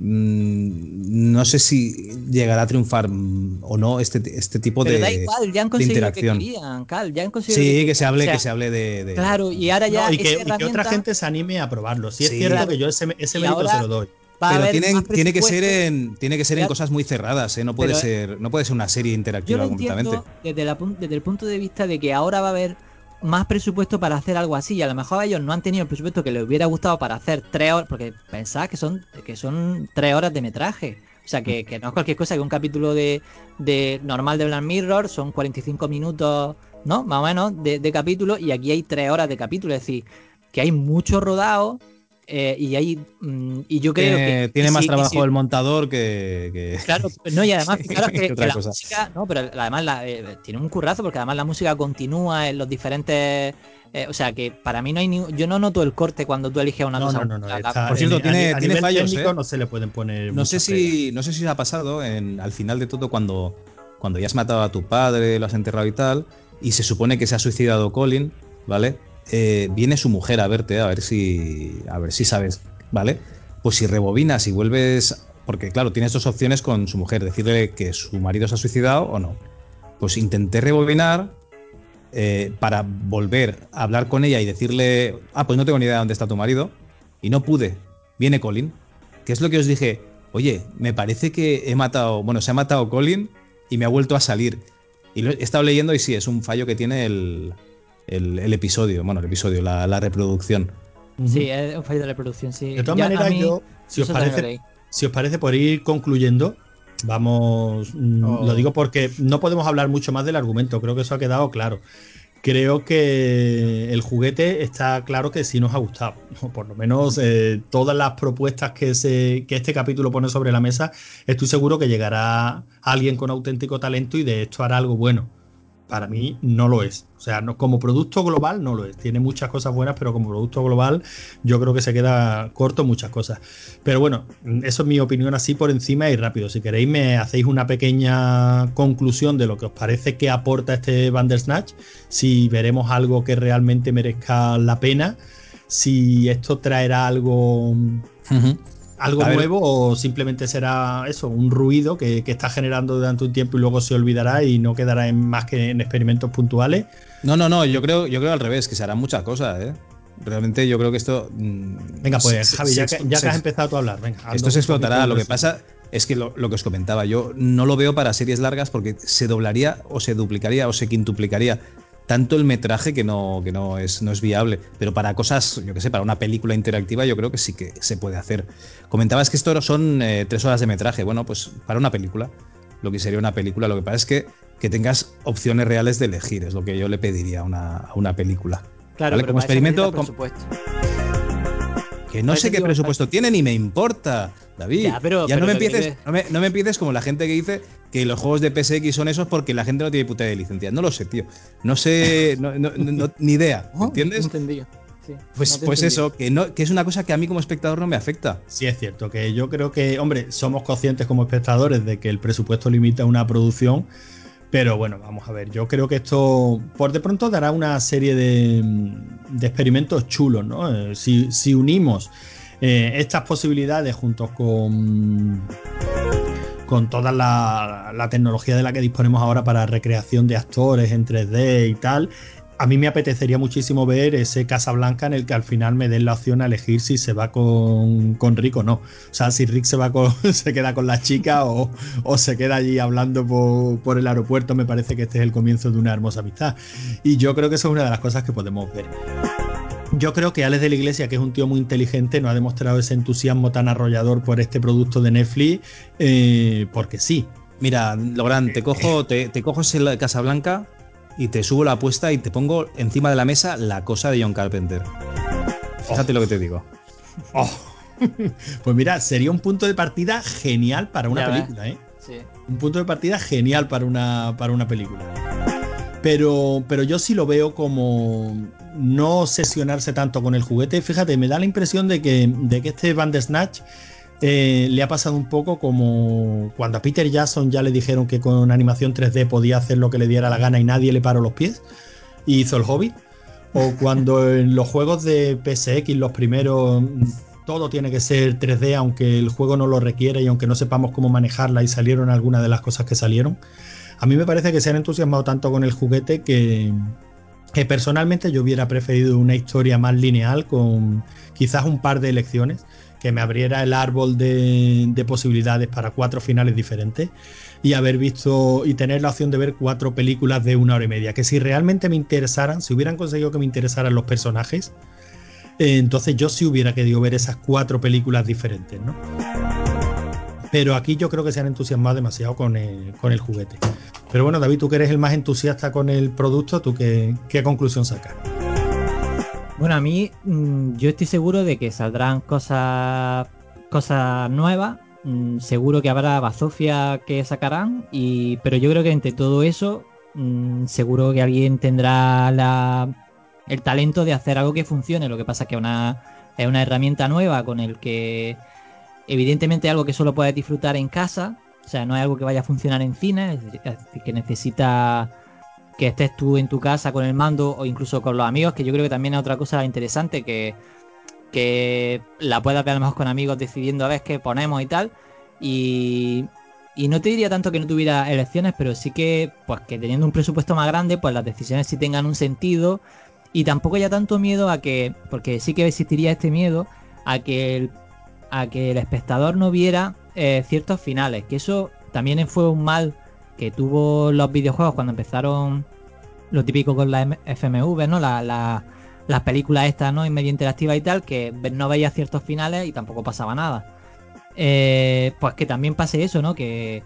no sé si llegará a triunfar mm, o no este, este tipo Pero de, da igual, ya han de conseguido lo que interacción. querían, Cal, ya han conseguido Sí, que se hable, o sea, que se hable de, de- Claro, y ahora ya No, y, que, esa y que otra gente se anime a probarlo. Si es Sí. cierto Claro. que yo ese, ese Y mérito ahora- se lo doy. Pero tienen- tiene que ser en, tiene que ser en cosas muy cerradas, ¿eh? no puede Pero- ser, no puede ser una serie Yo interactiva lo completamente. desde, la desde el punto de vista de que ahora va a haber más presupuesto para hacer algo así y a lo mejor ellos no han tenido el presupuesto que les hubiera gustado para hacer tres horas, porque pensad que son, que son tres horas de metraje. O sea, que, que no es cualquier cosa que un capítulo de, de normal de Black Mirror son 45 minutos, ¿no? Más o menos de, de capítulo y aquí hay tres horas de capítulo. Es decir, que hay mucho rodado eh, y hay mm, y yo creo tiene, que tiene más trabajo el montador que, que- Claro, no, y además, (laughs) fijaros que, que que otra la cosa. música, no, pero además la, eh, tiene un currazo porque además la música continúa en los diferentes. eh, o sea que para mí no hay ni, yo no noto el corte cuando tú eliges una No, cosa. no, no, no. La- está- Por cierto, en- tiene- ni- a tiene nivel fallos, técnico ¿eh? no se le pueden poner. No sé si no sé si ha pasado en, al final de todo cuando, cuando ya has matado a tu padre, lo has enterrado y tal, y se supone que se ha suicidado Colin, ¿vale? Eh, viene su mujer a verte, a ver si. a ver si sabes, ¿vale? Pues si rebobinas y vuelves. Porque claro, tienes dos opciones con su mujer, decirle que su marido se ha suicidado o no. Pues intenté rebobinar eh, para volver a hablar con ella y decirle, ah, pues no tengo ni idea de dónde está tu marido, y no pude. Viene Colin, que es lo que os dije, oye, me parece que he matado, bueno, se ha matado Colin y me ha vuelto a salir. Y lo he estado leyendo y sí, es un fallo que tiene el, el- el episodio, bueno, el episodio, la, la reproducción. Sí, es un fallo de reproducción, sí. De todas Ya maneras, mí- yo, si os, parece, si os parece, por ir concluyendo, vamos. mm, Oh. Lo digo porque no podemos hablar mucho más del argumento, creo que eso ha quedado claro. Creo que el juguete está claro que sí nos ha gustado. O por lo menos eh, todas las propuestas que, se, que este capítulo pone sobre la mesa, estoy seguro que llegará alguien con auténtico talento y de esto hará algo bueno. Para mí no lo es. O sea, no, como producto global no lo es. Tiene muchas cosas buenas, pero como producto global yo creo que se queda corto muchas cosas. Pero bueno, eso es mi opinión así por encima y rápido. Si queréis me hacéis una pequeña conclusión de lo que os parece que aporta este Bandersnatch, si veremos algo que realmente merezca la pena, si esto traerá algo algo A ver. nuevo o simplemente será eso, un ruido que, que está generando durante un tiempo y luego se olvidará y no quedará en más que en experimentos puntuales. No, no, no, yo creo, yo creo al revés, que se harán muchas cosas, ¿eh? Realmente yo creo que esto. mm, Venga, pues se- Javi, ya, se- que, ya que se- has empezado tú a hablar, venga. Esto se explotará. Lo que pasa es que lo, lo que os comentaba, yo no lo veo para series largas porque se doblaría o se duplicaría o se quintuplicaría tanto el metraje que no, que no, es, no es viable. Pero para cosas, yo qué sé, para una película interactiva yo creo que sí que se puede hacer. Comentabas que esto son eh, tres horas de metraje. Bueno, pues para una película, lo que sería una película, lo que pasa es que, que tengas opciones reales de elegir, es lo que yo le pediría a una, a una película. Claro, ¿vale? pero Como experimento, presupuesto. Que no sé qué digo, presupuesto tiene ni me importa, David. Ya, pero- ya pero no, me que empieces, no, me, no me empieces como la gente que dice que los juegos de PSX son esos porque la gente no tiene puta de licencia. No lo sé, tío. No sé, no- no- no- no- ni idea. (laughs) ¿Entiendes? entendido. Sí, Pues, no pues eso, que, no, que es una cosa que a mí como espectador no me afecta. Sí, es cierto que yo creo que, hombre, somos conscientes como espectadores de que el presupuesto limita una producción, pero bueno, vamos a ver, yo creo que esto por de pronto dará una serie de, experimentos chulos, ¿no? Eh, si, unimos eh, estas posibilidades juntos con con toda la, la tecnología de la que disponemos ahora para recreación de actores en 3D y tal, a mí me apetecería muchísimo ver ese Casablanca en el que al final me den la opción a elegir si se va con, con Rick o no. O sea, si Rick se va con, (laughs) se queda con la chica o, o se queda allí hablando por, por, el aeropuerto, me parece que este es el comienzo de una hermosa amistad. Y yo creo que eso es una de las cosas que podemos ver. Yo creo que Alex de la Iglesia, que es un tío muy inteligente, no ha demostrado ese entusiasmo tan arrollador por este producto de Netflix, eh, porque sí. Mira, Lográn, te cojo, te, te cojo ese Casablanca y te subo la apuesta y te pongo encima de la mesa la cosa de John Carpenter. Fíjate oh. lo que te digo. Oh. (laughs) pues mira, sería un punto de partida genial para una ya película, ¿eh? Sí. Un punto de partida genial para una, para una película. Pero, pero yo sí lo veo como no obsesionarse tanto con el juguete. Fíjate, me da la impresión de que, de que este Bandersnatch eh, le ha pasado un poco como cuando a Peter Jackson ya le dijeron que con animación 3D podía hacer lo que le diera la gana y nadie le paró los pies y hizo el hobby. O (laughs) cuando en los juegos de PSX, los primeros, todo tiene que ser 3D, aunque el juego no lo requiere y aunque no sepamos cómo manejarla y salieron algunas de las cosas que salieron. A mí me parece que se han entusiasmado tanto con el juguete que, que personalmente yo hubiera preferido una historia más lineal con quizás un par de elecciones que me abriera el árbol de, posibilidades para cuatro finales diferentes y haber visto y tener la opción de ver cuatro películas de una hora y media. Que si realmente me interesaran, si hubieran conseguido que me interesaran los personajes, eh, entonces yo sí hubiera querido ver esas cuatro películas diferentes, ¿no? Pero aquí yo creo que se han entusiasmado demasiado con el, con el juguete. Pero bueno, David, tú que eres el más entusiasta con el producto, ¿tú qué, qué conclusión sacas? Bueno, a mí mm, yo estoy seguro de que saldrán cosas cosas nuevas. Mm, seguro que habrá bazofia que sacarán. Y, pero yo creo que entre todo eso, mm, seguro que alguien tendrá la, el talento de hacer algo que funcione. Lo que pasa es que es una herramienta nueva con el que evidentemente algo que solo puedes disfrutar en casa. O sea, no es algo que vaya a funcionar en cine, es decir, que necesita que estés tú en tu casa con el mando o incluso con los amigos, que yo creo que también es otra cosa interesante que, que la puedas ver a lo mejor con amigos decidiendo a ver qué ponemos y tal. Y, y no te diría tanto que no tuviera elecciones, pero sí que, pues que teniendo un presupuesto más grande, pues las decisiones sí tengan un sentido. Y tampoco haya tanto miedo a que, porque sí que existiría este miedo a que el, a que el espectador no viera eh, ciertos finales. Que eso también fue un mal que tuvo los videojuegos cuando empezaron lo típico con la FMV, ¿no? las películas estas, ¿no? En medio interactiva y tal, que no veía ciertos finales y tampoco pasaba nada. Eh, pues que también pase eso, ¿no? Que,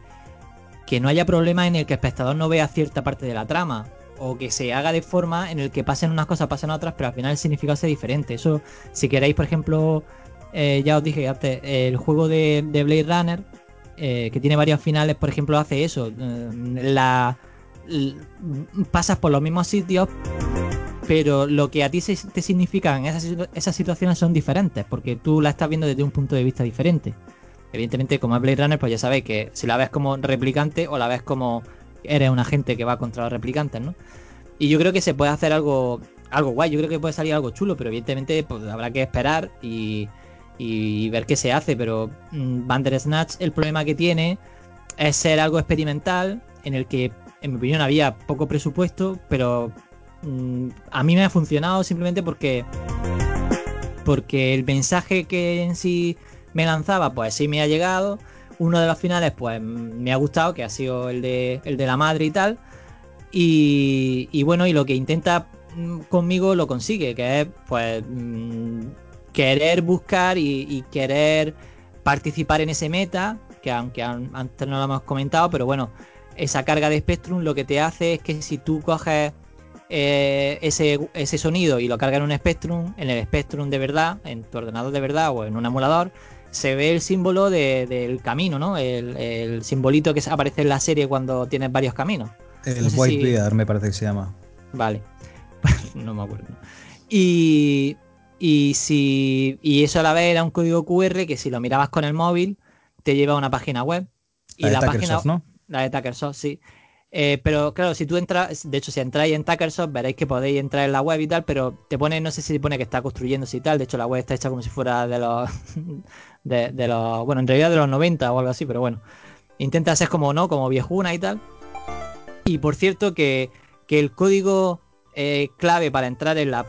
que no haya problema en el que el espectador no vea cierta parte de la trama. O que se haga de forma en el que pasen unas cosas, pasen otras, pero al final el significado sea diferente. Eso, si queréis, por ejemplo, eh, ya os dije antes, el juego de Blade Runner, eh, que tiene varios finales, por ejemplo, hace eso. Eh, la, pasas por los mismos sitios, pero lo que a ti te significan esas, esas situaciones son diferentes, porque tú la estás viendo desde un punto de vista diferente. Evidentemente, como es Blade Runner, pues ya sabéis que si la ves como replicante o la ves como eres un agente que va contra los replicantes, ¿no? Y yo creo que se puede hacer algo, algo guay, yo creo que puede salir algo chulo, pero evidentemente pues, habrá que esperar y, y ver qué se hace, pero mm, Bandersnatch el problema que tiene es ser algo experimental en el que en mi opinión había poco presupuesto, pero mm, a mí me ha funcionado simplemente porque porque el mensaje que en sí me lanzaba pues sí me ha llegado, uno de los finales pues me ha gustado, que ha sido el de, el de la madre y tal, y, y bueno, y lo que intenta mm, conmigo lo consigue, que es pues querer buscar y, querer participar en ese meta, que aunque antes no lo hemos comentado, pero bueno, esa carga de Spectrum lo que te hace es que si tú coges eh, ese, ese, sonido y lo cargas en un Spectrum, en el Spectrum de verdad, en tu ordenador de verdad o en un emulador, se ve el símbolo del camino, ¿no? El, simbolito que aparece en la serie cuando tienes varios caminos. El White me parece que se llama. Vale. (laughs) no me acuerdo. Y, y si y eso a la vez era un código QR que si lo mirabas con el móvil te lleva a una página web. Y la, página, ¿no? La de Tackersoft, sí. Eh, pero claro, si tú entras, de hecho, si entráis en Tackersoft, veréis que podéis entrar en la web y tal, pero te pone, no sé si te pone que está construyéndose y tal. De hecho, la web está hecha como si fuera de los, (laughs) de, los, bueno, en realidad de los 90 o algo así, pero bueno. intenta ser como no, como viejuna y tal. Y por cierto que, que el código eh, clave para entrar en la,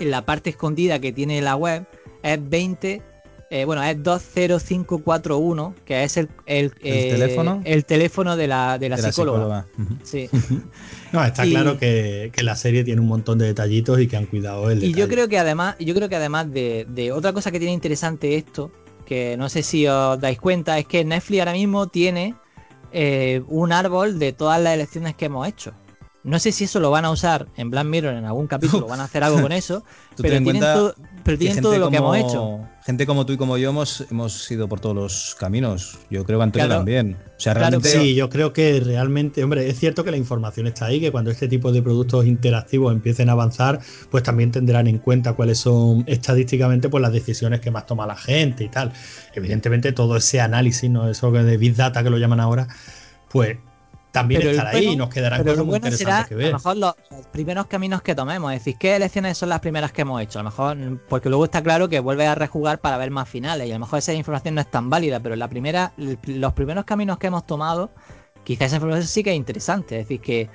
la parte escondida que tiene la web es 20 eh, bueno, es 20541, que es el, el, ¿El teléfono? El teléfono de la, de la De la psicóloga. Sí. (laughs) No, está Y- claro que, que la serie tiene un montón de detallitos y que han cuidado el Y detalle. yo creo que además, yo creo que además de, de otra cosa que tiene interesante esto, que no sé si os dais cuenta, es que Netflix ahora mismo tiene eh, un árbol de todas las elecciones que hemos hecho. No sé si eso lo van a usar en Black Mirror en algún capítulo, van a hacer algo con eso, (laughs) pero tienen, todo, pero que tienen todo lo que hemos hecho. Gente como tú y como yo hemos, hemos ido por todos los caminos. Yo creo que Antonio Claro. también. O sea, Claro, realmente. Sí, yo creo que realmente, hombre, es cierto que la información está ahí, que cuando este tipo de productos interactivos empiecen a avanzar, pues también tendrán en cuenta cuáles son estadísticamente pues las decisiones que más toma la gente y tal. Evidentemente todo ese análisis, no eso de Big Data que lo llaman ahora, pues también Pero estará ahí bueno- y nos quedarán cosas muy bueno interesantes será que a ver. lo mejor los, los primeros caminos que tomemos, es decir, qué elecciones son las primeras que hemos hecho, a lo mejor, porque luego está claro que vuelve a rejugar para ver más finales y a lo mejor esa información no es tan válida, pero la primera, los primeros caminos que hemos tomado, quizás esa información sí que es interesante, es decir, que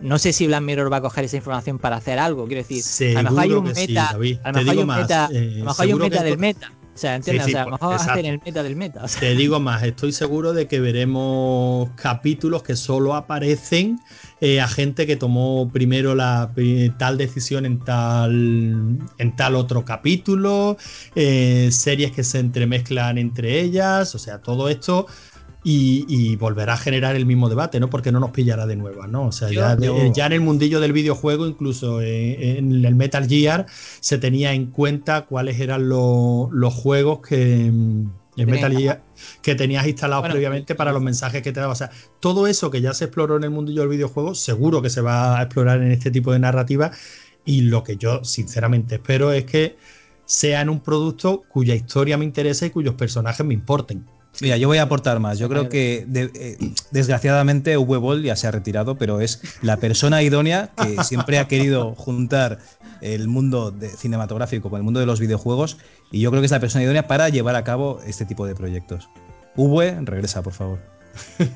no sé si Black Mirror va a coger esa información para hacer algo, quiero decir, a lo mejor hay Seguro un sí, meta, David. a lo Te mejor hay un más, meta, eh, a lo mejor hay un seguro meta del meta, o sea, ¿entiendes? Sí, sí, o sea, a lo mejor exacto. hacen el meta del meta, o sea. Te digo más, estoy seguro de que veremos capítulos que solo aparecen eh, a gente que tomó primero la pri- tal decisión en tal en tal otro capítulo, eh, series que se entremezclan entre ellas, o sea, todo esto y, y volverá a generar el mismo debate, ¿no? Porque no nos pillará de nuevo, ¿no? O sea, ya, de- yo- ya en el mundillo del videojuego, incluso en el Metal Gear, se tenía en cuenta cuáles eran lo- los juegos que mm, tenías Metal Gear que tenías instalados Bueno, previamente para los mensajes que te daba. O sea, todo eso que ya se exploró en el mundillo del videojuego, seguro que se va a explorar en este tipo de narrativa. Y lo que yo sinceramente espero es que sea en un producto cuya historia me interesa y cuyos personajes me importen. Mira, yo voy a aportar más. Yo creo que de- eh, desgraciadamente Uwe Boll ya se ha retirado, pero es la persona idónea que (laughs) siempre ha querido juntar el mundo de- cinematográfico con el mundo de los videojuegos y yo creo que es la persona idónea para llevar a cabo este tipo de proyectos. Uwe, regresa, por favor. (laughs)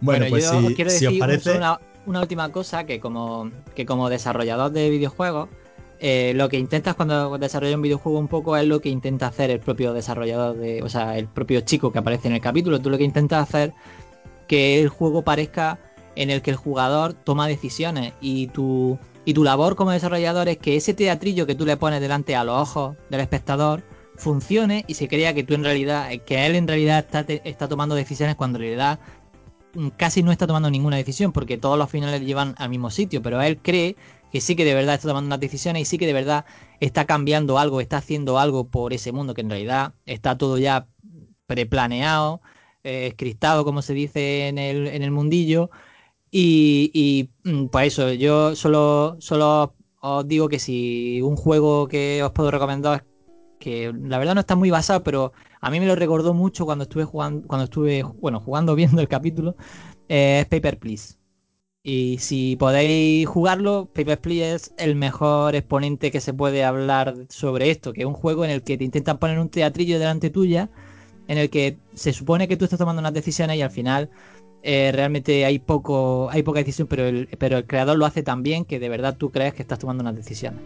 Bueno, pues yo si, quiero si decir os parece. una, una última cosa que como, que como desarrollador de videojuegos, eh, lo que intentas cuando desarrollas un videojuego un poco es lo que intenta hacer el propio desarrollador de, o sea, el propio chico que aparece en el capítulo. Tú lo que intentas hacer que el juego parezca en el que el jugador toma decisiones y tu, y tu labor como desarrollador es que ese teatrillo que tú le pones delante a los ojos del espectador funcione y se crea que tú en realidad, que él en realidad está, está tomando decisiones cuando en realidad mm, casi no está tomando ninguna decisión porque todos los finales llevan al mismo sitio, pero él cree que sí que de verdad está tomando unas decisiones y sí que de verdad está cambiando algo, está haciendo algo por ese mundo que en realidad está todo ya preplaneado, eh, como se dice en el, en el mundillo. Y, y, mm, pues eso, yo solo, solo os digo que si un juego que os puedo recomendar, que la verdad no está muy basado, pero a mí me lo recordó mucho cuando estuve jugando, cuando estuve, bueno, jugando (laughs) viendo el capítulo, eh, es Paper Please. Y si podéis jugarlo, Paper Please es el mejor exponente que se puede hablar sobre esto, que es un juego en el que te intentan poner un teatrillo delante tuya, en el que se supone que tú estás tomando unas decisiones y al final eh, realmente hay poco, hay poca decisión, pero el, pero el creador lo hace tan bien que de verdad tú crees que estás tomando unas decisiones.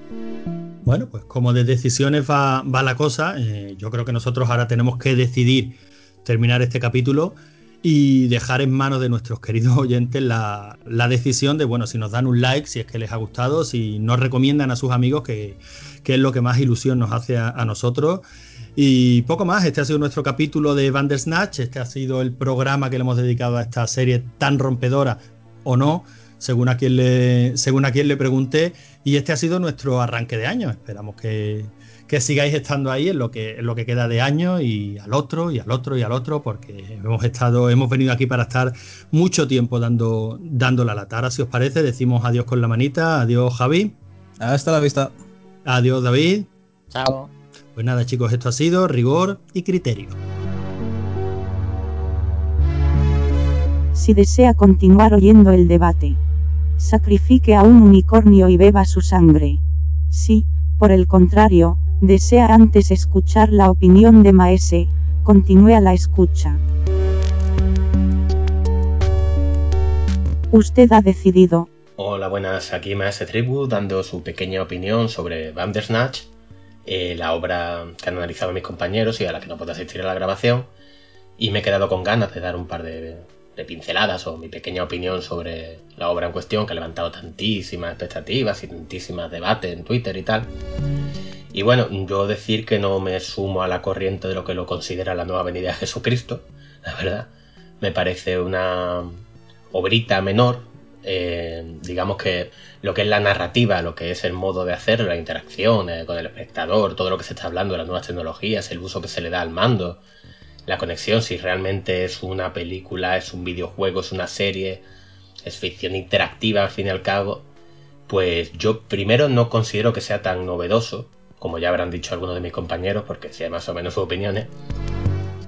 Bueno, pues como de decisiones va, va la cosa, eh, yo creo que nosotros ahora tenemos que decidir terminar este capítulo y dejar en manos de nuestros queridos (laughs) oyentes la, la decisión de, bueno, si nos dan un like, si es que les ha gustado, si nos recomiendan a sus amigos, que, que es lo que más ilusión nos hace a, nosotros. Y poco más, este ha sido nuestro capítulo de Bandersnatch, este ha sido el programa que le hemos dedicado a esta serie tan rompedora o no, según a le, según a quien le pregunté, y este ha sido nuestro arranque de año. Esperamos que, que sigáis estando ahí en lo que, en lo que queda de año y al otro y al otro y al otro, porque hemos estado, hemos venido aquí para estar mucho tiempo dando, dando la lata. Ahora, si os parece, decimos adiós con la manita, adiós Javi, Hasta la vista. adiós David. Chao. Pues nada, chicos, esto ha sido rigor y criterio. Si desea continuar oyendo el debate, sacrifique a un unicornio y beba su sangre. Si, por el contrario, Desea antes escuchar la opinión de Maese, continúe a la escucha. Usted ha decidido. Hola, buenas, aquí Maese Tribu dando su pequeña opinión sobre Bandersnatch, eh, la obra que han analizado mis compañeros y a la que no puedo asistir a la grabación. Y me he quedado con ganas de dar un par de pinceladas o mi pequeña opinión sobre la obra en cuestión que ha levantado tantísimas expectativas y tantísimas debates en Twitter y tal. Y bueno, yo decir que no me sumo a la corriente de lo que lo considera la nueva venida de Jesucristo, la verdad. Me parece una obrita menor, eh, digamos que lo que es la narrativa, lo que es el modo de hacerlo, la interacción con el espectador, todo lo que se está hablando de las nuevas tecnologías, el uso que se le da al mando, la conexión, si realmente es una película, es un videojuego, es una serie, es ficción interactiva al fin y al cabo, pues yo primero no considero que sea tan novedoso, como ya habrán dicho algunos de mis compañeros, porque hay más o menos sus opiniones.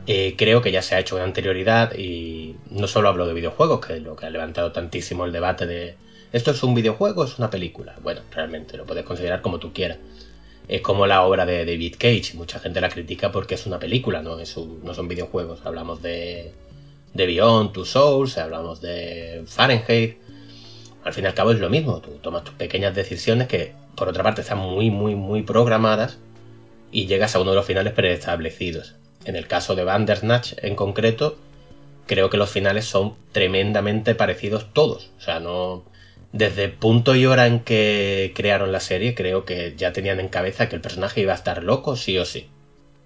Eh, creo que ya se ha hecho con anterioridad y no solo hablo de videojuegos, que es lo que ha levantado tantísimo el debate de ¿esto es un videojuego es una película? Bueno, realmente lo puedes considerar como tú quieras. Es como la obra de David Cage, mucha gente la critica porque es una película, no, es no son videojuegos. Hablamos de, de Beyond Two Souls, hablamos de Fahrenheit. Al fin y al cabo es lo mismo, tú tomas tus pequeñas decisiones que por otra parte están muy, muy, muy programadas y llegas a uno de los finales preestablecidos. En el caso de Bandersnatch en concreto, creo que los finales son tremendamente parecidos todos. O sea, no. Desde punto y hora en que crearon la serie, creo que ya tenían en cabeza que el personaje iba a estar loco sí o sí.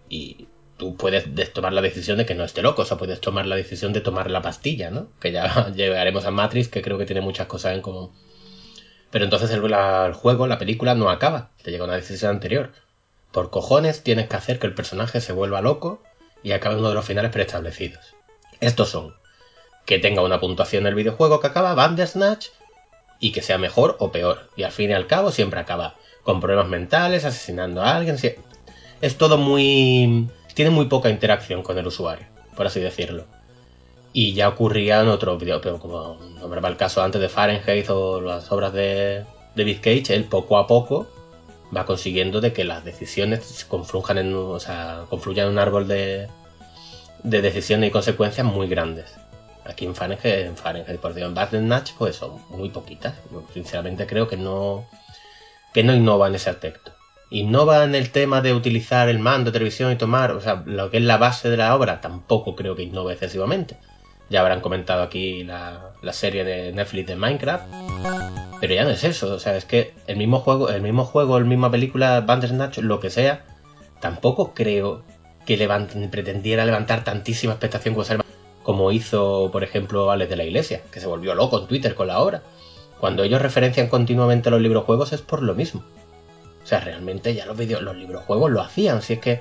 Y tú puedes tomar la decisión de que no esté loco, o sea, puedes tomar la decisión de tomar la pastilla, ¿no? Que ya (laughs) llegaremos a Matrix, que creo que tiene muchas cosas en común. Pero entonces el, juego, la película, no acaba, te llega una decisión anterior. Por cojones tienes que hacer que el personaje se vuelva loco y acabe uno de los finales preestablecidos. Estos son que tenga una puntuación el videojuego que acaba Bandersnatch y que sea mejor o peor. Y al fin y al cabo siempre acaba con problemas mentales, asesinando a alguien. Es todo muy... tiene muy poca interacción con el usuario, por así decirlo. Y ya ocurría en otros videos, pero como no me va el caso antes de Fahrenheit o las obras de David Cage, él poco a poco va consiguiendo de que las decisiones confluyan en, o sea, confluyan en un árbol de, de decisiones y consecuencias muy grandes. Aquí en Fahrenheit, en Fahrenheit por ejemplo, en Battle Natch, pues son muy poquitas. Yo sinceramente creo que no, que no innova en ese aspecto. Innova en el tema de utilizar el mando de televisión y tomar, o sea, lo que es la base de la obra, tampoco creo que innove excesivamente. Ya habrán comentado aquí la, la serie de Netflix de Minecraft pero ya no es eso, o sea, es que el mismo juego, el mismo juego, la misma película, Bandersnatch, lo que sea, tampoco creo que pretendiera levantar tantísima expectación como hizo, por ejemplo, Alex de la Iglesia, que se volvió loco en Twitter con la obra. Cuando ellos referencian continuamente los librojuegos es por lo mismo. O sea, realmente ya los, video, los librojuegos lo hacían, si es que,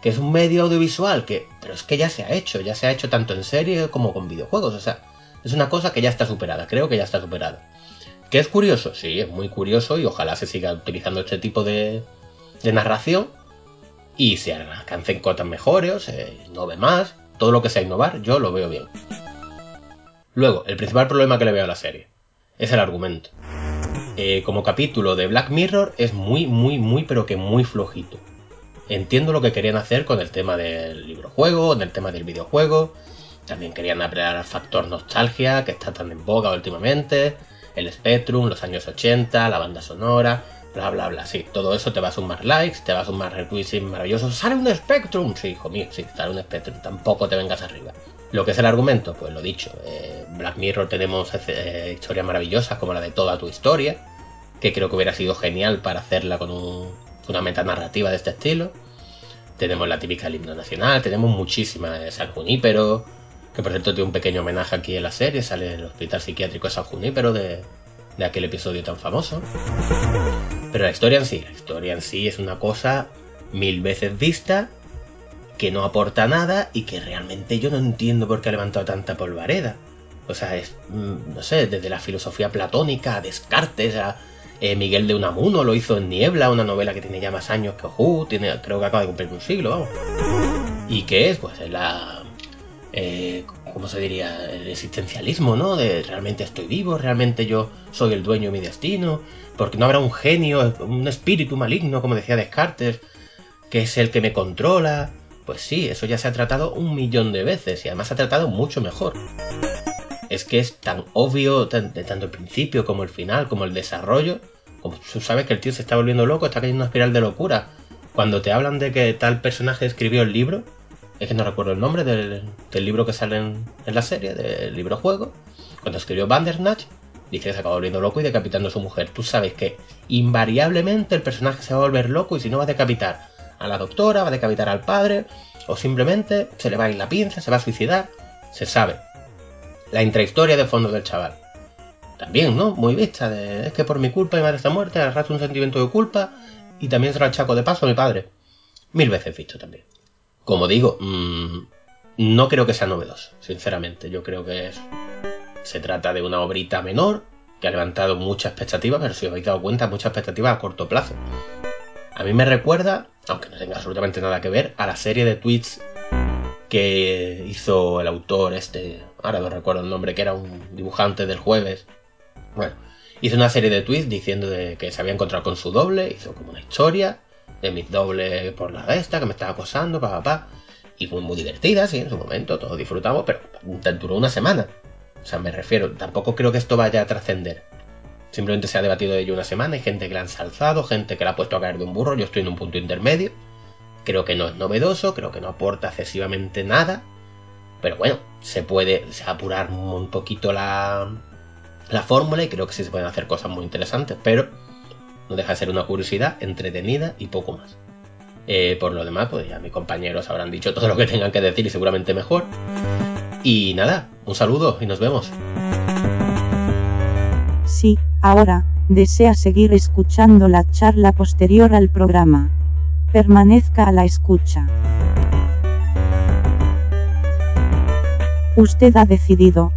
que es un medio audiovisual, que, pero es que ya se ha hecho, ya se ha hecho tanto en serie como con videojuegos, o sea, es una cosa que ya está superada, creo que ya está superada. ¿Qué es curioso? Sí, es muy curioso y ojalá se siga utilizando este tipo de, narración y se alcancen cotas mejores, o se innove más, todo lo que sea innovar, yo lo veo bien. Luego, el principal problema que le veo a la serie es el argumento. Eh, como capítulo de Black Mirror es muy, muy, muy, pero que muy flojito. Entiendo lo que querían hacer con el tema del libro-juego, con el tema del videojuego. También querían apelar al factor nostalgia, que está tan en boga últimamente el Spectrum, los años 80, la banda sonora, bla bla bla. Sí, todo eso te va a sumar likes, te va a sumar retweets maravillosos. ¡Sale un Spectrum! Sí, hijo mío, sí, sale un Spectrum. Tampoco te vengas arriba. Lo que es el argumento, pues lo dicho. Eh, Black Mirror tenemos eh, historias maravillosas como la de toda tu historia, que creo que hubiera sido genial para hacerla con una metanarrativa de este estilo. Tenemos la típica del himno nacional, tenemos muchísimas, San Junípero, que por cierto tiene un pequeño homenaje aquí en la serie, sale el hospital psiquiátrico de San Junípero de aquel episodio tan famoso. Pero la historia en sí, la historia en sí es una cosa mil veces vista, que no aporta nada y que realmente yo no entiendo por qué ha levantado tanta polvareda. O sea, es, mm, no sé, desde la filosofía platónica a Descartes, a eh, Miguel de Unamuno lo hizo en Niebla, una novela que tiene ya más años que Ojú, tiene, creo que acaba de cumplir un siglo, vamos. ¿Y qué es? Pues es la eh, ¿cómo se diría? El existencialismo, ¿no? De realmente estoy vivo, realmente yo soy el dueño de mi destino, porque no habrá un genio, un espíritu maligno, como decía Descartes, que es el que me controla. Pues sí, eso ya se ha tratado un millón de veces y además se ha tratado mucho mejor. es que es tan obvio, tanto el principio como el final, como el desarrollo. Como tú sabes que el tío se está volviendo loco, está cayendo en una espiral de locura. Cuando te hablan de que tal personaje escribió el libro, es que no recuerdo el nombre del, libro que sale en, en la serie, del libro juego. Cuando escribió Bandersnatch, dice que se acaba volviendo loco y decapitando a su mujer. Tú sabes que invariablemente el personaje se va a volver loco y si no va a decapitar a la doctora, va a decapitar al padre, o simplemente se le va a ir la pinza, se va a suicidar. Se sabe. La intrahistoria de fondo del chaval. También, ¿no? Muy vista. De, es que por mi culpa mi madre está muerta, arrastro un sentimiento de culpa y también se lo achaco de paso a mi padre. Mil veces visto también. Como digo, mm, no creo que sea novedoso, sinceramente. Yo creo que es, se trata de una obrita menor que ha levantado mucha expectativa, pero si os habéis dado cuenta, mucha expectativa a corto plazo. A mí me recuerda, aunque no tenga absolutamente nada que ver, a la serie de tweets que hizo el autor este, ahora no recuerdo el nombre, que era un dibujante del jueves. Bueno, hizo una serie de tweets diciendo de que se había encontrado con su doble, hizo como una historia de mi doble por la esta, que me estaba acosando, pa, pa, pa. Y fue muy divertida, sí, en su momento, todos disfrutamos, pero duró una semana. O sea, me refiero, tampoco creo que esto vaya a trascender. Simplemente se ha debatido de ello una semana, hay gente que la ha ensalzado, gente que la ha puesto a caer de un burro, yo estoy en un punto intermedio. Creo que no es novedoso, creo que no aporta excesivamente nada. Pero bueno, se puede apurar un poquito la, la fórmula y creo que sí se pueden hacer cosas muy interesantes, pero no deja de ser una curiosidad entretenida y poco más. Eh, por lo demás, pues ya mis compañeros habrán dicho todo lo que tengan que decir y seguramente mejor. Y nada, un saludo y nos vemos. Sí, ahora, desea seguir escuchando la charla posterior al programa. Permanezca a la escucha. Usted ha decidido.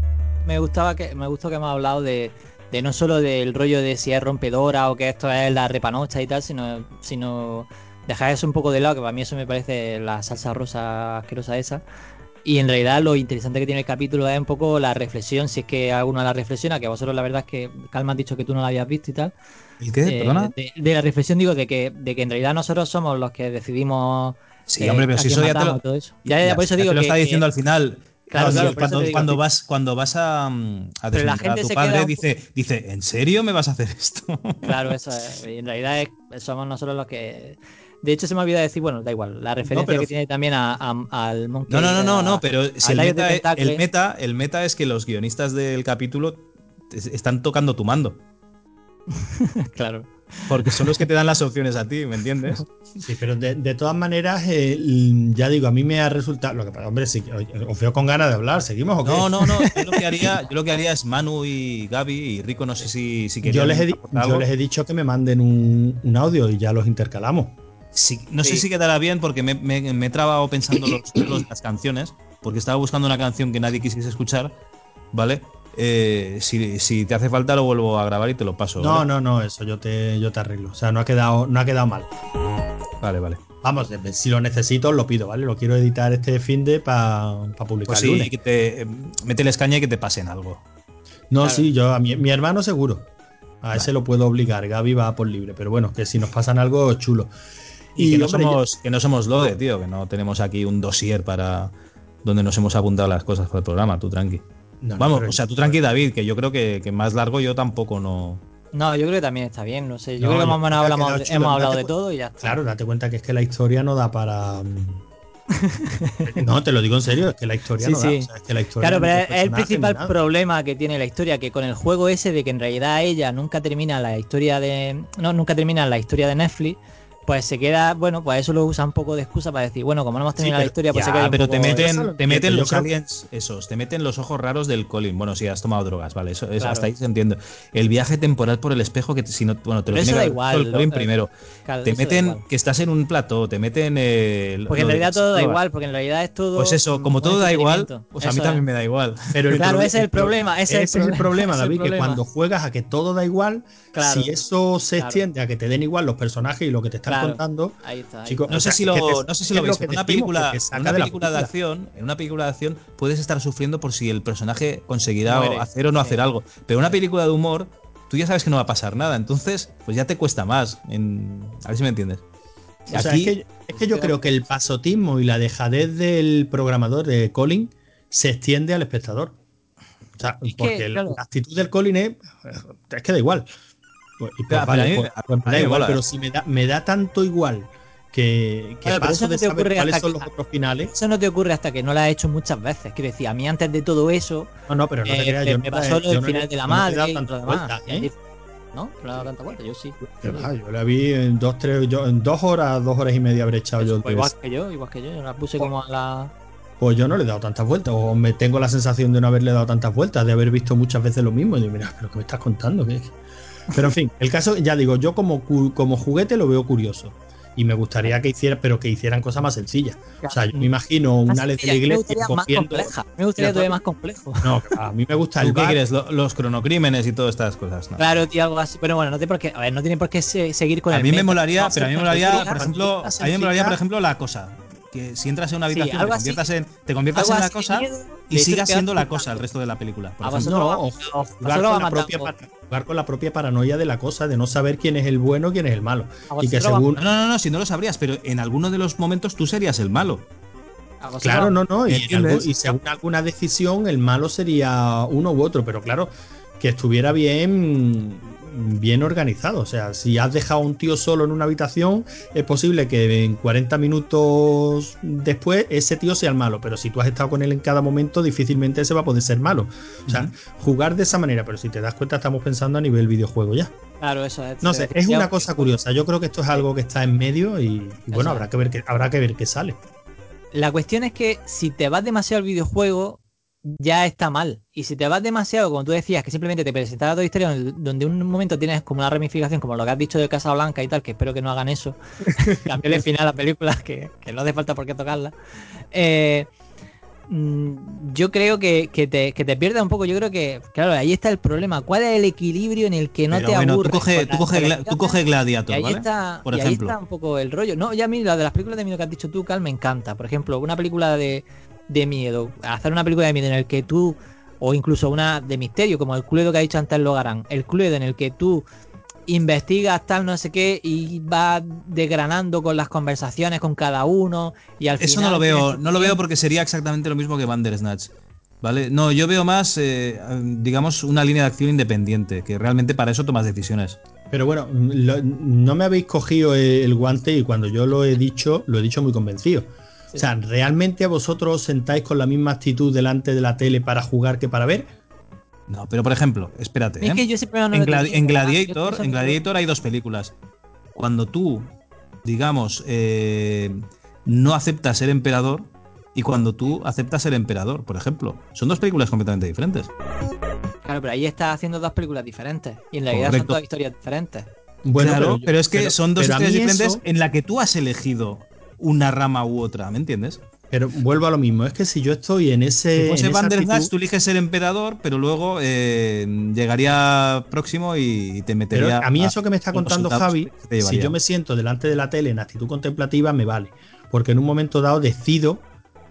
Me gustaba que me gustó que hemos hablado de, de no solo del rollo de si es rompedora o que esto es la repanocha y tal, sino, sino dejar eso un poco de lado, que para mí eso me parece la salsa rosa asquerosa esa. Y en realidad lo interesante que tiene el capítulo es un poco la reflexión, si es que alguno la reflexiona, que vosotros la verdad es que Calma has dicho que tú no la habías visto y tal. ¿El qué? Eh, ¿Perdona? de, de la reflexión digo de que, de que en realidad nosotros somos los que decidimos Sí, eh, hombre, pero si eso ya te matamos lo, y todo eso. Ya, ya, por eso digo te lo que, está diciendo que- al final. Claro, Claro, cuando, digo cuando vas cuando vas a, mm, a Pero la desmentir a gente tu se padre dice dice ¿en serio me vas a hacer esto? Claro, eso (laughs) es. En realidad es- somos nosotros los que. De hecho, se me olvidó decir, bueno, da igual, la referencia pero- que tiene también a, a- al Monkey. No, no, no, no, a- no, pero si el meta, Tentacle. el meta, el meta es que los guionistas del capítulo es- están tocando tu mando, (laughs) Claro. porque son los que te dan las opciones a ti, ¿me entiendes? (laughs) Sí, pero de, de todas maneras, eh, ya digo, a mí me ha resultado. Lo que pasa, hombre, sí, oye, os veo con ganas de hablar. ¿Seguimos o qué? No, no, no. Yo lo que (laughs) haría, yo lo que haría es Manu y Gaby y Rico, no sé si, si yo, les he, yo les he dicho que me manden un, un audio y ya los intercalamos. Sí, no sé si quedará bien porque me, me- me he trabado pensando los (clears throat) las canciones, porque estaba buscando una canción que nadie quisiese escuchar, ¿vale? Eh, si, si te hace falta lo vuelvo a grabar y te lo paso. No, ¿vale? no, no, eso yo te, yo te arreglo. O sea, no ha quedado, no ha quedado mal. Vale, vale. Vamos, de- si lo necesito, lo pido, ¿vale? Lo quiero editar este fin de para publicar Pues sí, lunes. que te eh, caña y que te pasen algo. No, Claro. sí, yo a mi, mi hermano seguro. A ese lo puedo obligar. Gaby va por libre. Pero bueno, que si nos pasan algo, chulo. Y, que, no hombre, somos, que no somos Lode, tío, que no tenemos aquí un dossier para donde nos hemos apuntado las cosas para el programa, tú tranqui. No, Vamos, o sea, tú tranqui, David, que yo creo que, que más largo yo tampoco no. No, yo creo que también está bien, no sé. Yo No, creo que más o menos hablamos, chulo. hemos hablado de todo y ya está. Claro, date cuenta que es que la historia no da para. mm, (laughs) no, te lo digo en serio, es que la historia Sí, no da. sí. o sea, es que la historia Claro, pero es el principal problema que tiene la historia, que con el juego ese de que en realidad ella nunca termina la historia de. No, nunca termina la historia de Netflix, pues se queda, bueno, pues eso lo usa un poco de excusa para decir, bueno, como no hemos terminado la pero- historia, pues Ya, se queda pero te poco- meten, te meten los aliens esos, te meten los ojos raros del Colin. Bueno, si has tomado drogas, vale, eso, eso Claro. hasta ahí se entiende. El viaje temporal por el espejo, que si no, bueno, te lo Pero tiene que igual, el Colin primero. Claro, Te meten que estás en un plató, te meten eh, Porque en realidad todo da igual, porque en realidad es todo. Pues eso, como todo da igual, pues a mí también me da igual. (laughs) Pero el Claro, ese es el pro- problema, ese es el el problema, el David, que cuando juegas a que todo da igual, si eso se extiende a que te den igual los personajes y lo que te están Claro. contando, Ahí está. ahí chicos. No sé sea, si lo, te- no sé si es lo lo veis, pero una película, en una película de acción, en una película de acción puedes estar sufriendo por si el personaje conseguirá Muere, hacer o no hacer algo. Pero una película de humor, tú ya sabes que no va a pasar nada, entonces pues ya te cuesta más. en- a ver si me entiendes. O sea, Aquí- es que, es que yo creo que el pasotismo y la dejadez del programador de Colin se extiende al espectador. O sea, que, porque claro. la actitud del Colin es, es que da igual. Pues, y pues Pero a vale, mí- pues- a pues mí me da me igual, mola. pero si me da, me da tanto igual que, que Claro, paso eso no de saber cuáles hasta son que- los otros finales. Eso no te ocurre hasta que no lo has hecho muchas veces. Quiero decir, a mí antes de todo eso, No, no, pero no te eh, creas, me, yo me no, pasó le- lo yo del no final de la yo no le he madre tanta vuelta, ¿eh? ¿No? ¿No le has dado tanta vuelta? Yo sí. Que va, yo la vi en dos, tres, yo, en dos horas, dos horas y media habré echado yo. Pues igual que yo, igual que yo. Yo la puse como a la. Pues yo no le he dado tantas vueltas, o me tengo la sensación de no haberle dado tantas vueltas, de haber visto muchas veces lo mismo. Y digo, mira, pero ¿qué me estás contando? ¿Qué? Pero en fin, el caso, ya digo, yo como, como juguete lo veo curioso. Y me gustaría que hiciera, pero que hicieran cosas más sencillas. O sea, yo me imagino un Más Alex de la a mí me iglesia gustaría más cogiendo. compleja. Me gustaría todavía más complejo. No, a mí me gusta ¿Tú el qué bar. quieres? Lo- los cronocrímenes y todas estas cosas. ¿no? Claro, tío, algo así. Pero bueno, no tiene por qué. A ver, no tiene por qué se- seguir con a el mí me meta. molaría, No, pero a mí me molaría, por ejemplo, a mí me molaría, por ejemplo, la cosa. Que si entras en una Sí, habitación, algo te así. conviertas en, te conviertas algo en la cosa y sigas siendo la cosa el resto de la película. por A ejemplo. vosotros No, o, o jugar, con la propia, todo. pa- jugar con la propia paranoia de la cosa, de no saber quién es el bueno, quién es el malo. A Y que según. No, no, no, si no lo sabrías, pero en alguno de los momentos tú serías el malo. a vosotros Claro, no, no. Y según alguna decisión, el malo sería uno u otro. Pero claro, que estuviera bien, bien organizado. O sea, si has dejado a un tío solo en una habitación, es posible que en 40 minutos después ese tío sea el malo. Pero si tú has estado con él en cada momento, difícilmente ese va a poder ser malo. O sea, jugar de esa manera. Pero si te das cuenta, estamos pensando a nivel videojuego ya. Claro, eso es. No sé, es una cosa curiosa. Yo creo que esto es algo que está en medio y, y bueno, habrá que ver qué, habrá que ver qué sale. La cuestión es que si te vas demasiado al videojuego, ya está mal. Y si te vas demasiado, como tú decías, que simplemente te presentara toda historia donde- donde un momento tienes como una ramificación, como lo que has dicho de Casa Blanca y tal, que espero que no hagan eso, (laughs) cambiar el final a la película, que, que no hace falta por qué tocarla. Eh, mm, yo creo que, que te, que te pierdas un poco. Yo creo que, claro, ahí está el problema. ¿Cuál es el equilibrio en el que no Pero te bueno, aburres? tú coge, con tú la- coge, gla- tú coge Y Gladiator, ahí, ¿vale? está, Por y ahí ejemplo. está un poco el rollo. No, ya a mí la de las películas de miedo que has dicho tú, Cal, me encanta. Por ejemplo, una película de, de miedo, hacer una película de miedo en el que tú, o incluso una de misterio, como el Cluedo que ha dicho antes Logarán, el Cluedo en el que tú investigas tal no sé qué y vas desgranando con las conversaciones con cada uno y al Eso final no lo veo, no lo veo porque sería exactamente lo mismo que Bandersnatch. ¿Vale? No, yo veo más, eh, digamos, una línea de acción independiente, que realmente para eso tomas decisiones. Pero bueno, lo- no me habéis cogido el guante y cuando yo lo he dicho, lo he dicho muy convencido. O sea, ¿realmente a vosotros os sentáis con la misma actitud delante de la tele para jugar que para ver? No, pero por ejemplo, espérate. Es ¿eh? que yo siempre me en, lo Gladi- digo, en Gladiator, en Gladiator hay dos películas. Cuando tú, digamos, eh, no aceptas ser emperador y cuando tú aceptas ser emperador, por ejemplo. Son dos películas completamente diferentes. Claro, pero ahí estás haciendo dos películas diferentes y en realidad son dos historias diferentes. Bueno, claro, pero, yo- es que pero- son dos historias diferentes eso- en la que tú has elegido una rama u otra, ¿me entiendes? pero vuelvo a lo mismo, es que si yo estoy en ese. Si fuese en esa Bandersnatch, actitud- tú eliges ser emperador, pero luego eh, llegaría próximo y te Pero metería. a mí eso que me está contando Javi, si yo me siento delante de la tele en actitud contemplativa, me vale. Porque en un momento dado decido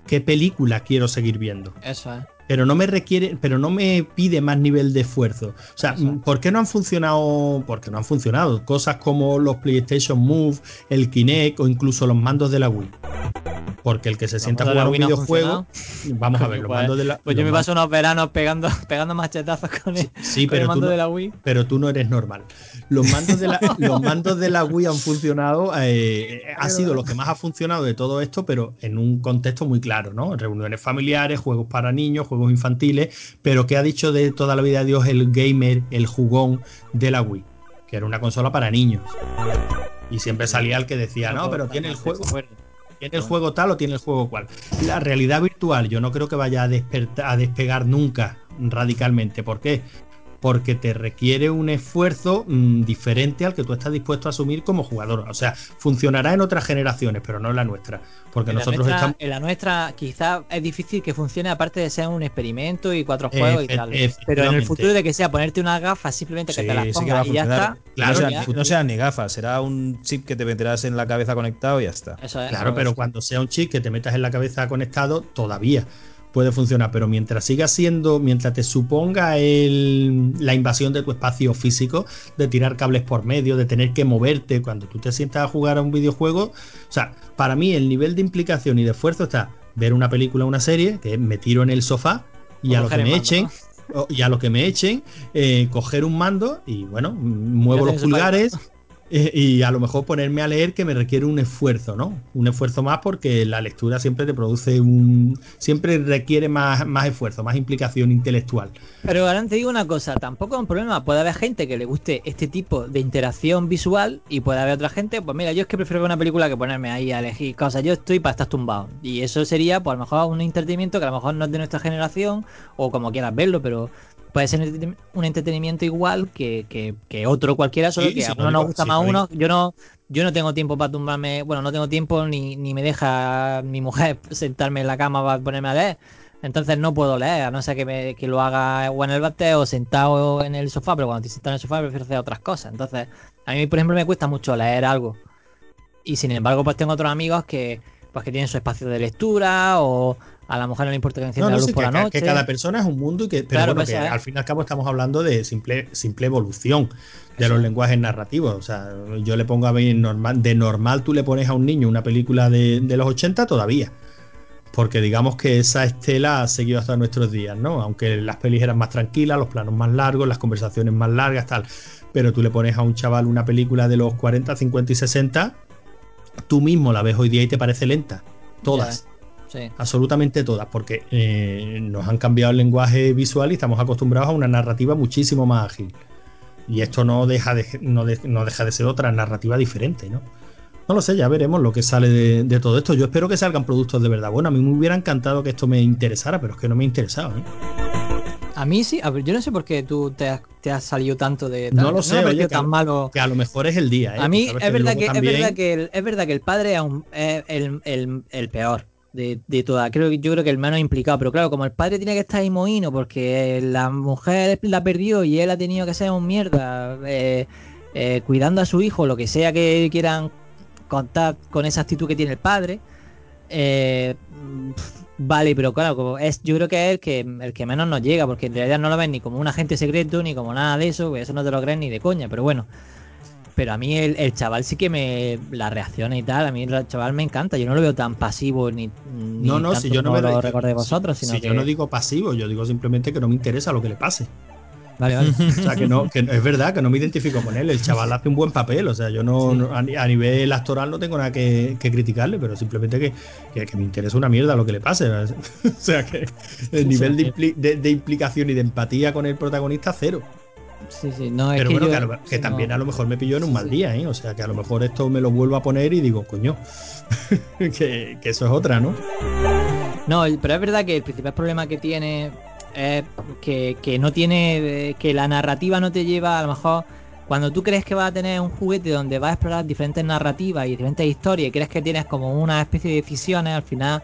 qué película quiero seguir viendo. Eso es. Pero no me requiere, pero no me pide más nivel de esfuerzo. O sea. ¿por qué no han funcionado? Porque no han funcionado. Cosas como los PlayStation Move, el Kinect o incluso los mandos de la Wii. Porque el que se sienta a jugar un Wii no han videojuego, vamos a ver, los pues- mandos de la Pues yo los me paso unos veranos pegando, pegando machetazos con el, Sí, con pero tú, mando no, de la Wii. pero tú no eres normal. Los mandos de la, (laughs) los mandos de la Wii han funcionado, eh, ha sido lo que más ha funcionado de todo esto, pero en un contexto muy claro, ¿no? Reuniones familiares, juegos para niños, juegos infantiles, pero ¿qué ha dicho de toda la vida de Dios el gamer, el jugón de la Wii? Que era una consola para niños. Y siempre salía el que decía, no, pero tiene el juego, tiene el juego tal o tiene el juego cual. La realidad virtual yo no creo que vaya a, a despegar nunca radicalmente. ¿Por qué? Porque te requiere un esfuerzo mm, diferente al que tú estás dispuesto a asumir como jugador. O sea, funcionará en otras generaciones, pero no en la nuestra. Porque En nosotros nuestra, estamos... en la nuestra quizás es difícil que funcione aparte de ser un experimento y cuatro juegos y Efe- tal. Pero en el futuro de que sea ponerte unas gafas simplemente que Sí, te las sí pongas va a y ya está. Claro, no, sean, no sean ni gafas, será un chip que te meterás en la cabeza conectado y ya está. Eso es, Claro, eso pero cuando sea un chip que te metas en la cabeza conectado, todavía puede funcionar. Pero mientras siga siendo, mientras te suponga el- la invasión de tu espacio físico, de tirar cables por medio, de tener que moverte, cuando tú te sientas a jugar a un videojuego, o sea, para mí el nivel de implicación y de esfuerzo está ver una película una serie, que me tiro en el sofá y a lo que me mando, echen, y a lo que me echen, eh, coger un mando y bueno, muevo los pulgares (laughs) y a lo mejor ponerme a leer que me requiere un esfuerzo, ¿no? Un esfuerzo más porque la lectura siempre te produce un. siempre requiere más, más esfuerzo, más implicación intelectual. Pero ahora te digo una cosa, tampoco es un problema. Puede haber gente que le guste este tipo de interacción visual y puede haber otra gente, pues mira, yo es que prefiero ver una película que ponerme ahí a elegir cosas. Yo estoy para estar tumbado. Y eso sería, pues a lo mejor un entretenimiento que a lo mejor no es de nuestra generación o como quieras verlo, pero puede ser un entreten- un entretenimiento igual que, que- que otro cualquiera, solo Sí, que a uno nos gusta más lo uno. Yo no, yo no tengo tiempo para tumbarme, bueno, no tengo tiempo ni, ni me deja mi mujer (laughs) sentarme en la cama para ponerme a leer. Entonces no puedo leer, a no ser que, me- que lo haga o en el bate o sentado en el sofá, pero cuando estoy sentado en el sofá prefiero hacer otras cosas. Entonces, a mí, por ejemplo, me cuesta mucho leer algo. Y sin embargo, pues tengo otros amigos que pues que tienen su espacio de lectura o a la mujer no le importa que encienda No, no la luz sé, por que, la que- noche. que cada persona es un mundo y que, pero Claro, bueno, pues que es. al fin y al cabo estamos hablando de simple, simple evolución de los lenguajes narrativos. O sea, yo le pongo a ver normal, de normal tú le pones a un niño una película de, de los 80 todavía. Porque digamos que esa estela ha seguido hasta nuestros días, ¿no? Aunque las pelis eran más tranquilas, los planos más largos, las conversaciones más largas, tal. Pero tú le pones a un chaval una película de los 40, 50 y 60, tú mismo la ves hoy día y te parece lenta. Todas Sí. absolutamente todas, porque eh, nos han cambiado el lenguaje visual y estamos acostumbrados a una narrativa muchísimo más ágil. Y esto no deja de, no de- no deja de ser otra narrativa diferente, ¿no? No lo sé, ya veremos lo que sale de, de todo esto. Yo espero que salgan productos de verdad. Bueno, a mí me hubiera encantado que esto me interesara, pero es que no me ha interesado. ¿eh? A mí sí, a ver, yo no sé por qué tú te has, te has salido tanto de... No lo sé, oye, que a tan lo- malo. Que a lo mejor es el día. ¿eh? A mí es verdad, que, es, verdad que el, es verdad que el padre es el, el- el peor de, de todas. Creo, yo creo que el menos implicado, pero claro, como el padre tiene que estar ahí mohino porque la mujer la perdió y él ha tenido que ser un mierda eh, eh, cuidando a su hijo, lo que sea que quieran contar con esa actitud que tiene el padre. eh, vale, pero claro, como es, yo creo que es el que, el que menos nos llega, porque en realidad no lo ven ni como un agente secreto, ni como nada de eso, que eso no te lo crees ni de coña, pero bueno. Pero a mí el, el chaval sí que me. La reacción y tal, a mí el chaval me encanta. Yo no lo veo tan pasivo ni. ni No, no, tanto si yo no me lo yo- recordé vosotros, si sino yo que. no digo pasivo, yo digo simplemente que no me interesa lo que le pase. Vale, vale. O sea, que no, que es verdad que no me identifico con él. El chaval hace un buen papel. O sea, yo no, Sí. no- a, ni- a nivel actoral no tengo nada que, que criticarle, pero simplemente que, que- que me interesa una mierda lo que le pase. (laughs) o sea, que el nivel de, impli- de- de implicación y de empatía con el protagonista, cero. Sí, sí, no es Pero que bueno, yo- que, a lo- que no- también a lo mejor me pilló en un Sí, mal día, ¿eh? O sea, que a lo mejor esto me lo vuelvo a poner y digo, coño, (laughs) que, que eso es otra, ¿no? No, pero es verdad que el principal problema que tiene es que, que no tiene. que la narrativa no te lleva a lo mejor. Cuando tú crees que vas a tener un juguete donde vas a explorar diferentes narrativas y diferentes historias y crees que tienes como una especie de decisiones, al final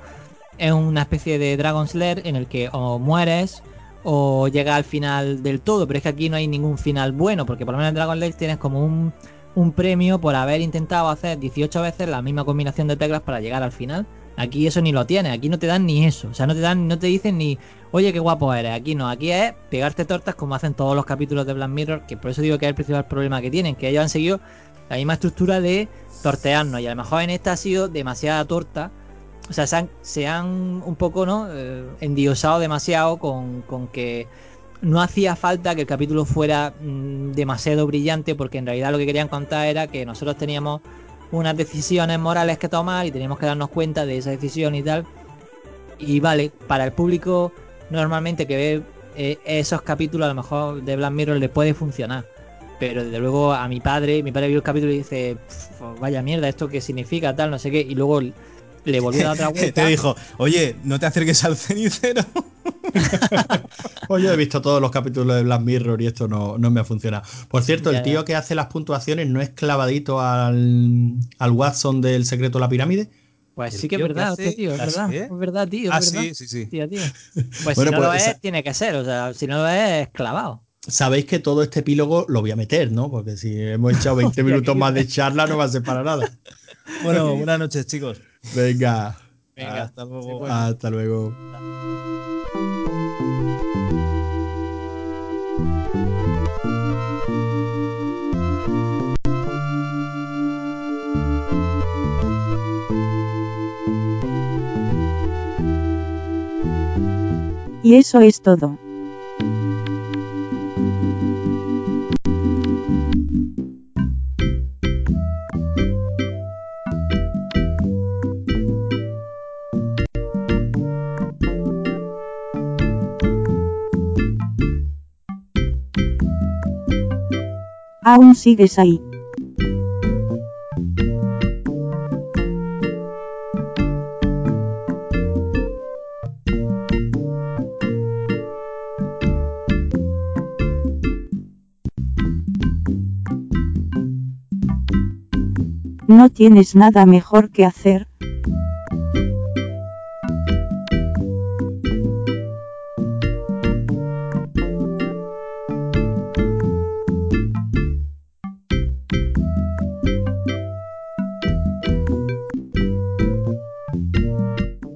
es una especie de Dragon Slayer en el que o mueres o llegas al final del todo, pero es que aquí no hay ningún final bueno, porque por lo menos en Dragon Slayer tienes como un, un premio por haber intentado hacer 18 veces la misma combinación de teclas para llegar al final. Aquí eso ni lo tienes, aquí no te dan ni eso, o sea, no te dan, no te dicen ni, oye, qué guapo eres, aquí no, aquí es pegarte tortas como hacen todos los capítulos de Black Mirror, que por eso digo que es el principal problema que tienen, que ellos han seguido la misma estructura de tortearnos, y a lo mejor en esta ha sido demasiada torta, o sea, se han, se han un poco, ¿no? Eh, endiosado demasiado con, con que no hacía falta que el capítulo fuera mm, demasiado brillante, porque en realidad lo que querían contar era que nosotros teníamos unas decisiones morales que tomar y teníamos que darnos cuenta de esa decisión y tal. Y vale, para el público normalmente que ve eh, esos capítulos, a lo mejor de Black Mirror le puede funcionar. Pero desde luego a mi padre, mi padre vio el capítulo y dice, "Pf, vaya mierda, esto qué significa, tal, no sé qué. Y luego le volvió a dar otra (laughs) vuelta. Te dijo, oye, no te acerques al cenicero. (laughs) Yo he visto todos los capítulos de Black Mirror y esto no, no me ha funcionado. Por cierto, Ya, el tío ya. que hace las puntuaciones no es clavadito al, al Watson del secreto de la pirámide. Pues sí que es tío que verdad, hace hostia, tío, es verdad. ¿eh? Es verdad, tío. es Ah, verdad. sí, sí, sí. Hostia, tío. (laughs) Pues Bueno, si no lo pues es, esa- tiene que ser. O sea, si no lo es, es clavado. Sabéis que todo este epílogo lo voy a meter, ¿no? Porque si hemos echado 20 minutos más de charla no va a ser para nada. Bueno, buenas noches, chicos. Venga. Venga, Hasta luego. Hasta luego. Y eso es todo. Aún sigues ahí. ¿No tienes nada mejor que hacer?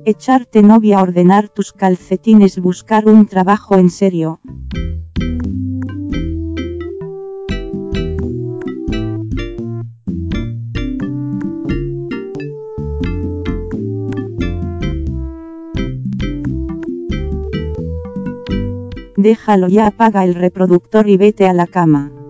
Echarte novia, ordenar tus calcetines, buscar un trabajo en serio. Déjalo ya, apaga el reproductor y vete a la cama.